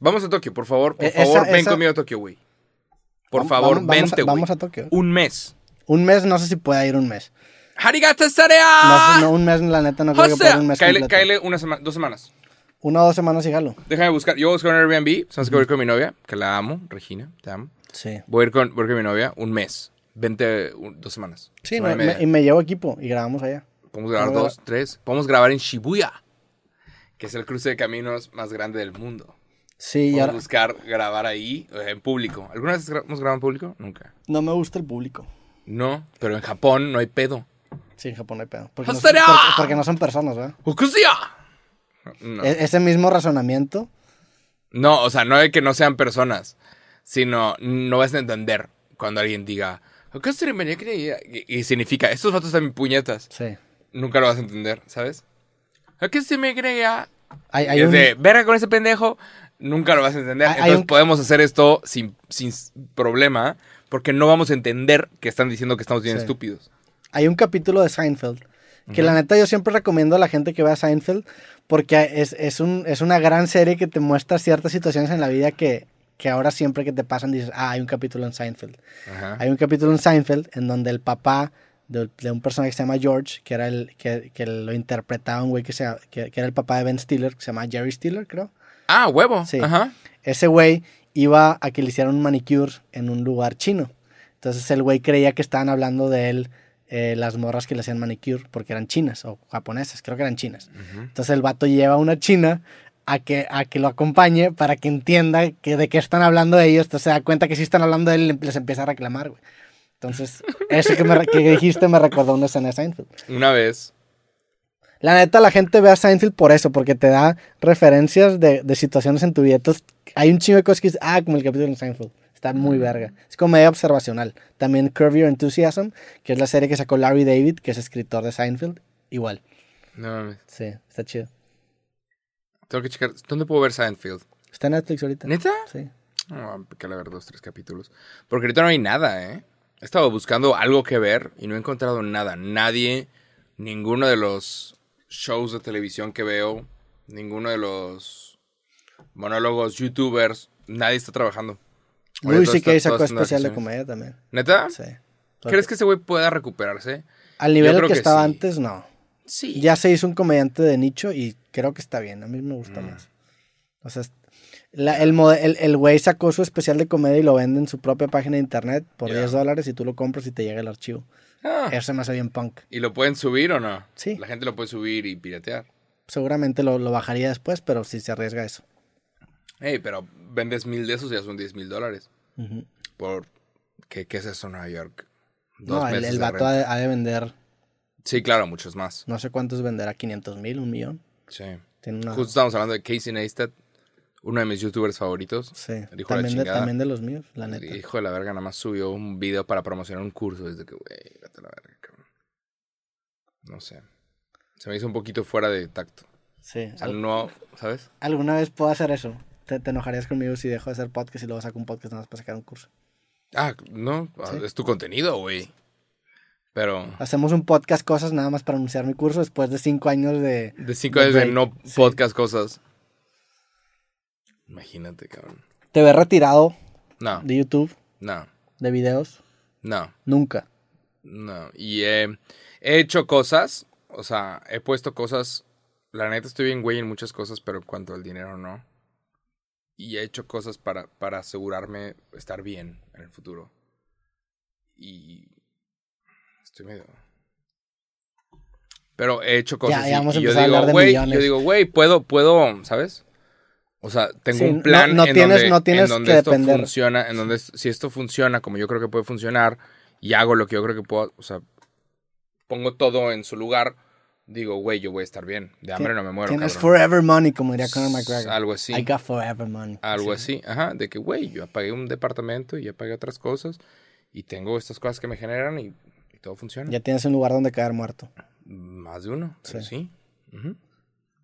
Vamos a Tokio, por favor. Por Eh, favor, esa- ven esa- conmigo a Tokio, güey. Por favor, vamos- vente, güey. Vamos a Tokio. Un mes. Un mes, no sé si pueda ir un mes. ¡Harigata No, Sarea! sé, no, un mes, la neta, no creo que pueda ir un mes Cáele, cáele una semana, dos semanas. Una o dos semanas y jalo. Déjame buscar. Yo voy a buscar un Airbnb. Sabes que voy a ir con mi novia, que la amo, Regina, te amo. Sí. Voy a ir con, voy a ir con mi novia un mes. Vente un- dos semanas. Sí, Semana me- y me- y me llevo equipo y grabamos allá. Podemos grabar dos, tres. Podemos grabar en Shibuya, que es el cruce de caminos más grande del mundo. Sí, Podemos ahora... buscar grabar ahí eh, en público. ¿Alguna vez hemos grabado en público? Nunca. No me gusta el público. No, pero en Japón no hay pedo. Sí, en Japón no hay pedo. Porque no, son, porque no son personas, ¿verdad? No. E- ese mismo razonamiento. No, o sea, no de que no sean personas, sino no vas a entender cuando alguien diga, "Okusia me creía", y, significa, estos fotos están puñetas. Sí. Nunca lo vas a entender, ¿sabes? ¿Okusia me creía? Hay, hay es un- de, verga con ese pendejo, nunca lo vas a entender. Hay- Entonces un- podemos hacer esto sin, sin problema, porque no vamos a entender que están diciendo que estamos bien Sí. estúpidos. hay un capítulo de Seinfeld. Que la neta yo siempre recomiendo a la gente que vea Seinfeld. Porque es, es, un, es una gran serie que te muestra ciertas situaciones en la vida que, que ahora siempre que te pasan dices, ah, hay un capítulo en Seinfeld. Ajá. Hay un capítulo en Seinfeld en donde el papá de, de un personaje que se llama George, que era el que, que lo interpretaba un güey que, se, que, que era el papá de Ben Stiller, que se llama Jerry Stiller, creo. Ah, huevo. Sí. Ajá. Ese güey iba a que le hicieran un manicure en un lugar chino. Entonces el güey creía que estaban hablando de él eh, las morras que le hacían manicure porque eran chinas o japonesas, creo que eran chinas. Ujú. Entonces el vato lleva a una china a que, a que lo acompañe para que entienda que de qué están hablando ellos. Entonces se da cuenta que sí están hablando de él y les empieza a reclamar, güey. Entonces, eso que, me, que dijiste me recordó una escena de Seinfeld. Una vez. La neta, la gente ve a Seinfeld por eso, porque te da referencias de, de situaciones en tu vida. Entonces, hay un chingo de cosas que dices, ah, como el capítulo de Seinfeld. Está muy verga. Es comedia observacional. También Curve Your Enthusiasm, que es la serie que sacó Larry David, que es escritor de Seinfeld. Igual. No mames. Sí, está chido. Tengo que checar. ¿Dónde puedo ver Seinfeld? Está en Netflix ahorita. ¿Neta? Sí. No, que a ver dos, tres capítulos. Porque ahorita no hay nada, ¿eh? He estado buscando algo que ver y no he encontrado nada. Nadie, ninguno de los shows de televisión que veo, ninguno de los monólogos, youtubers, nadie está trabajando. Louis C.K. sacó especial de vacaciones. comedia también. ¿Neta? Sí. ¿Crees que ese güey pueda recuperarse? Al nivel que, que estaba sí. antes, no. Sí. Ya se hizo un comediante de nicho y creo que está bien. A mí me gusta Mm. más. O sea, la- el mode- el el güey sacó su especial de comedia y lo vende en su propia página de internet por Ya. 10 dólares y tú lo compras y te llega el archivo. Ah, Eso me hace bien punk. ¿Y lo pueden subir o no? Sí. La gente lo puede subir y piratear. Seguramente lo, lo bajaría después, pero si se arriesga eso. Hey, pero vendes mil de esos y ya son 10 mil dólares. Por... ¿Qué, ¿Qué es eso, Nueva York? No, el, el vato ha de, ha de vender, Sí, claro, muchos más. no sé cuántos venderá, 500 mil, un millón. Sí. Tiene una... Justo estábamos hablando de Casey Neistat, uno de mis youtubers favoritos. Sí, el hijo de la también de, chingada. también de los míos, la El neta. hijo de la verga nada más subió un video para promocionar un curso desde que, güey, vete a la verga, cabrón. No sé. Se me hizo un poquito fuera de tacto. Sí. O sea, al- no, ¿sabes? ¿Alguna vez puedo hacer eso? ¿Te, te enojarías conmigo si dejo de hacer podcast y luego saco un podcast nada más para sacar un curso? Ah, no, Sí. es tu contenido, güey. Pero Hacemos un podcast cosas nada más para anunciar mi curso después de cinco años de... de cinco de años de no sí. podcast cosas. Imagínate, cabrón. Te ves retirado No, de YouTube, no, de videos. no. Nunca. No, y he, he hecho cosas, o sea, he puesto cosas, la neta estoy bien güey en muchas cosas, pero en cuanto al dinero no. Y he hecho cosas para, para asegurarme estar bien en el futuro. Y estoy medio... Pero he hecho cosas Ya, ya vamos a yo empezar a digo, hablar de güey, millones". yo digo, güey, puedo, puedo, ¿sabes? O sea, tengo Sí, un plan no en tienes- donde, no tienes en donde que esto depender. funciona, en donde si esto funciona como yo creo que puede funcionar y hago lo que yo creo que puedo, o sea, pongo todo en su lugar, digo, güey, yo voy a estar bien. De hambre no me muero, Tienes cabrón. forever money, como diría Conor McGregor. Algo así. I got forever money. Algo Sí. así, ajá, de que, güey, yo apagué un departamento y ya pagué otras cosas y tengo estas cosas que me generan y, y todo funciona. Ya tienes un lugar donde caer muerto. Más de uno, pero sí. Ujú.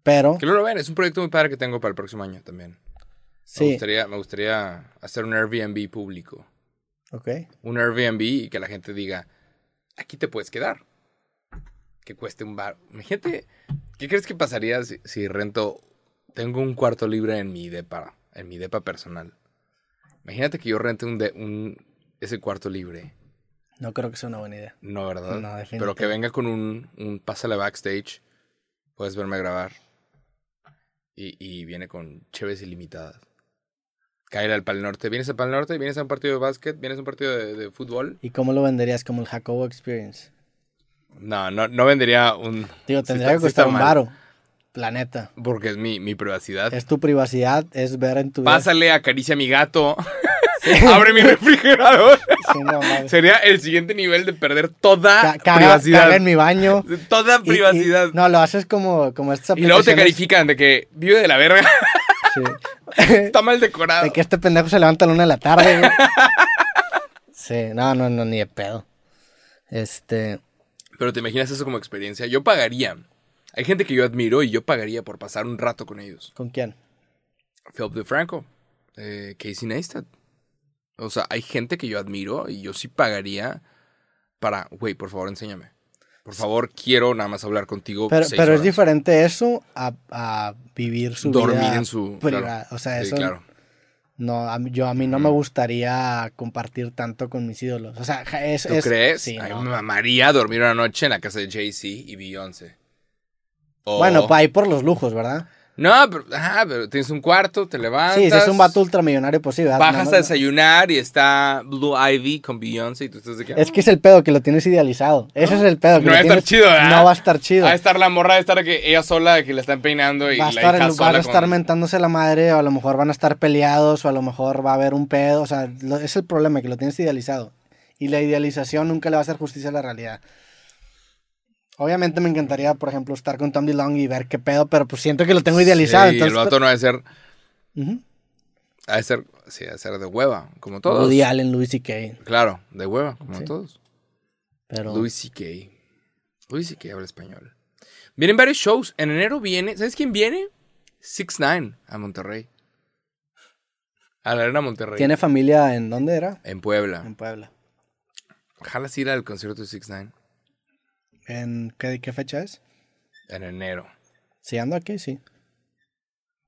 Pero, Que lo ven, es un proyecto muy padre que tengo para el próximo año también. Me, sí, gustaría, me gustaría hacer un Airbnb público. ok. Un Airbnb y que la gente diga, aquí te puedes quedar. Que cueste un bar. Imagínate, ¿qué crees que pasaría si, si rento, tengo un cuarto libre en mi depa, en mi depa personal? Imagínate que yo rente un, de, un ese cuarto libre. No creo que sea una buena idea. No, ¿verdad? No, definitivamente. Pero que venga con un, un pásale backstage. Puedes verme grabar. Y, y viene con cheves ilimitadas. Caer al Pal Norte. ¿Vienes al Pal Norte? ¿Vienes a un partido de básquet? ¿Vienes a un partido de, de fútbol? ¿Y cómo lo venderías? Como el Jacobo Experience. No, no, no vendería un... Digo, Sí tendría está- que sí costar un varo. Planeta. Porque es mi, mi privacidad. Es tu privacidad, es ver en tu vida. Pásale, acaricia a mi gato. Abre mi refrigerador. Sí, no. Sería el siguiente nivel de perder toda caga, privacidad. caga en mi baño. Toda Y- y- privacidad. no, lo haces como, como estas Y luego te califican de que vive de la verga. Sí. Está mal decorado. De que este pendejo se levanta a la una de la tarde, güey. Sí, no, no, no, ni de pedo. Este, Pero te imaginas eso como experiencia. Yo pagaría. Hay gente que yo admiro y yo pagaría por pasar un rato con ellos. ¿con quién? Philip DeFranco, eh, Casey Neistat. O sea, hay gente que yo admiro y yo sí pagaría para, güey, por favor, enséñame. Por favor, quiero nada más hablar contigo. Pero, seis pero es diferente eso a, a vivir su Dormir vida en su. privada. claro. O sea, Sí, eso claro. No, a mí, yo, a mí no me gustaría compartir tanto con mis ídolos. O sea, es... ¿Tú es- crees? Sí, a mí no. me mamaría dormir una noche en la casa de Jay-Z y Beyoncé. O- Bueno, pa' ahí por los lujos, ¿verdad? No, pero, ajá, pero tienes un cuarto, te levantas. Sí, si es un vato ultramillonario, pues sí, ¿verdad? Bajas No, a desayunar y está Blue Ivy con Beyoncé y tú estás de que... Es que es el pedo, que lo tienes idealizado. Ese es el pedo. que No lo va a estar tienes- chido, ¿verdad? No va a estar chido. Va a estar la morra, va a estar que ella sola, que la están peinando y va a la estar, hija sola van a estar con- mentándose la madre, o a lo mejor van a estar peleados, o a lo mejor va a haber un pedo. O sea, lo- es el problema, que lo tienes idealizado. Y la idealización nunca le va a hacer justicia a la realidad. Obviamente me encantaría, por ejemplo, estar con Tom DeLonge y ver qué pedo, pero pues siento que lo tengo idealizado. Sí, entonces, el vato no ha de ser... Ha de ser... Sí, de ser de hueva, como todos. Woody Allen, Louis C.K. Claro, de hueva, como Sí. todos. Pero Louis C.K. Louis C.K. habla español. Vienen varios shows. En enero viene... ¿Sabes quién viene? Six Nine a Monterrey. A la Arena Monterrey. ¿tiene familia en dónde era? En Puebla. En Puebla. Ojalá ir al concierto de Six Nine ¿En qué, qué fecha es? en enero. Si ando aquí, sí.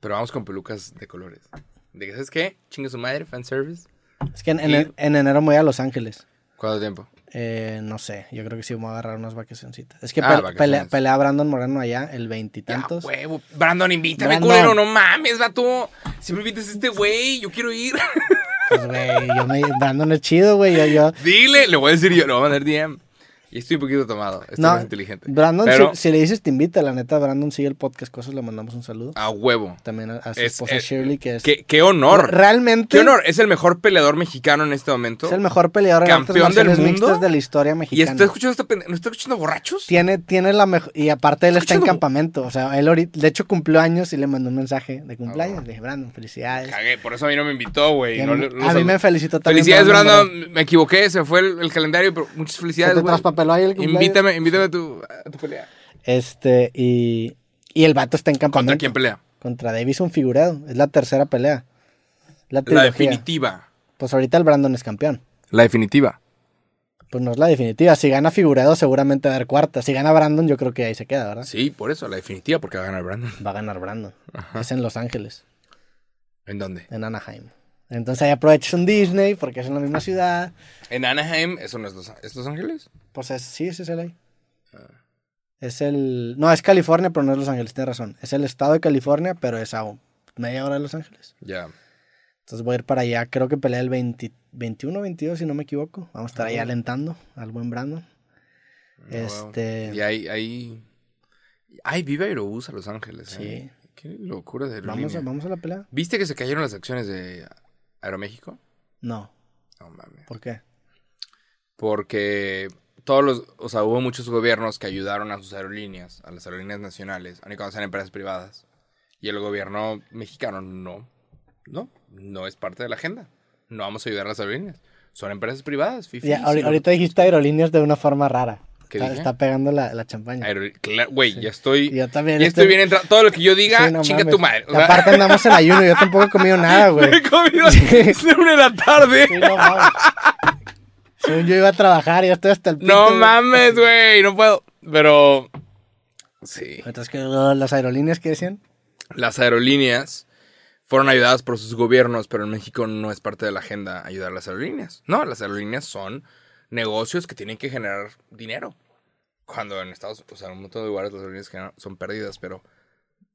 Pero vamos con pelucas de colores. ¿De que sabes qué? Chinga su madre, fanservice. Es que en, en- Ir. en enero me voy a Los Ángeles. ¿Cuánto tiempo? Eh, no sé, yo creo que sí me voy a agarrar unas vacacioncitas. Es que Ah, pe- pelea, pelea a Brandon Moreno allá el veintitantos. huevo. Brandon, invítame, Brandon. culero. No mames, vato. Siempre invitas a este güey. Yo quiero ir. Pues, güey, yo me, Brandon es chido, güey. Yo, yo- Dile, le voy a decir yo. Le voy a mandar DM. Y estoy un poquito tomado. Estoy No, más inteligente. Brandon, Pero- si, si le dices te invita, la neta, Brandon sigue el podcast Cosas, le mandamos un saludo. A huevo. También a, a su Es- esposa eh, Shirley, que es... Qué, qué honor. Realmente Qué honor. Es el mejor peleador mexicano en este momento. es el mejor peleador en Campeón del marciales mundo. de la historia Y mexicana. está escuchando esta ¿No está escuchando borrachos? Tiene, tiene la mejor... Y aparte él está en campamento. O sea, él ahorita... De hecho, cumplió años y le mandó un mensaje de cumpleaños. Ah, Le dije, Brandon, felicidades. Cagué, por eso a mí no me invitó, güey. Y a No mí- le- no a mí sal- me felicitó también. Felicidades, Brandon. Me equivoqué, se fue el, el calendario, pero muchas felicidades, güey. El cumpleaños. Invítame, invítame a tu, a tu pelea. Este, y, y el vato está en campamento. ¿Contra quién pelea? Contra Davison Figueredo. Es la tercera pelea. La, definitiva. Pues ahorita el Brandon es campeón. La definitiva. Pues no es la definitiva. Si gana Figueredo, seguramente va a haber cuarta. Si gana Brandon, yo creo que ahí se queda, ¿verdad? Sí, por eso, la definitiva, porque va a ganar Brandon. Va a ganar Brandon. Es en Los Ángeles, ¿En dónde? en Anaheim. Entonces ahí aprovechas un Disney porque es en la misma ciudad. En Anaheim, ¿eso no es Los, ¿es Los Ángeles? Pues es, sí, es el ahí. Ah. Es el. No, es California, pero no es Los Ángeles, tienes razón. Es el estado de California, pero es a media hora de Los Ángeles. Ya. Entonces voy a ir para allá. Creo que pelea el 20 21 22, si no me equivoco. Vamos a estar ahí Ah. alentando al buen Brandon. No, Este- Y ahí, ahí... Ay, vive Aerobús a Los Ángeles, Sí. ¿eh? Qué locura de Vamos a, vamos a la pelea. ¿Viste que se cayeron las acciones de Aeroméxico? No. No mames. ¿Por qué? Porque todos los, o sea, hubo muchos gobiernos que ayudaron a sus aerolíneas, a las aerolíneas nacionales, aun y cuando sean empresas privadas. Y el gobierno mexicano no, no, no es parte de la agenda. No vamos a ayudar a las aerolíneas. Son empresas privadas, fifi, Ya, sí, ahori- no- ahorita dijiste aerolíneas de una forma rara. ¿Qué está, está pegando la, la champaña. Güey, ya estoy, Yo también ya estoy estoy- bien entrado. Todo lo que yo diga, Sí, no chinga mames. tu madre. O sea, aparte andamos en ayuno, yo tampoco he comido nada, güey. me he comido es de una de la tarde. Sí, no. Según yo iba a trabajar y ya estoy hasta el pito, No mames, güey, no puedo. Pero, sí. Entonces, ¿qué, las aerolíneas qué decían? Las aerolíneas fueron ayudadas por sus gobiernos, pero en México no es parte de la agenda ayudar a las aerolíneas. No, las aerolíneas son negocios que tienen que generar dinero. Cuando en Estados Unidos, o sea, en un montón de lugares las aerolíneas son perdidas, pero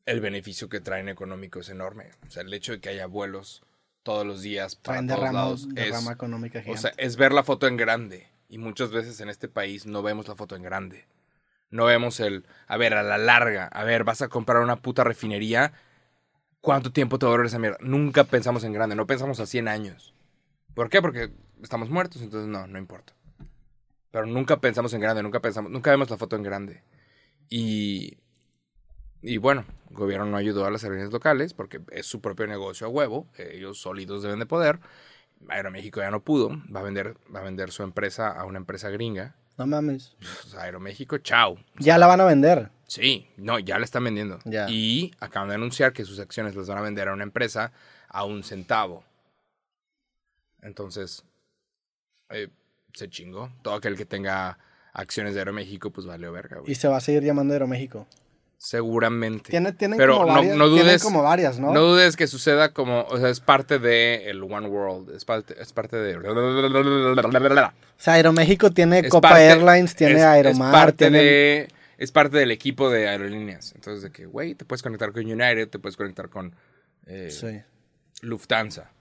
el beneficio que traen económico es enorme. O sea, el hecho de que haya vuelos todos los días para Traen todos derrama, lados es, derrama económica o gigante. sea, es ver la foto en grande. Y muchas veces en este país no vemos la foto en grande. No vemos el, a ver, a la larga, a ver, vas a comprar una puta refinería. ¿Cuánto tiempo te va a durar esa mierda? Nunca pensamos en grande, no pensamos a 100 años. ¿Por qué? Porque estamos muertos, entonces no, no importa. Pero nunca pensamos en grande, nunca pensamos, nunca vemos la foto en grande. Y, y bueno, el gobierno no ayudó a las aerolíneas locales porque es su propio negocio a huevo, ellos sólidos deben de poder. Aeroméxico ya no pudo, va a vender, va a vender su empresa a una empresa gringa. No mames. Pues Aeroméxico, chao. Ya la van a vender. Sí, no, ya la están vendiendo. Ya. Y acaban de anunciar que sus acciones las van a vender a una empresa a un centavo. Entonces, eh, se chingó. Todo aquel que tenga acciones de Aeroméxico, pues vale verga, güey. Y se va a seguir llamando Aeroméxico. Seguramente. Tiene, tienen Pero como no- varias, no tienen dudes- como varias, ¿no? No dudes que suceda como, o sea, es parte de el One World, es parte, es parte de... O sea, Aeroméxico tiene Es Copa parte- Airlines, tiene es- Aeromar, es parte tiene... de es parte del equipo de aerolíneas. Entonces, de que, güey, te puedes conectar con United, te puedes conectar con eh, Sí. Lufthansa.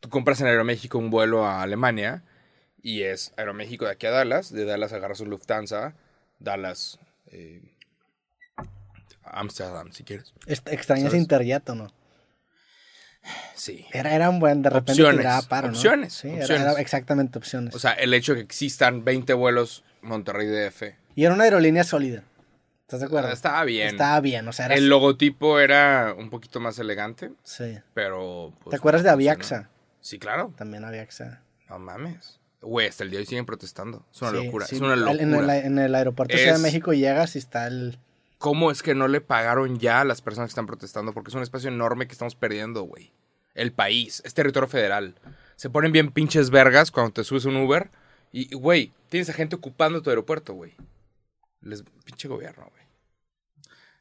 Tú compras en Aeroméxico un vuelo a Alemania y es Aeroméxico de aquí a Dallas. De Dallas agarras un Lufthansa, Dallas, eh, Amsterdam, si quieres. ¿Extrañas ¿Sabes? Interjet o no? Sí. Era, era un buen, de repente Opciones, paro, ¿no? opciones, Sí, opciones. Era, exactamente opciones. O sea, el hecho de que existan 20 vuelos Monterrey DF. y era una aerolínea sólida. ¿Estás de acuerdo? Estaba bien. Estaba bien, o sea, era... El logotipo era un poquito más elegante, Sí. pero... pues, ¿Te acuerdas no de. Aviaxa? Sí, claro. También Aviaxa. No mames. Güey, hasta el día de hoy siguen protestando. Es una Sí, locura. sí. Es una locura. En el, en el aeropuerto de Ciudad de México llegas y está el... ¿Cómo es que no le pagaron ya a las personas que están protestando? Porque es un espacio enorme que estamos perdiendo, güey. El país, es territorio federal. Se ponen bien pinches vergas cuando te subes un Uber. Y, güey, tienes a gente ocupando tu aeropuerto, güey. Les pinche gobierno, güey.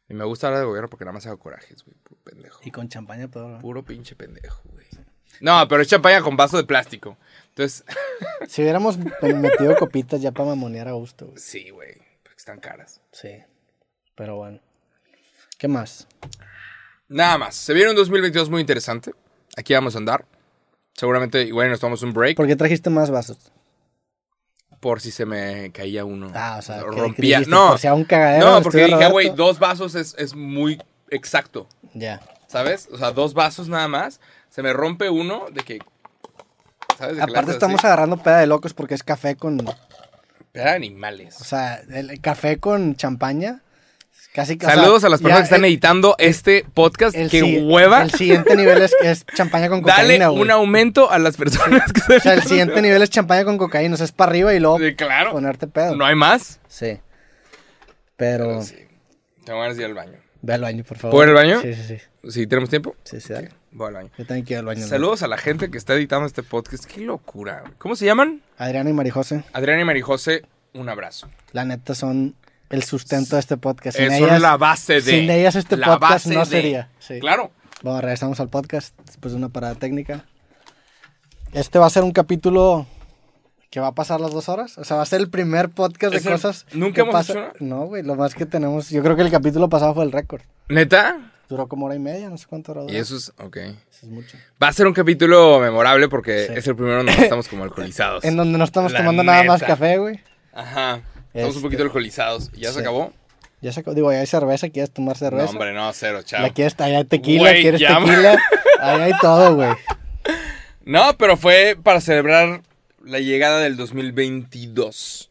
Y me gusta hablar de gobierno porque nada más hago corajes, güey. Puro pendejo. Y con champaña todo. Puro pinche pendejo, güey. No, pero es champaña con vaso de plástico. Entonces, Si hubiéramos metido copitas ya para mamonear a gusto, güey. sí, güey. Porque están caras. Sí. Pero bueno. ¿Qué más? Nada más. Se viene un 2022 muy interesante. Aquí vamos a andar. Seguramente, igual nos tomamos un break. ¿Por qué trajiste más vasos? Por si se me caía uno. Ah, o sea, ¿qué- qué rompía. dijiste? no, Por si a un cagadero no, porque dije, güey, dos vasos es, es muy exacto. Ya. ¿Sabes? O sea, dos vasos nada más. Se me rompe uno de que. ¿Sabes? De Aparte estamos así. agarrando peda de locos porque es café con... Pero eran animales. O sea, el café con champaña. Casi o sea, Saludos a las personas que están el- editando este podcast. el ¡Qué hueva! El siguiente nivel es, es champaña con cocaína, Dale un aumento a las personas que están O sea, el siguiente nivel es champaña con cocaína. O sea, es para arriba y luego Sí, claro. ponerte pedo. No hay más. Sí. Pero... Pero sí. Tengo ganas de ir al baño. Ve al baño, por favor. ¿Puedo ir al baño? Sí, sí, sí. Si tenemos tiempo, Sí, sí, dale. voy al baño. Yo también quiero ir al baño. ¿no? Saludos a la gente que está editando este podcast. Qué locura. ¿Cómo se llaman? Adriana y Marijose, Adrián y Marijose, un abrazo. la neta son el sustento de este podcast. Sin son ellas, la base de. sin ellas este la podcast no de- sería. Sí. Claro. Bueno, regresamos al podcast después de una parada técnica. Este va a ser un capítulo que va a pasar las dos horas. O sea, va a ser el primer podcast de Es el- cosas. ¿Nunca hemos pasa- hecho? No, güey, lo más que tenemos. Yo creo que el capítulo pasado fue el récord. ¿Neta? Duró como hora y media, no sé cuánto hora duró. Y eso es. Ok. Eso es mucho. Va a ser un capítulo memorable porque Sí. es el primero donde estamos como alcoholizados. En donde no estamos La tomando nada más neta. café, güey. Ajá. Estamos Este- un poquito alcoholizados. ¿Ya Sí. se acabó? Ya se acabó. Digo, ya hay cerveza, ¿quieres tomar cerveza? No, hombre, no, cero, chao. La quieres, ahí hay tequila, quieres tequila. Ahí hay todo, güey. No, pero fue para celebrar la llegada del 2022.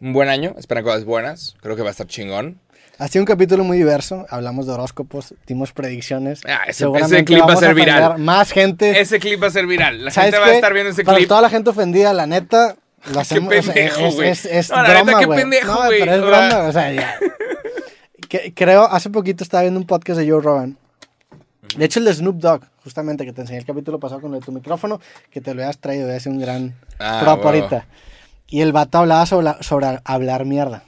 un buen año, esperan cosas buenas, creo que va a estar chingón. Ha sido un capítulo muy diverso. Hablamos de horóscopos, dimos predicciones. Ah, ese- clip va a ser viral. Más gente. Ese clip va a ser viral, la ¿Sabes gente va a estar viendo ese Para clip. toda la gente ofendida, la neta. Lo hacemos, o sea, pendejo, es, es, es No, neta, qué güey. pendejo, No, güey. pero es broma, o sea, ya. Que- creo, hace poquito estaba viendo un podcast de Joe Rogan. De hecho, el de Snoop Dogg, justamente, que te enseñé el capítulo pasado con lo de tu micrófono, que te lo habías traído, hacer un gran Ah, prop ahorita. Y el vato hablaba sobre, sobre hablar mierda.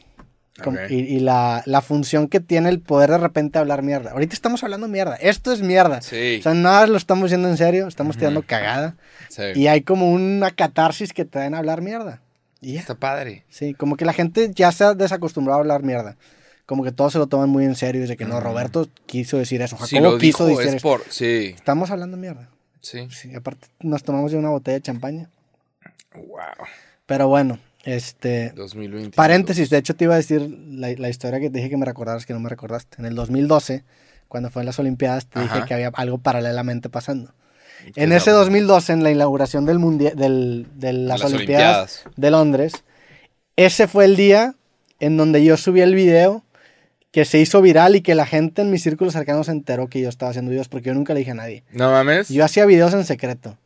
Como- Ok. Y, y la, la función que tiene el poder de repente hablar mierda. Ahorita estamos hablando mierda. Esto es mierda. Sí. O sea, nada lo estamos diciendo en serio, estamos tirando cagada. Sí. Y hay como una catarsis que te dan a hablar mierda. Y ya. Está padre. Sí, como que la gente ya se ha desacostumbrado a hablar mierda. Como que todos se lo toman muy en serio. Dice que no, Roberto quiso decir eso. Si Jacobo lo quiso dijo, decir es eso. por... Sí, Estamos hablando mierda. sí. Sí, aparte nos tomamos ya una botella de champaña. Wow. Pero bueno, este... 2020. Paréntesis, de hecho te iba a decir la, la historia que te dije que me recordaras que no me recordaste. En el 2012, cuando fue en las Olimpiadas, te dije Ajá. que había algo paralelamente pasando. ¿Qué En es ese la- 2012, en la inauguración del mundial, del, de las, Las Olimpiadas, Olimpiadas. de Londres, ese fue el día en donde yo subí el video que se hizo viral y que la gente en mi círculo cercano se enteró que yo estaba haciendo videos porque yo nunca le dije a nadie. No mames. Yo hacía videos en secreto.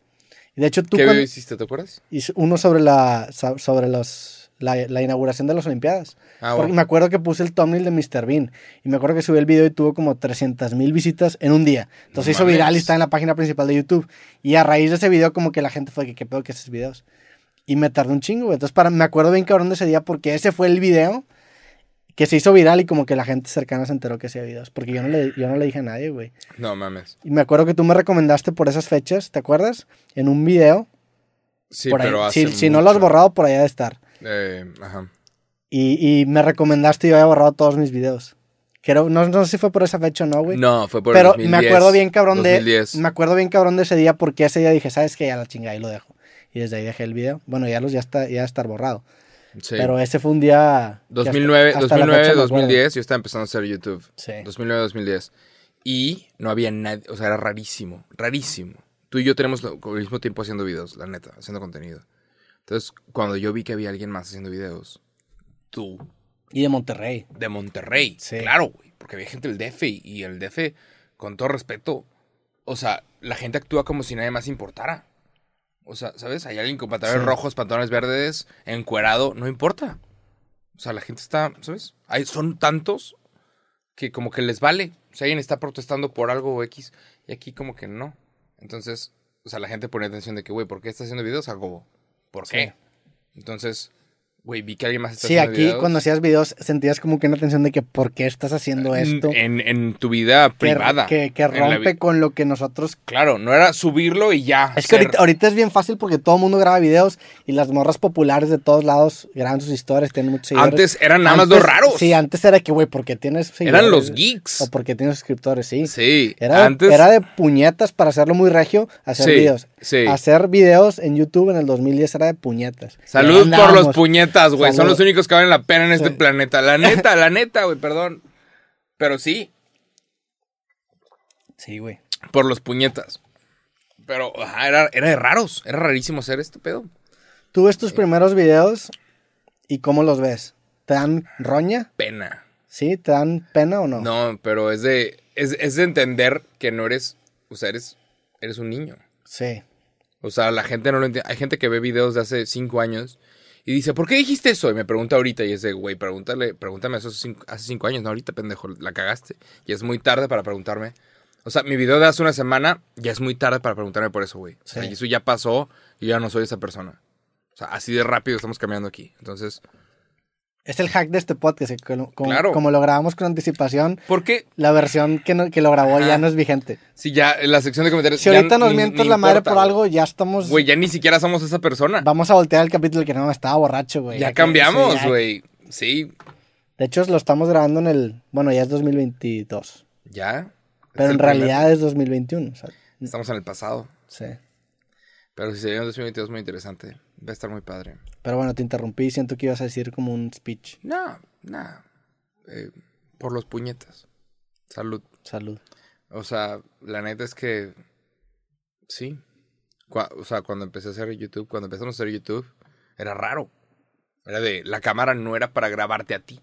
Y de hecho tú ¿Qué video hiciste, te acuerdas? hice uno sobre la so- sobre los la, la inauguración de las Olimpiadas. Ah, Porque me acuerdo que puse el thumbnail de Mr. Bean. Y me acuerdo que subí el video y tuvo como 300 mil visitas en un día. Entonces se hizo viral y está en la página principal de YouTube. Y a raíz de ese video, como que la gente fue que qué pedo que esos videos. Y me tardé un chingo, güey. Entonces para, me acuerdo bien cabrón de ese día porque ese fue el video que se hizo viral y como que la gente cercana se enteró que hacía videos. Porque yo no le, yo no le dije a nadie, güey. No mames. Y me acuerdo que tú me recomendaste por esas fechas, ¿te acuerdas? En un video. Sí, por ahí. pero hace si, si no lo has borrado, por allá de estar. Eh, ajá. Y, y me recomendaste y yo había borrado todos mis videos. Creo, no, no sé si fue por esa fecha o no, güey. No, fue por Pero 2010. me acuerdo bien cabrón 2010. de. Me acuerdo bien cabrón de ese día porque ese día dije, ¿sabes qué? Ya la chingada y lo dejo. Y desde ahí dejé el video. Bueno, ya los ya está, ya estar borrado. Sí. Pero ese fue un día. que hasta- 2009, hasta la 2009 fecha me acuerdo. 2010, yo estaba empezando a hacer YouTube. Sí. 2009, 2010. Y no había nadie, o sea, era rarísimo, rarísimo. Tú y yo tenemos lo- al mismo tiempo haciendo videos, la neta, haciendo contenido. Entonces, cuando yo vi que había alguien más haciendo videos, tú, Y de Monterrey. de Monterrey, Sí. claro, güey, porque había gente del DF y, y el DF, con todo respeto, o sea, la gente actúa como si nadie más importara. O sea, ¿sabes? Hay alguien con pantalones Sí. rojos, pantalones verdes, encuerado, no importa. O sea, la gente está, ¿sabes? Hay, son tantos que como que les vale. O sea, alguien está protestando por algo X y aquí como que no. Entonces, o sea, la gente pone atención de que, güey, ¿por qué estás haciendo videos? Algo, ¿por Sí. qué? Entonces, güey, vi que alguien más está Sí, haciendo aquí videos. cuando hacías videos sentías como que una tensión de que ¿por qué estás haciendo esto? En, en tu vida privada. que, que rompe vi- con lo que nosotros Claro, no era subirlo y ya. Es que ser- ahorita, ahorita es bien fácil porque todo el mundo graba videos y las morras populares de todos lados graban sus historias, tienen muchos seguidores. Antes eran nada más Antes- raros. Sí, antes era que, güey, porque tienes seguidores. Eran los geeks. O porque tienes suscriptores, sí. Sí, Era, de- antes. era de puñetas para hacerlo muy regio, hacer Sí, videos. Sí. Hacer videos en YouTube en el 2010 era de puñetas. Salud por los puñetas, güey. Son los únicos que valen la pena en este Sí. planeta. La neta, la neta, güey, perdón. Pero sí, Sí, güey. por los puñetas. Pero ajá, era, era de raros. Era rarísimo hacer este pedo. Tú ves tus primeros videos y cómo los ves. ¿Te dan roña? Pena. ¿Sí? ¿Te dan pena o no? No, pero es de, es, es de entender que no eres, o sea, eres, eres un niño. Sí. O sea, la gente no lo entiende. Hay gente que ve videos de hace cinco años y dice, ¿por qué dijiste eso? Y me pregunta ahorita y es de, güey, pregúntale, pregúntame eso hace cinco, hace cinco años. No, ahorita, pendejo, la cagaste. Y es muy tarde para preguntarme. O sea, mi video de hace una semana ya es muy tarde para preguntarme por eso, güey. O sea, Sí. y eso ya pasó y ya no soy esa persona. O sea, así de rápido estamos cambiando aquí. Entonces, Es el hack de este podcast. que Como, Claro. como lo grabamos con anticipación, ¿por qué? la versión que, no- que lo grabó Ajá. ya no es vigente. Si ya en la sección de comentarios... Si ya ahorita nos ni la madre por algo, ya estamos. Güey, ya ni siquiera somos esa persona. Vamos a voltear el capítulo que no estaba borracho, güey. ya cambiamos, sí, güey. Sí, De hecho, lo estamos grabando en el. Bueno, ya es 2022. ya. Pero en primer- realidad es 2021. o sea, Estamos en el pasado. sí. Pero si se viene en 2022 muy interesante. Va a estar muy padre. Pero bueno, te interrumpí. Siento que ibas a decir como un speech. No, nada. Eh, por los puñetas. Salud. Salud. O sea, la neta es que... Sí. O sea, cuando empecé a hacer YouTube, cuando empezamos a hacer YouTube, era raro. Era de, la cámara no era para grabarte a ti,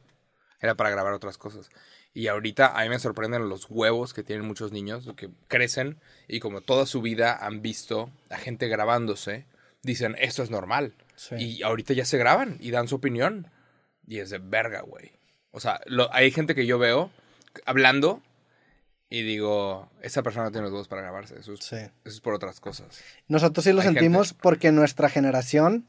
era para grabar otras cosas. Y ahorita a mí me sorprenden los huevos que tienen muchos niños, que crecen y como toda su vida han visto a gente grabándose, dicen, esto es normal. Sí. Y ahorita ya se graban y dan su opinión. Y es de verga, güey. O sea, lo- hay gente que yo veo hablando y digo, esa persona no tiene los huevos para grabarse. Eso es, Sí. eso es por otras cosas. Nosotros sí lo Hay sentimos porque nuestra generación,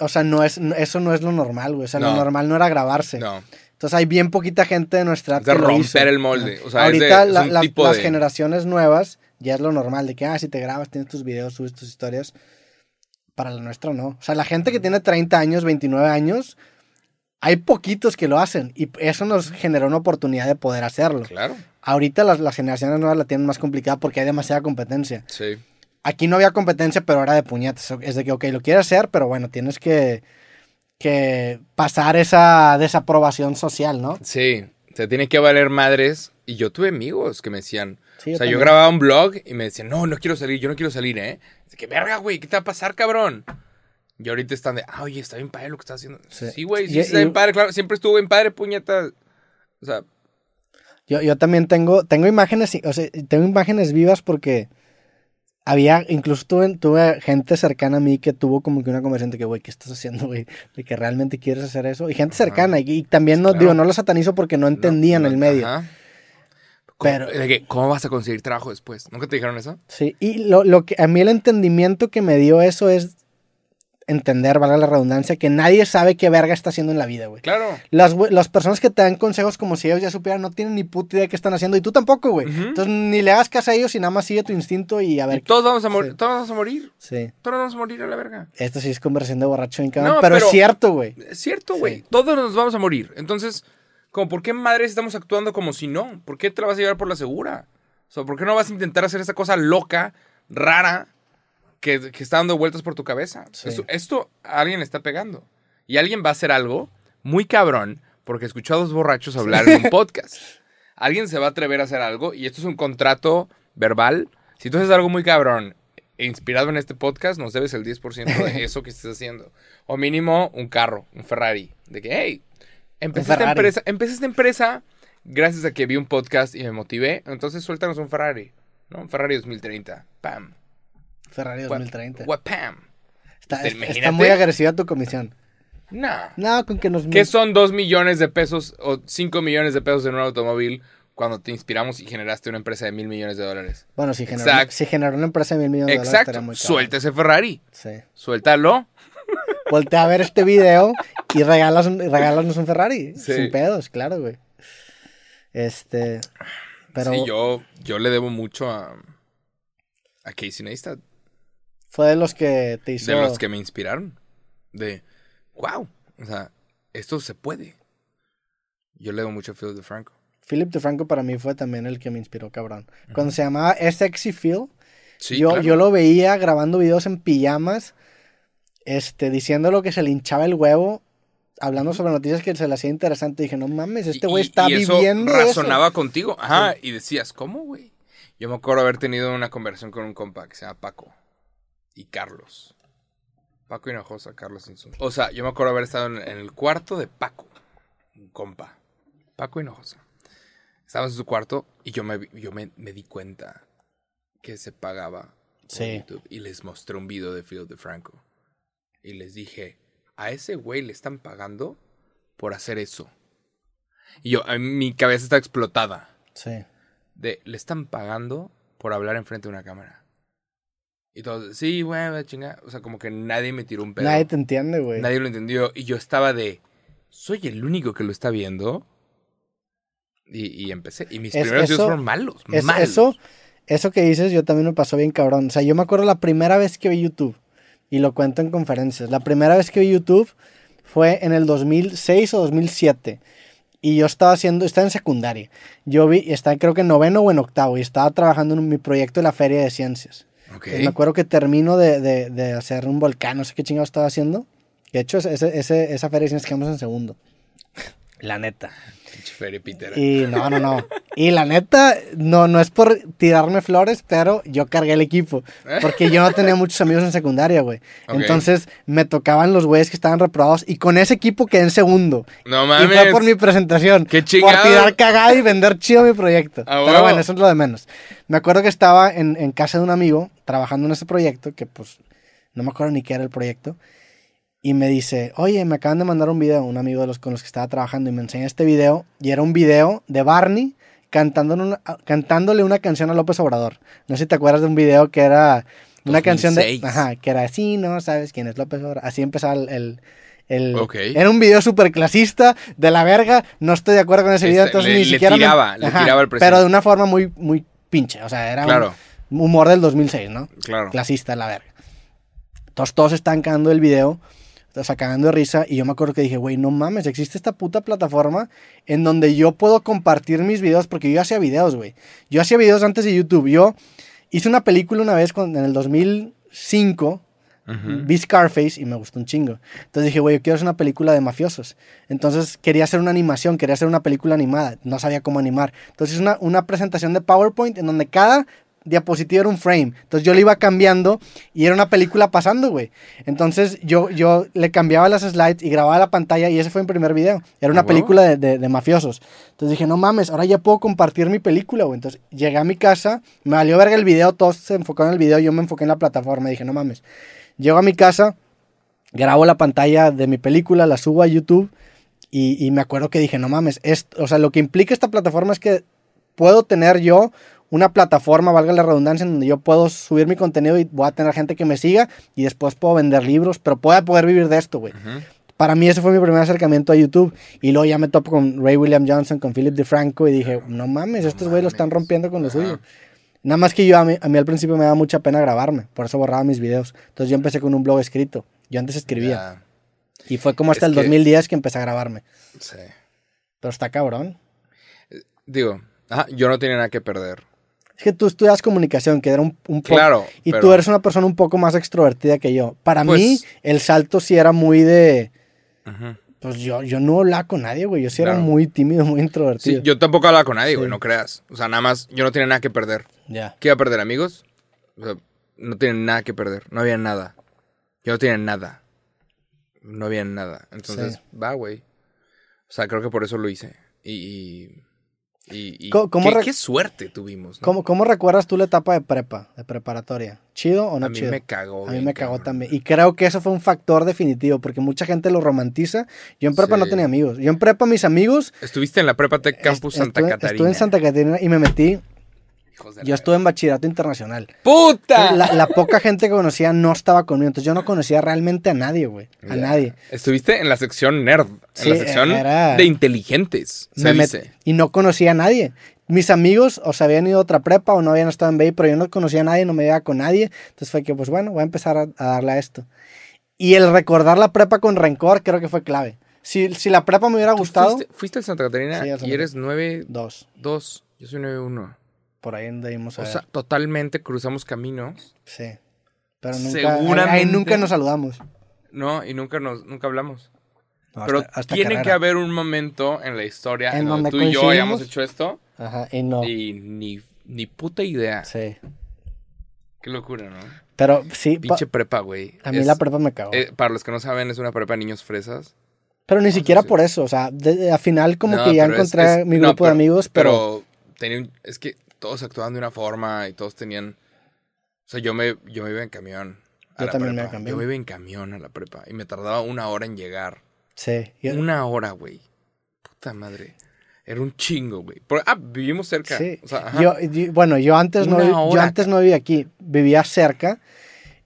o sea, no es, eso no es lo normal, güey. O sea, lo No. normal no era grabarse. No, Entonces hay bien poquita gente de nuestra edad Es de que lo romper hizo. el molde. O sea, es Ahorita de- es la- la- tipo las de- generaciones nuevas ya es lo normal de que, ah, si te grabas, tienes tus videos, subes tus historias. Para la nuestra no. O sea, la gente que tiene 30 años, 29 años, hay poquitos que lo hacen y eso nos generó una oportunidad de poder hacerlo. claro. Ahorita las, las generaciones nuevas la tienen más complicada porque hay demasiada competencia. Sí. Aquí no había competencia, pero era de puñetas. Es de que, ok, lo quieres hacer, pero bueno, tienes que, que pasar esa desaprobación social, ¿no? Sí. Se tiene que valer madres. Y yo tuve amigos que me decían, Sí, o sea, yo grababa un blog y me decían, no, no quiero salir, yo no quiero salir, ¿eh? Que, verga, güey, ¿qué te va a pasar, cabrón? Y ahorita están de, ah, oye, está bien padre lo que estás haciendo. Sí. Sí, güey, sí, Y- está bien padre, claro, siempre estuvo bien padre, puñeta. O sea, Yo, yo también tengo, tengo imágenes, o sea, tengo imágenes vivas porque había, incluso tuve, tuve gente cercana a mí que tuvo como que una conversación de que, güey, ¿qué estás haciendo, güey? De que realmente quieres hacer eso. Y gente cercana, y, y también no, Claro. digo, no lo satanizo porque no entendían no, el medio. ajá. ¿Cómo, Pero- de que, ¿Cómo vas a conseguir trabajo después? ¿Nunca te dijeron eso? Sí, y lo, lo que a mí el entendimiento que me dio eso es entender, valga la redundancia, que nadie sabe qué verga está haciendo en la vida, güey. Claro. Las, las personas que te dan consejos como si ellos ya supieran no tienen ni puta idea de qué están haciendo y tú tampoco, güey. Entonces ni le hagas caso a ellos y nada más sigue tu instinto y a Y ver. todos vamos a morir, Sí. todos vamos a morir. Sí. Todos vamos a morir a la verga. Esto sí es conversación de borracho en cabrón, No, pero, pero- es cierto, güey. Es cierto, Sí. güey. Todos nos vamos a morir. Entonces, como, ¿por qué madres estamos actuando como si no? ¿Por qué te la vas a llevar por la segura? O sea, ¿por qué no vas a intentar hacer esa cosa loca, rara, que, que está dando vueltas por tu cabeza? Sí. Esto, esto a alguien le está pegando. Y alguien va a hacer algo muy cabrón porque escuchó a dos borrachos hablar en un podcast. Alguien se va a atrever a hacer algo y esto es un contrato verbal. Si tú haces algo muy cabrón e inspirado en este podcast, nos debes el 10% de eso que estés haciendo. O mínimo un carro, un Ferrari. De que, hey, empecé esta, empresa, empecé esta empresa gracias a que vi un podcast y me motivé. Entonces suéltanos un Ferrari. ¿no? Un Ferrari 2030. Pam. Ferrari Gua- 2030. gua- Pam. Está, imagínate. muy agresiva tu comisión. Nah. No, con que nos... ¿Qué son 2 millones de pesos o 5 millones de pesos en un automóvil cuando te inspiramos y generaste una empresa de mil millones de dólares? Bueno, si generó, Exacto. si generó una empresa de mil millones de dólares, Exacto. Suelta ese Ferrari. Sí. Suéltalo. Voltea a ver este video y regalas, un- regálanos un Ferrari. Sí. Sin pedos, claro, güey. Este. Pero Sí, yo, yo le debo mucho a, a Casey Neistat. fue de los que te hizo. De los que me inspiraron. De, wow. O sea, esto se puede. Yo le debo mucho a Phil DeFranco. Philip DeFranco para mí fue también el que me inspiró, cabrón. Cuando se llamaba Sexy Phil, Sí, yo, claro. yo lo veía grabando videos en pijamas, este, diciendo lo que se le hinchaba el huevo, hablando sobre noticias que se le hacía interesante. Dije, no mames, este güey está y eso viviendo razonaba contigo. Ajá, y decías, ¿cómo, güey? Yo me acuerdo haber tenido una conversación con un compa que se llama Paco y Carlos. Paco Hinojosa, Carlos Insun. O sea, yo me acuerdo haber estado en, en el cuarto de Paco, un compa. Paco Hinojosa. Estábamos en su cuarto y yo me, yo me, me di cuenta que se pagaba Sí. YouTube y les mostré un video de Phil DeFranco. Y les dije, a ese güey le están pagando por hacer eso. Y yo, mi cabeza está explotada. Sí. De, le están pagando por hablar enfrente de una cámara. Y todos, sí, güey, chinga. O sea, como que nadie me tiró un pedo. Nadie te entiende, güey. Nadie lo entendió. Y yo estaba de, soy el único que lo está viendo. Y, y empecé. Y mis Es- primeros videos eso- fueron malos. Es- malos. eso, eso que dices, yo también me pasó bien cabrón. O sea, yo me acuerdo la primera vez que vi YouTube, y lo cuento en conferencias. La primera vez que vi YouTube fue en el 2006 o 2007. Y yo estaba haciendo, estaba en secundaria. Yo vi, estaba creo que en noveno o en octavo, y estaba trabajando en mi proyecto de la Feria de Ciencias. Ok. Entonces, me acuerdo que termino de, de- de hacer un volcán, no sé qué chingado estaba haciendo. De hecho, ese, ese- esa Feria de Ciencias quedamos en segundo. La neta. Y no, no, no. Y la neta, no, no es por tirarme flores, pero yo cargué el equipo. Porque yo no tenía muchos amigos en secundaria, güey. Ok. Entonces me tocaban los güeyes que estaban reprobados y con ese equipo quedé en segundo. No Y mames. fue por mi presentación. ¡Qué Por chingado! tirar cagada y vender chido mi proyecto. Ah, Pero huevo. bueno, eso es lo de menos. Me acuerdo que estaba en, en casa de un amigo trabajando en ese proyecto, que pues no me acuerdo ni qué era el proyecto. Y me dice, oye, me acaban de mandar un video, un amigo de los con los que estaba trabajando, y me enseña este video. Y era un video de Barney cantando una- cantándole una canción a López Obrador. No sé si te acuerdas de un video que era una canción de... 2006. Ajá, que era así, ¿no? ¿Sabes quién es López Obrador? Así empezaba el... el- el-. Era un video súper clasista, de la verga. No estoy de acuerdo con ese video, Este, entonces le- ni le siquiera. me- tiraba, le tiraba al presidente. Pero de una forma muy, muy pinche. O sea, era un Claro, humor del 2006, ¿no? claro. Clasista, la verga. Entonces todos están cagando el video, sea, cagando de risa. Y yo me acuerdo que dije, güey, no mames, existe esta puta plataforma en donde yo puedo compartir mis videos, porque yo hacía videos, güey. Yo hacía videos antes de YouTube. Yo hice una película una vez cuando- en el 2005. Ujú. Vi Scarface y me gustó un chingo. Entonces dije, güey, yo quiero hacer una película de mafiosos. Entonces quería hacer una animación, quería hacer una película animada. No sabía cómo animar. Entonces una, una presentación de PowerPoint en donde cada diapositiva era un frame. Entonces yo le iba cambiando y era una película pasando, güey. Entonces yo, yo le cambiaba las slides y grababa la pantalla y ese fue mi primer video. Era una ¿A huevo? película de, de- de mafiosos. Entonces dije, no mames, ahora ya puedo compartir mi película, güey. Entonces llegué a mi casa, me valió verga el video, todos se enfocaron en el video, yo me enfoqué en la plataforma. Dije, no mames. Llego a mi casa, grabo la pantalla de mi película, la subo a YouTube y, y me acuerdo que dije, no mames, esto, o sea, lo que implica esta plataforma es que puedo tener yo una plataforma, valga la redundancia, en donde yo puedo subir mi contenido y voy a tener gente que me siga y después puedo vender libros, pero puedo poder vivir de esto, güey. Para mí ese fue mi primer acercamiento a YouTube y luego ya me topo con Ray William Johnson, con Philip DeFranco y dije, no mames, estos güeyes lo están rompiendo con lo Ajá. suyo. Nada más que yo, a mí, a mí al principio me daba mucha pena grabarme, por eso borraba mis videos. Entonces yo empecé con un blog escrito. Yo antes escribía. Y fue como hasta Es el que- 2010 que empecé a grabarme. sí. Pero está cabrón. Digo, ajá, yo no tenía nada que perder. Es que tú estudias comunicación, que era un, un poco... Claro. Y pero- tú eres una persona un poco más extrovertida que yo. Para Pues- mí, el salto sí era muy de... Pues yo, yo no hablaba con nadie, güey. Yo sí era muy tímido, muy introvertido. Sí, yo tampoco hablaba con nadie, güey, no creas. O sea, nada más, yo no tenía nada que perder. Ya. ¿Qué iba a perder, amigos? O sea, no tienen nada que perder. No había nada. Yo no tenía nada. No había nada. Entonces, Sí. va, güey. O sea, creo que por eso lo hice. Y. y, y- y ¿Cómo- cómo qué, suerte tuvimos, ¿no? ¿Cómo, ¿Cómo recuerdas tú la etapa de prepa, de preparatoria? ¿Chido o no a mí chido? me cagó. A mí me cagó cabrón. también. Y creo que eso fue un factor definitivo, porque mucha gente lo romantiza. Yo en prepa no tenía amigos. Yo en prepa mis amigos... Estuviste en la Prepa Tech Campus est- Santa estuve, Catarina. Estuve en Santa Catarina y me metí... Hijos de Yo la- estuve en bachillerato internacional. ¡Puta! La, la poca gente que conocía no estaba conmigo. Entonces yo no conocía realmente a nadie, güey. A nadie. Estuviste en la sección nerd. En Sí, la sección era- de inteligentes. Se Me met- dice. y no conocía a nadie. Mis amigos o se habían ido a otra prepa o no habían estado en BI, pero yo no conocía a nadie, no me veía con nadie. Entonces fue que, pues bueno, voy a empezar a, a darle a esto. Y el recordar la prepa con rencor creo que fue clave. Si, si la prepa me hubiera ¿Tú gustado, Fuiste, fuiste a Santa Catarina Sí, a Santa y eres 9-2. dos. Yo soy 9-1. Por ahí anduvimos a O ver. sea, totalmente cruzamos caminos. Sí. Pero nunca, ahí- ahí, Seguramente- nunca nos saludamos. No, y nunca nos nunca hablamos. No, Pero hasta- hasta tiene que haber un momento en la historia En en, donde, donde tú y yo hayamos hecho esto Ajá, y no. y ni, ni puta idea. Sí. Qué locura, ¿no? Pero sí, Pinche prepa, güey. a mí Es- la prepa me cagó. eh, para los que no saben, es una prepa de niños fresas. pero ni siquiera sí. por eso. O sea, de- de- al final como No, que ya es- encontré es- mi no, grupo de amigos, pero... Pero tenía un- es que todos actuaban de una forma y todos tenían... O sea, yo me, yo me iba en camión. a Yo la también me iba en camión. Yo me iba en camión a la prepa y me tardaba una hora en llegar. Sí. yo- Una hora, güey. Puta madre. Era un chingo, güey. Ah, vivimos cerca. Sí. O sea, ajá. Yo, yo- bueno, yo antes, no, yo antes no vivía aquí, vivía cerca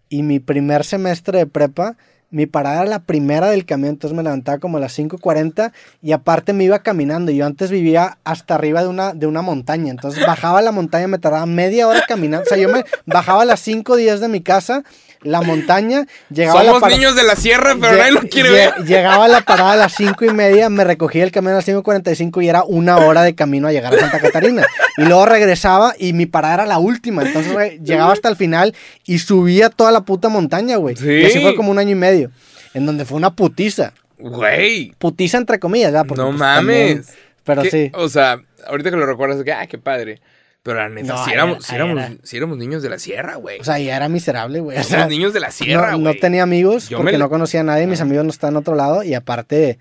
y mi primer semestre de prepa, mi parada era la primera del camión, entonces me levantaba como a las 5.40 y aparte me iba caminando. Yo antes vivía hasta arriba de una, de una montaña, entonces bajaba la montaña, me tardaba media hora caminando. O sea, yo me bajaba a las 5.10 de mi casa, la montaña, llegaba a la Somos para- niños de la sierra, pero nadie lo quiere ver. Llegaba a la parada a las cinco y media, me recogía el camión a las 5.45 y era una hora de camino a llegar a Santa Catarina. Y luego regresaba y mi parada era la última. Entonces re- llegaba hasta el final y subía toda la puta montaña, güey. Sí. Y así fue como un año y medio. En donde fue una putiza. Güey. Putiza entre comillas, ¿verdad? Porque, No pues, también mames. Pero ¿Qué? sí. O sea, ahorita que lo recuerdas, que, ah, qué padre. Pero la neta, No, si éramos, era- si éramos, era. si éramos niños de la sierra, güey. O sea, ya era miserable, güey. O sea, niños de la sierra, güey. no tenía amigos Yo porque me- no conocía a nadie, mis Ajá. amigos no estaban en otro lado y aparte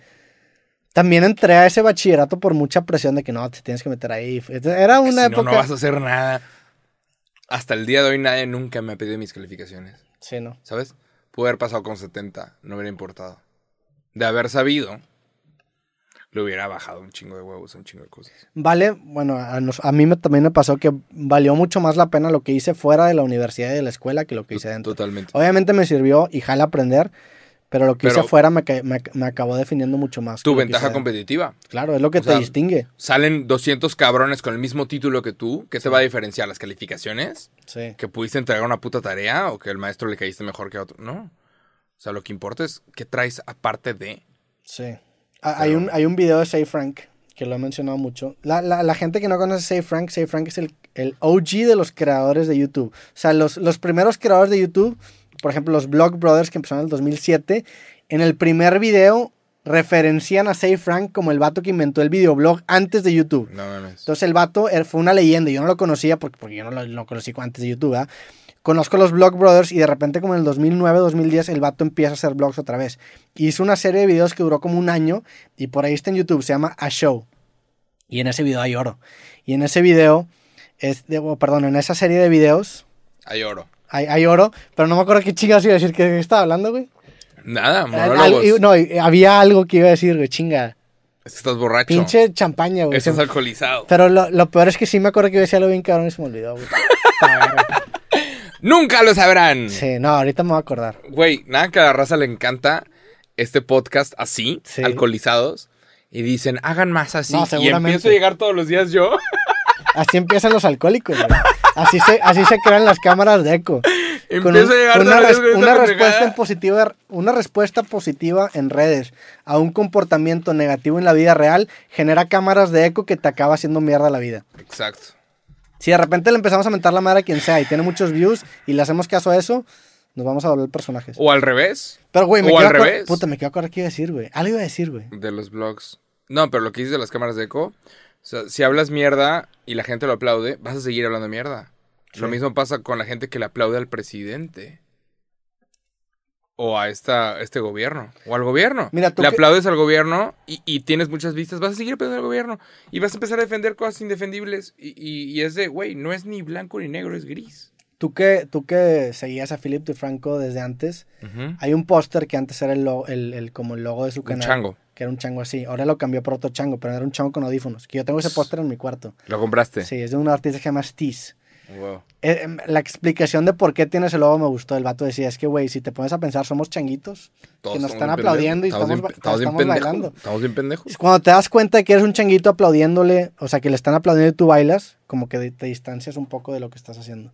también entré a ese bachillerato por mucha presión de que no, te tienes que meter ahí. Era una si no, época... no vas a hacer nada. Hasta el día de hoy nadie nunca me ha pedido mis calificaciones. Sí, no. ¿Sabes? Pude haber pasado con 70, no hubiera importado. De haber sabido, le hubiera bajado un chingo de huevos, un chingo de cosas. Vale, bueno, a, nos- a mí me, también me pasó que valió mucho más la pena lo que hice fuera de la universidad y de la escuela que lo que hice dentro. Totalmente. Obviamente me sirvió y jala aprender, pero lo que hice Pero- afuera me, me, me acabó definiendo mucho más. Tu ventaja hice competitiva. Claro, es lo que O te sea, distingue. Salen 200 cabrones con el mismo título que tú. ¿Qué te va a diferenciar? ¿Las calificaciones? Sí. ¿Que pudiste entregar una puta tarea o que el maestro le caíste mejor que a otro? No. O sea, lo que importa es qué traes aparte de. Sí. Hay, un, hay un video de Say Frank que lo he mencionado mucho. La, la- la gente que no conoce Say Frank, Say Frank es el, el OG de los creadores de YouTube. O sea, los, los primeros creadores de YouTube, por ejemplo, los Blog Brothers que empezaron en el 2007, en el primer video referencian a Say Frank como el vato que inventó el videoblog antes de YouTube. No. Entonces el vato er- fue una leyenda. Yo no lo conocía porque, porque yo no lo, lo conocí antes de YouTube. ¿verdad? Conozco los Blog Brothers y de repente como en el 2009, 2010 el vato empieza a hacer blogs otra vez. Hizo una serie de videos que duró como un año y por ahí está en YouTube. Se llama A Show. Y en ese video hay oro. Y en ese video, es de- oh, perdón, en esa serie de videos Hay oro. Hay, hay oro. Pero no me acuerdo qué chingas iba a decir. ¿Qué estaba hablando, güey? Nada, monólogos. al- no, y- había algo que iba a decir, güey. Chinga. Es que estás borracho. Pinche champaña, güey. Estás alcoholizado. Pero lo, lo peor es que sí me acuerdo que iba a decir algo bien cabrón y se me olvidó, güey. ¡Nunca lo sabrán! Sí, no, ahorita me voy a acordar. Güey, nada que a la raza le encanta este podcast así, Sí. alcoholizados. Y dicen, hagan más así. No, y seguramente. empiezo a llegar todos los días yo. Así empiezan los alcohólicos, güey. Así se, así se crean las cámaras de eco. Con, un- a una, res- una esta respuesta positiva, una respuesta positiva en redes a un comportamiento negativo en la vida real genera cámaras de eco que te acaba haciendo mierda la vida. Exacto. Si de repente le empezamos a mentar la madre a quien sea y tiene muchos views y le hacemos caso a eso, nos vamos a volver personajes. O al revés, Pero, güey, me o al revés. Puta, me quiero acordar qué iba a decir, güey. Algo iba a decir, güey. de los blogs. No, pero lo que dices de las cámaras de eco. O sea, si hablas mierda y la gente lo aplaude, vas a seguir hablando mierda. Lo mismo pasa con la gente que le aplaude al presidente. O a esta, este gobierno. O al gobierno. Mira, tú le que- aplaudes al gobierno y, y tienes muchas vistas. Vas a seguir aplaudiendo al gobierno. Y vas a empezar a defender cosas indefendibles. Y, y- y es de, güey, no es ni blanco ni negro, es gris. Tú que, tú que seguías a Philip DeFranco desde antes, hay un póster que antes era el, el, el- como el logo de su Un canal. chango. Que era un chango así. Ahora lo cambió por otro chango, pero era un chango con audífonos. Que yo tengo ese póster en mi cuarto. Lo compraste. Sí, es de un artista que se llama Steez. Wow. Eh, em, la explicación de por qué tiene ese logo me gustó. El vato decía, es que, güey, si te pones a pensar, somos changuitos. Todos que nos están aplaudiendo y estamos, bailando. Estamos bien pendejos. Cuando te das cuenta de que eres un changuito aplaudiéndole, o sea, que le están aplaudiendo y tú bailas, como que te distancias un poco de lo que estás haciendo.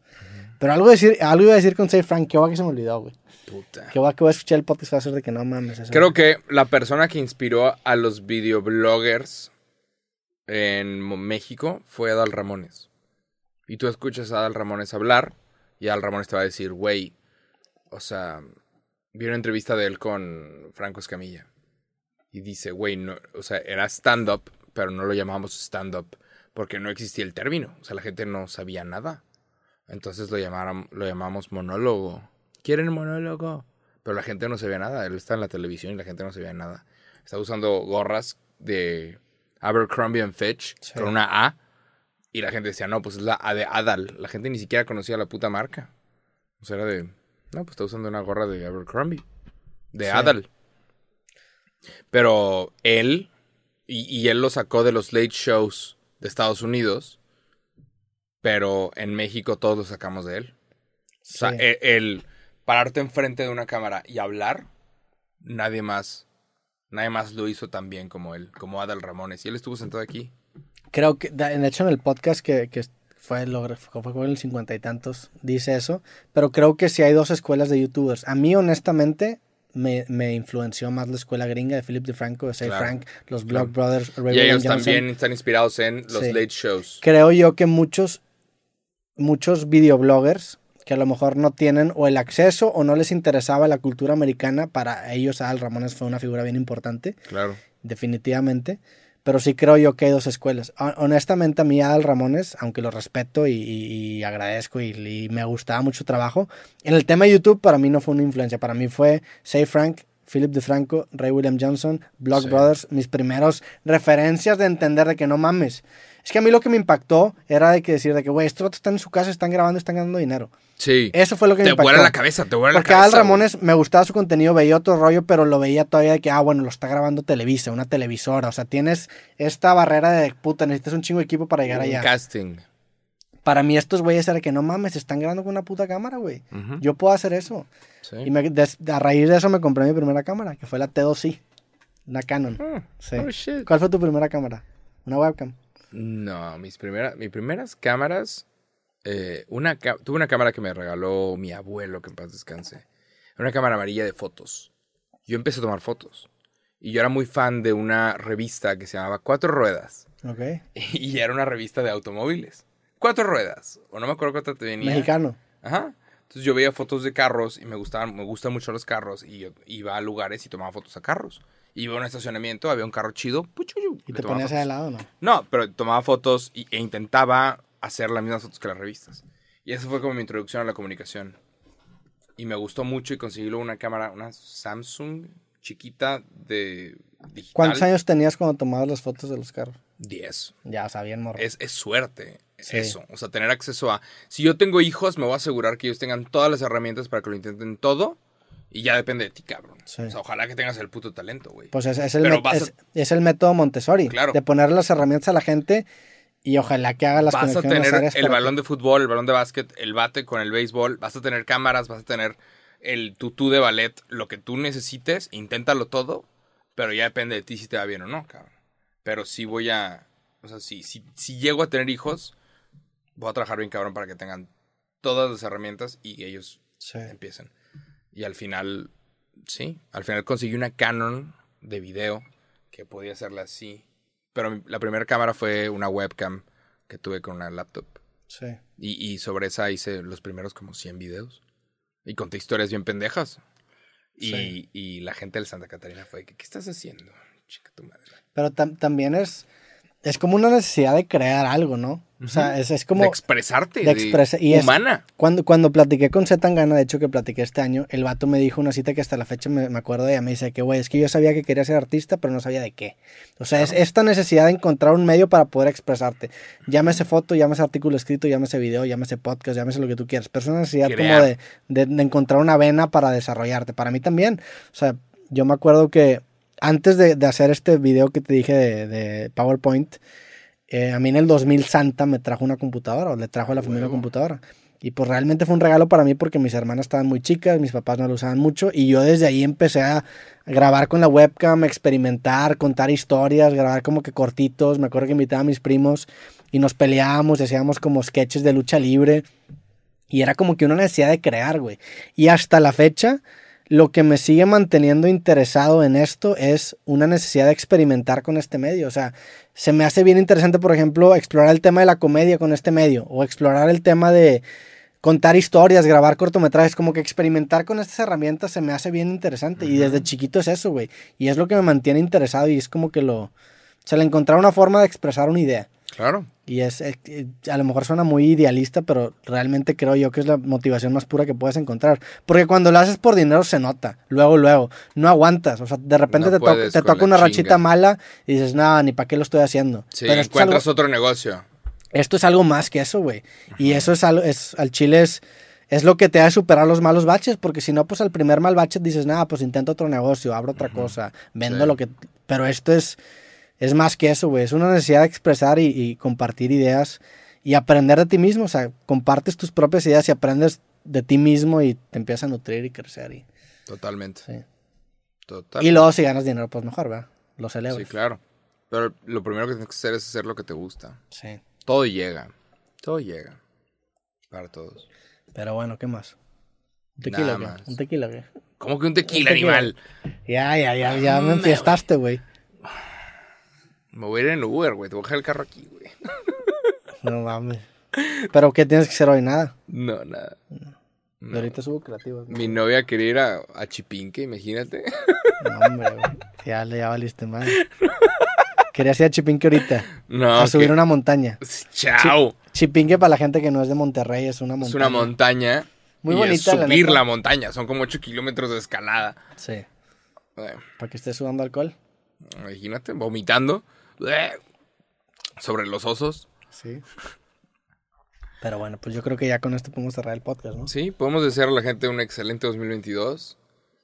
Pero algo, decir, algo iba a decir con Say Frank, que va que se me olvidó, güey. Puta. Que va que voy a escuchar el podcast va a ser de que no mames. eso- Creo que la persona que inspiró a los videobloggers en México fue Adal Ramones. Y tú escuchas a Adal Ramones hablar y Adal Ramones te va a decir, güey, o sea, vi una entrevista de él con Franco Escamilla. Y dice, güey, no, o sea, era stand-up, pero no lo llamamos stand-up porque no existía el término. O sea, la gente no sabía nada. Entonces lo, llamaron, lo llamamos monólogo. ¿Quieren monólogo? Pero la gente no sabía nada. Él está en la televisión y la gente no sabía nada. Está usando gorras de Abercrombie and Fitch Sí. con una A. Y la gente decía, no, pues es la A de Adal. La gente ni siquiera conocía la puta marca. O sea, era de, no, pues está usando una gorra de Abercrombie. De Sí. Adal. Pero él, y, y él lo sacó de los late shows de Estados Unidos. Pero en México todos lo sacamos de él. O sea, Sí. e- pararte enfrente de una cámara y hablar, nadie más, nadie más lo hizo tan bien como él, como Adal Ramones. Y él estuvo sentado aquí. Creo que, de hecho, en el podcast que, que fue, lo, fue el cincuenta y tantos, dice eso. Pero creo que sí hay dos escuelas de youtubers. A mí, honestamente, me, me influenció más la escuela gringa de Philip DeFranco, de Say Claro, Frank, los claro. Blog Brothers, Ray y ellos Johnson. también están inspirados en los Sí. late shows. Creo yo que muchos, muchos videobloggers que a lo mejor no tienen o el acceso o no les interesaba la cultura americana, para ellos Al Ramones fue una figura bien importante. Claro. definitivamente. pero sí creo yo que hay dos escuelas. Hon- Honestamente, a mí Adal Ramones, aunque lo respeto y, y- y agradezco y, y me gustaba mucho su trabajo, en el tema de YouTube para mí no fue una influencia. Para mí fue Say Frank, Philip DeFranco, Ray William Johnson, Block Sí. Brothers, mis primeros referencias de entender de que no mames. Es que a mí lo que me impactó era de que decir de que, güey, estos están en su casa, están grabando, están ganando dinero. Sí. Eso fue lo que me Te impactó. vuela la cabeza, te vuela la Porque cabeza. Al güey. Ramones me gustaba su contenido, veía otro rollo, pero lo veía todavía de que, ah, bueno, lo está grabando Televisa, una televisora. O sea, tienes esta barrera de puta, necesitas un chingo de equipo para llegar Un allá. casting. Para mí, estos güeyes era que no mames, están grabando con una puta cámara, güey. Yo puedo hacer eso. Sí. Y me- des- a raíz de eso me compré mi primera cámara, que fue la T2i, una Canon. Ah, Sí. oh, shit. ¿Cuál fue tu primera cámara? Una webcam. No, mis primeras, mis primeras cámaras, eh, una tuve una cámara que me regaló mi abuelo, que en paz descanse. Una cámara amarilla de fotos. Yo empecé a tomar fotos. Y yo era muy fan de una revista que se llamaba Cuatro Ruedas. Ok. Y era una revista de automóviles. Cuatro ruedas. O no me acuerdo cuánto te venía. Mexicano. Ajá. Entonces yo veía fotos de carros y me gustaban, me gustan mucho los carros. Y yo iba a lugares y tomaba fotos a carros. Iba a un estacionamiento, había un carro chido. puchuyu, ¿Y te ponías al lado, no? No, pero tomaba fotos y- e intentaba hacer las mismas fotos que las revistas. Y esa fue como mi introducción a la comunicación. Y me gustó mucho y conseguí luego una cámara, una Samsung chiquita de digital. ¿Cuántos años tenías cuando tomabas las fotos de los carros? 10. Ya, o sea, bien morro. Es, es suerte Sí. eso. O sea, tener acceso a... Si yo tengo hijos, me voy a asegurar que ellos tengan todas las herramientas para que lo intenten todo. Y ya depende de ti, cabrón. Sí. O sea, ojalá que tengas el puto talento, güey. Pues es, es el, Pero a- es, el método Montessori. Claro. De poner las herramientas a la gente y ojalá que haga las vas a tener el balón de fútbol, el balón de básquet, el bate con el béisbol, vas a tener cámaras, vas a tener el tutú de ballet, lo que tú necesites, inténtalo todo, pero ya depende de ti si te va bien o no, cabrón. Pero sí voy a, o sea, si, si, si llego a tener hijos, voy a trabajar bien cabrón para que tengan todas las herramientas y ellos Sí. empiecen. Y al final, sí, al final conseguí una Canon de video que podía hacerla así. Pero la primera cámara fue una webcam que tuve con una laptop. Sí. Y, y sobre esa hice los primeros como 100 videos. Y conté historias bien pendejas. Y, Sí. y la gente del Santa Catarina fue, ¿qué, qué estás haciendo? Chica tu madre. Pero tam- también es, es como una necesidad de crear algo, ¿no? O sea, es, es como... de expresarte, de de, expresa- y es- humana. Cuando, cuando platiqué con Zetangana, de hecho que platiqué este año, el vato me dijo una cita que hasta la fecha me, me acuerdo de ella. Me dice que, güey, es que yo sabía que quería ser artista, pero no sabía de qué. O sea, es esta necesidad de encontrar un medio para poder expresarte. Llámese foto, llámese artículo escrito, llámese video, llámese podcast, llámese lo que tú quieras. Pero es una necesidad Crear. como de, de- de encontrar una vena para desarrollarte. Para mí también. O sea, yo me acuerdo que antes de, de hacer este video que te dije de, de PowerPoint, eh, a mí en el 2000 Santa me trajo una computadora, o le trajo a la familia una computadora. Y pues realmente fue un regalo para mí porque mis hermanas estaban muy chicas, mis papás no lo usaban mucho y yo desde ahí empecé a grabar con la webcam, experimentar, contar historias, grabar como que cortitos. Me acuerdo que invitaba a mis primos y nos peleábamos, hacíamos como sketches de lucha libre y era como que una necesidad de crear, güey. Y hasta la fecha, lo que me sigue manteniendo interesado en esto es una necesidad de experimentar con este medio. O sea, se me hace bien interesante, por ejemplo, explorar el tema de la comedia con este medio o explorar el tema de contar historias, grabar cortometrajes, como que experimentar con estas herramientas se me hace bien interesante y desde chiquito es eso, güey. Y es lo que me mantiene interesado y es como que lo... Se le encontrar una forma de expresar una idea. Claro. Y es, eh, eh, a lo mejor suena muy idealista, pero realmente creo yo que es la motivación más pura que puedes encontrar. Porque cuando lo haces por dinero se nota, luego, luego, no aguantas. O sea, de repente No te, to- te toca una rachita chinga. mala y dices, no, ni para qué lo estoy haciendo. Sí, Pero es, algo, encuentras otro negocio. esto es algo más que eso, güey. Y eso es algo, es, al chile es, es lo que te hace superar los malos baches, porque si no, pues al primer mal bache dices, nada, pues intento otro negocio, abro otra cosa, vendo Sí. lo que... Pero esto es, es más que eso, güey. Es una necesidad de expresar y, y compartir ideas y aprender de ti mismo. O sea, compartes tus propias ideas y aprendes de ti mismo y te empiezas a nutrir y crecer. Y, Totalmente. sí. Totalmente. y luego si ganas dinero, pues mejor, ¿verdad? Lo celebro. Sí, claro. Pero lo primero que tienes que hacer es hacer lo que te gusta. Sí. Todo llega. Todo llega. Para todos. Pero bueno, ¿qué más? ¿Un tequila más. ¿Un tequila qué? ¿Cómo que un tequila, Un tequila. animal? Ya, ya, ya, ya me enfiestaste, güey. Me voy a ir en Uber, güey. Te voy a dejar el carro aquí, güey. No mames. Pero ¿qué tienes que hacer hoy? Nada. No, nada. Y ahorita subo creativo. Mi novia quería ir a, a Chipinque, imagínate. No, hombre, güey. Ya le ya valiste mal. Querías ir a Chipinque ahorita. No, a subir que- una montaña. Chao. Chipinque, para la gente que no es de Monterrey, es una montaña. Es una montaña. Muy y bonita, Es subir la montaña. Son como 8 kilómetros de escalada. Sí. Para que estés sudando alcohol. imagínate, vomitando. Sobre los osos. Sí. Pero bueno, pues yo creo que ya con esto podemos cerrar el podcast, ¿no? Sí, podemos desear a la gente un excelente 2022.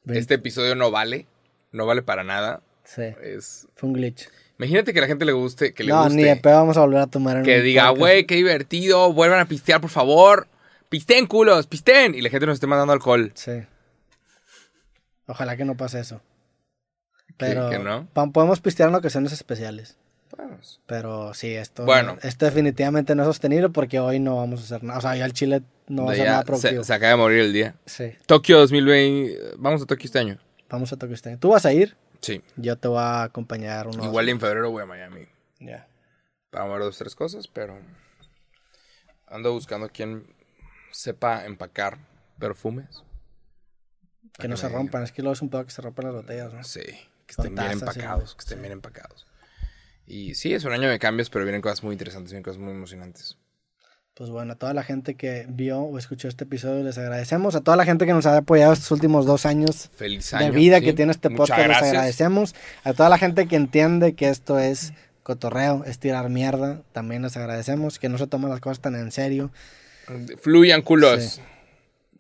Ve- Este episodio no vale. No vale para nada. Sí. Es... Fue un glitch. Imagínate que a la gente le guste. Que le no, guste. ni de pedo vamos a volver a tomar en Que un diga, güey, qué divertido, vuelvan a pistear, por favor. Pisten, culos, pisten. Y la gente nos esté mandando alcohol. Sí. Ojalá que no pase eso. Pero que no? podemos pistear en ocasiones especiales. Vamos. Pero sí, esto, Bueno. esto definitivamente no es sostenible porque hoy no vamos a hacer nada. O sea, ya el Chile no va a hacer nada se, productivo. se acaba de morir el día. Sí, Tokio 2020. Vamos a Tokio este año. vamos a Tokio este año. ¿Tú vas a ir? Sí. Yo te voy a acompañar uno. Igual en febrero voy a Miami. Ya. Para ver dos, tres cosas, pero. Ando buscando quien sepa empacar perfumes. Que no se rompan. Es que luego es un pedo que se rompan las botellas, ¿no? Sí, que Con estén bien tazas empacados, que estén bien empacados. Y sí, es un año de cambios, pero vienen cosas muy interesantes, vienen cosas muy emocionantes. Pues bueno, a toda la gente que vio o escuchó este episodio les agradecemos. A toda la gente que nos ha apoyado estos últimos dos años Feliz de año. vida sí. que tiene este podcast, les agradecemos. A toda la gente que entiende que esto es cotorreo, es tirar mierda, también les agradecemos. Que no se toman las cosas tan en serio. Fluyan culos. Sí.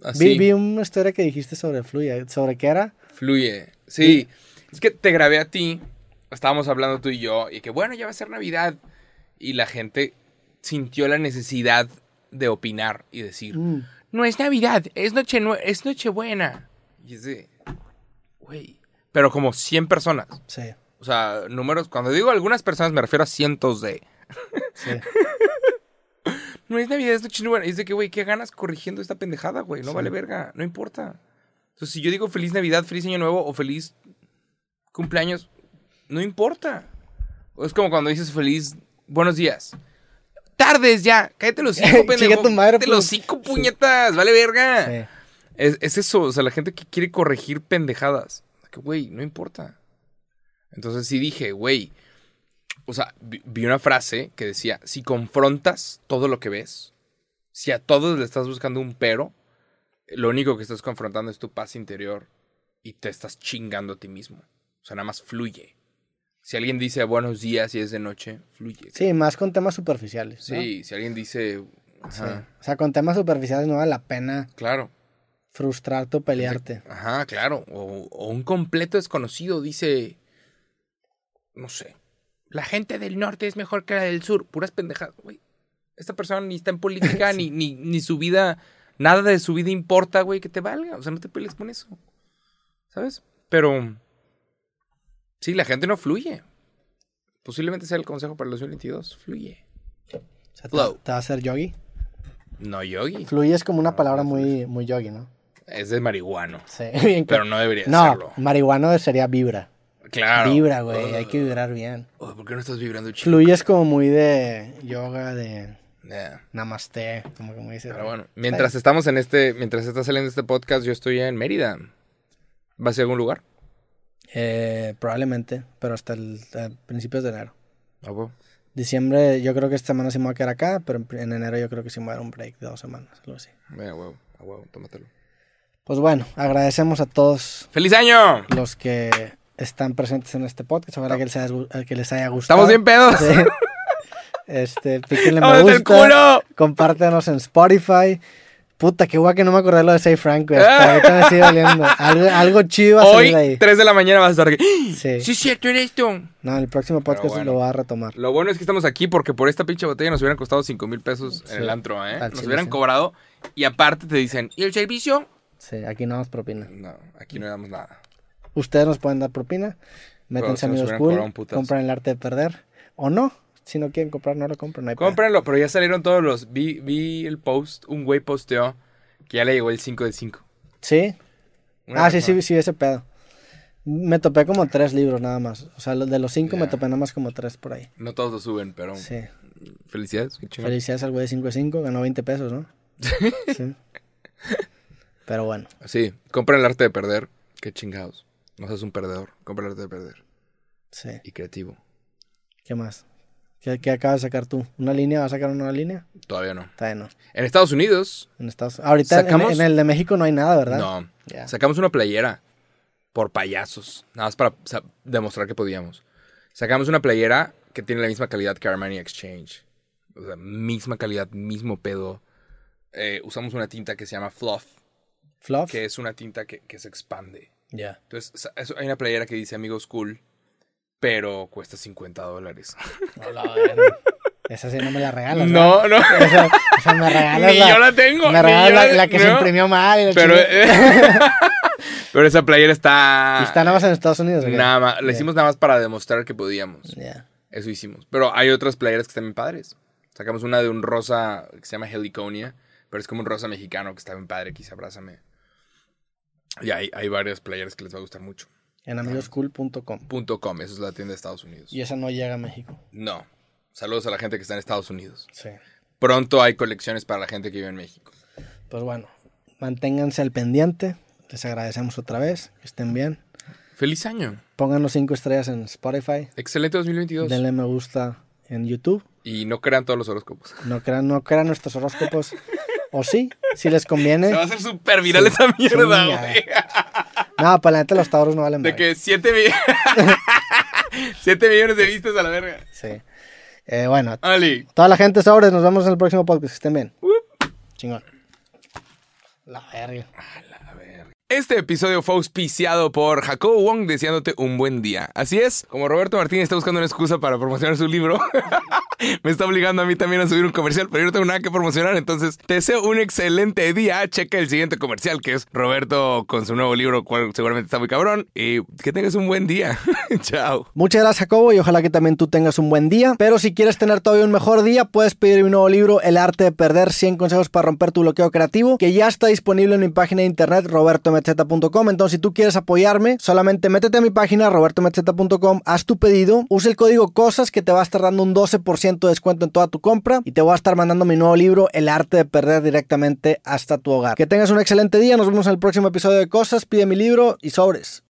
Así. Vi, vi una historia que dijiste sobre Fluya. ¿Sobre qué era? Fluye. Sí. Es que te grabé a ti. Estábamos hablando tú y yo. Y que bueno, ya va a ser Navidad. Y la gente sintió la necesidad de opinar y decir: Mm, No es Navidad, es, noche es Nochebuena. Y es de. Güey. Pero como 100 personas. sí, O sea, números. Cuando digo algunas personas, me refiero a cientos de. sí. No es Navidad, es Nochebuena. Y es de que, güey, ¿qué ganas corrigiendo esta pendejada, güey? No Sí. vale verga. No importa. Entonces, si yo digo feliz Navidad, feliz Año Nuevo o feliz cumpleaños, no importa. Es como cuando dices feliz buenos días. Tardes ya. Cállate los cinco, pendejo. tu madre, Cállate los pues. cinco puñetas. Vale verga. sí. Es, es eso. O sea, la gente que quiere corregir pendejadas. Que, güey, no importa. Entonces sí dije, güey. O sea, vi, vi una frase que decía, si confrontas todo lo que ves, si a todos le estás buscando un pero, lo único que estás confrontando es tu paz interior y te estás chingando a ti mismo. O sea, nada más fluye. Si alguien dice buenos días y es de noche, fluye. Sí, más con temas superficiales. ¿no? Sí, si alguien dice... Sí. O sea, con temas superficiales no vale la pena claro. frustrarte o pelearte. Ajá, claro. O, o un completo desconocido dice, no sé, la gente del norte es mejor que la del sur. Puras pendejadas, güey. Esta persona ni está en política, ni, ni, ni su vida, nada de su vida importa, güey, que te valga. O sea, no te pelees con eso. ¿Sabes? Pero, sí, la gente no fluye. Posiblemente sea el consejo para el 2022. Fluye. O sea, te, Flow. te va a hacer yogi. No yogi. Fluye es como una palabra muy, muy yogi, ¿no? Es de marihuano. Sí, bien Pero no debería No, serlo. marihuano sería vibra. Claro. Vibra, güey, hay que vibrar bien. Oh, ¿Por qué no estás vibrando chido? Fluye es como muy de yoga, de Yeah. namaste, como que muy dice. Pero bueno, mientras estamos en este, mientras está saliendo este podcast, yo estoy en Mérida. ¿Vas a algún lugar? Eh, probablemente, pero hasta el principios de enero. Ah, bueno. Diciembre, yo creo que esta semana sí me voy a quedar acá, pero en, en enero yo creo que sí me voy a dar un break de dos semanas, algo así. Huevo, a huevo, tómatelo. Pues bueno, agradecemos a todos ¡Feliz año! los que están presentes en este podcast. Ojalá que les haya, que les haya gustado. ¡Estamos bien pedos! Sí. Este, píquenle me ¡Vamos del gusta. en Spotify. Puta, qué guay que no me acordé lo de Say Frank, güey. Hasta ahorita me sigue doliendo. Algo, algo chido va a salir de Hoy, ahí. 3 de la mañana vas a estar aquí. Sí. Sí, es cierto, eres esto. No, el próximo podcast bueno. lo voy a retomar. Lo bueno es que estamos aquí porque por esta pinche botella nos hubieran costado 5 mil pesos Sí. en el antro, ¿eh? Al Nos chile, hubieran sí. cobrado y aparte te dicen, ¿y el servicio? Sí, aquí no nos propina. No, aquí no damos nada. Ustedes nos pueden dar propina. Métanse si Amigos Cool. Compran el arte de perder. O no. Si no quieren comprar, no lo compren. No. Cómprenlo, pero ya salieron todos los. Vi, vi el post, un güey posteó que ya le llegó el 5 de 5. Sí. Una ah, sí, persona. sí, sí, ese pedo. Me topé como tres libros nada más. O sea, de los cinco me topé nada más como tres por ahí. No todos lo suben, pero. Sí. Felicidades. Felicidades al güey de 5 de 5. Ganó 20 pesos, ¿no? sí. Pero bueno. Sí, compren el arte de perder. Qué chingados. No seas un perdedor. Compra el arte de perder. Sí. Y creativo. ¿Qué más? ¿Qué, qué acabas de sacar tú? ¿Una línea? ¿Vas a sacar una línea? Todavía no. Todavía no. En Estados Unidos, En Estados Ahorita Sacamos- en, el de México no hay nada, ¿verdad? no. Sacamos una playera por payasos. Nada más para demostrar que podíamos. Sacamos una playera que tiene la misma calidad que Armani Exchange. O sea, misma calidad, mismo pedo. Eh, usamos una tinta que se llama Fluff, ¿Fluff? que es una tinta que, que se expande. Ya. Entonces, sa- eso- hay una playera que dice Amigos Cool, pero cuesta 50 dólares. Esa sí no me la regalas. No, no. ¿verdad? Esa, esa me regalas. Ni yo la tengo, Me regalas la, la- la que se no. imprimió mal. la Pero, esa playera está... ¿Y está nada más en Estados Unidos? Nada más, la hicimos nada más para demostrar que podíamos. Ya. Eso hicimos. Pero hay otras playeras que están bien padres. Sacamos una de un rosa que se llama Heliconia, pero es como un rosa mexicano que está bien padre, quizá abrázame. Y hay, hay varias playeras que les va a gustar mucho. En amigoscool.com. Esa es la tienda de Estados Unidos. Y esa no llega a México. No. Saludos a la gente que está en Estados Unidos. Sí. Pronto hay colecciones para la gente que vive en México. Pues bueno, manténganse al pendiente. Les agradecemos otra vez. Que estén bien. ¡Feliz año! Pónganos cinco estrellas en Spotify. Excelente 2022. Denle me gusta en YouTube. Y no crean todos los horóscopos. No crean, no crean nuestros horóscopos. o sí, si les conviene. Se va a hacer súper viral esa mierda, Sí, güey. No, para la neta los tauros no valen De que 7 millones de vistas a la verga. Sí. Eh, bueno, Ali. toda la gente sobres, nos vemos en el próximo podcast. Que estén bien. Chingón. La verga. Este episodio fue auspiciado por Jacobo Wong deseándote un buen día. Así es, como Roberto Martínez está buscando una excusa para promocionar su libro, me está obligando a mí también a subir un comercial, pero yo no tengo nada que promocionar, entonces te deseo un excelente día. Checa el siguiente comercial que es Roberto con su nuevo libro, cual seguramente está muy cabrón. Y que tengas un buen día. Chao. Muchas gracias, Jacobo, y ojalá que también tú tengas un buen día. Pero si quieres tener todavía un mejor día, puedes pedir mi nuevo libro, El arte de perder 100 consejos para romper tu bloqueo creativo, que ya está disponible en mi página de internet, Entonces, si tú quieres apoyarme, solamente métete a mi página, robertometzeta.com, haz tu pedido, usa el código COSAS que te va a estar dando un 12% de descuento en toda tu compra y te voy a estar mandando mi nuevo libro, El arte de perder directamente hasta tu hogar. Que tengas un excelente día, nos vemos en el próximo episodio de Cosas, pide mi libro y sobres.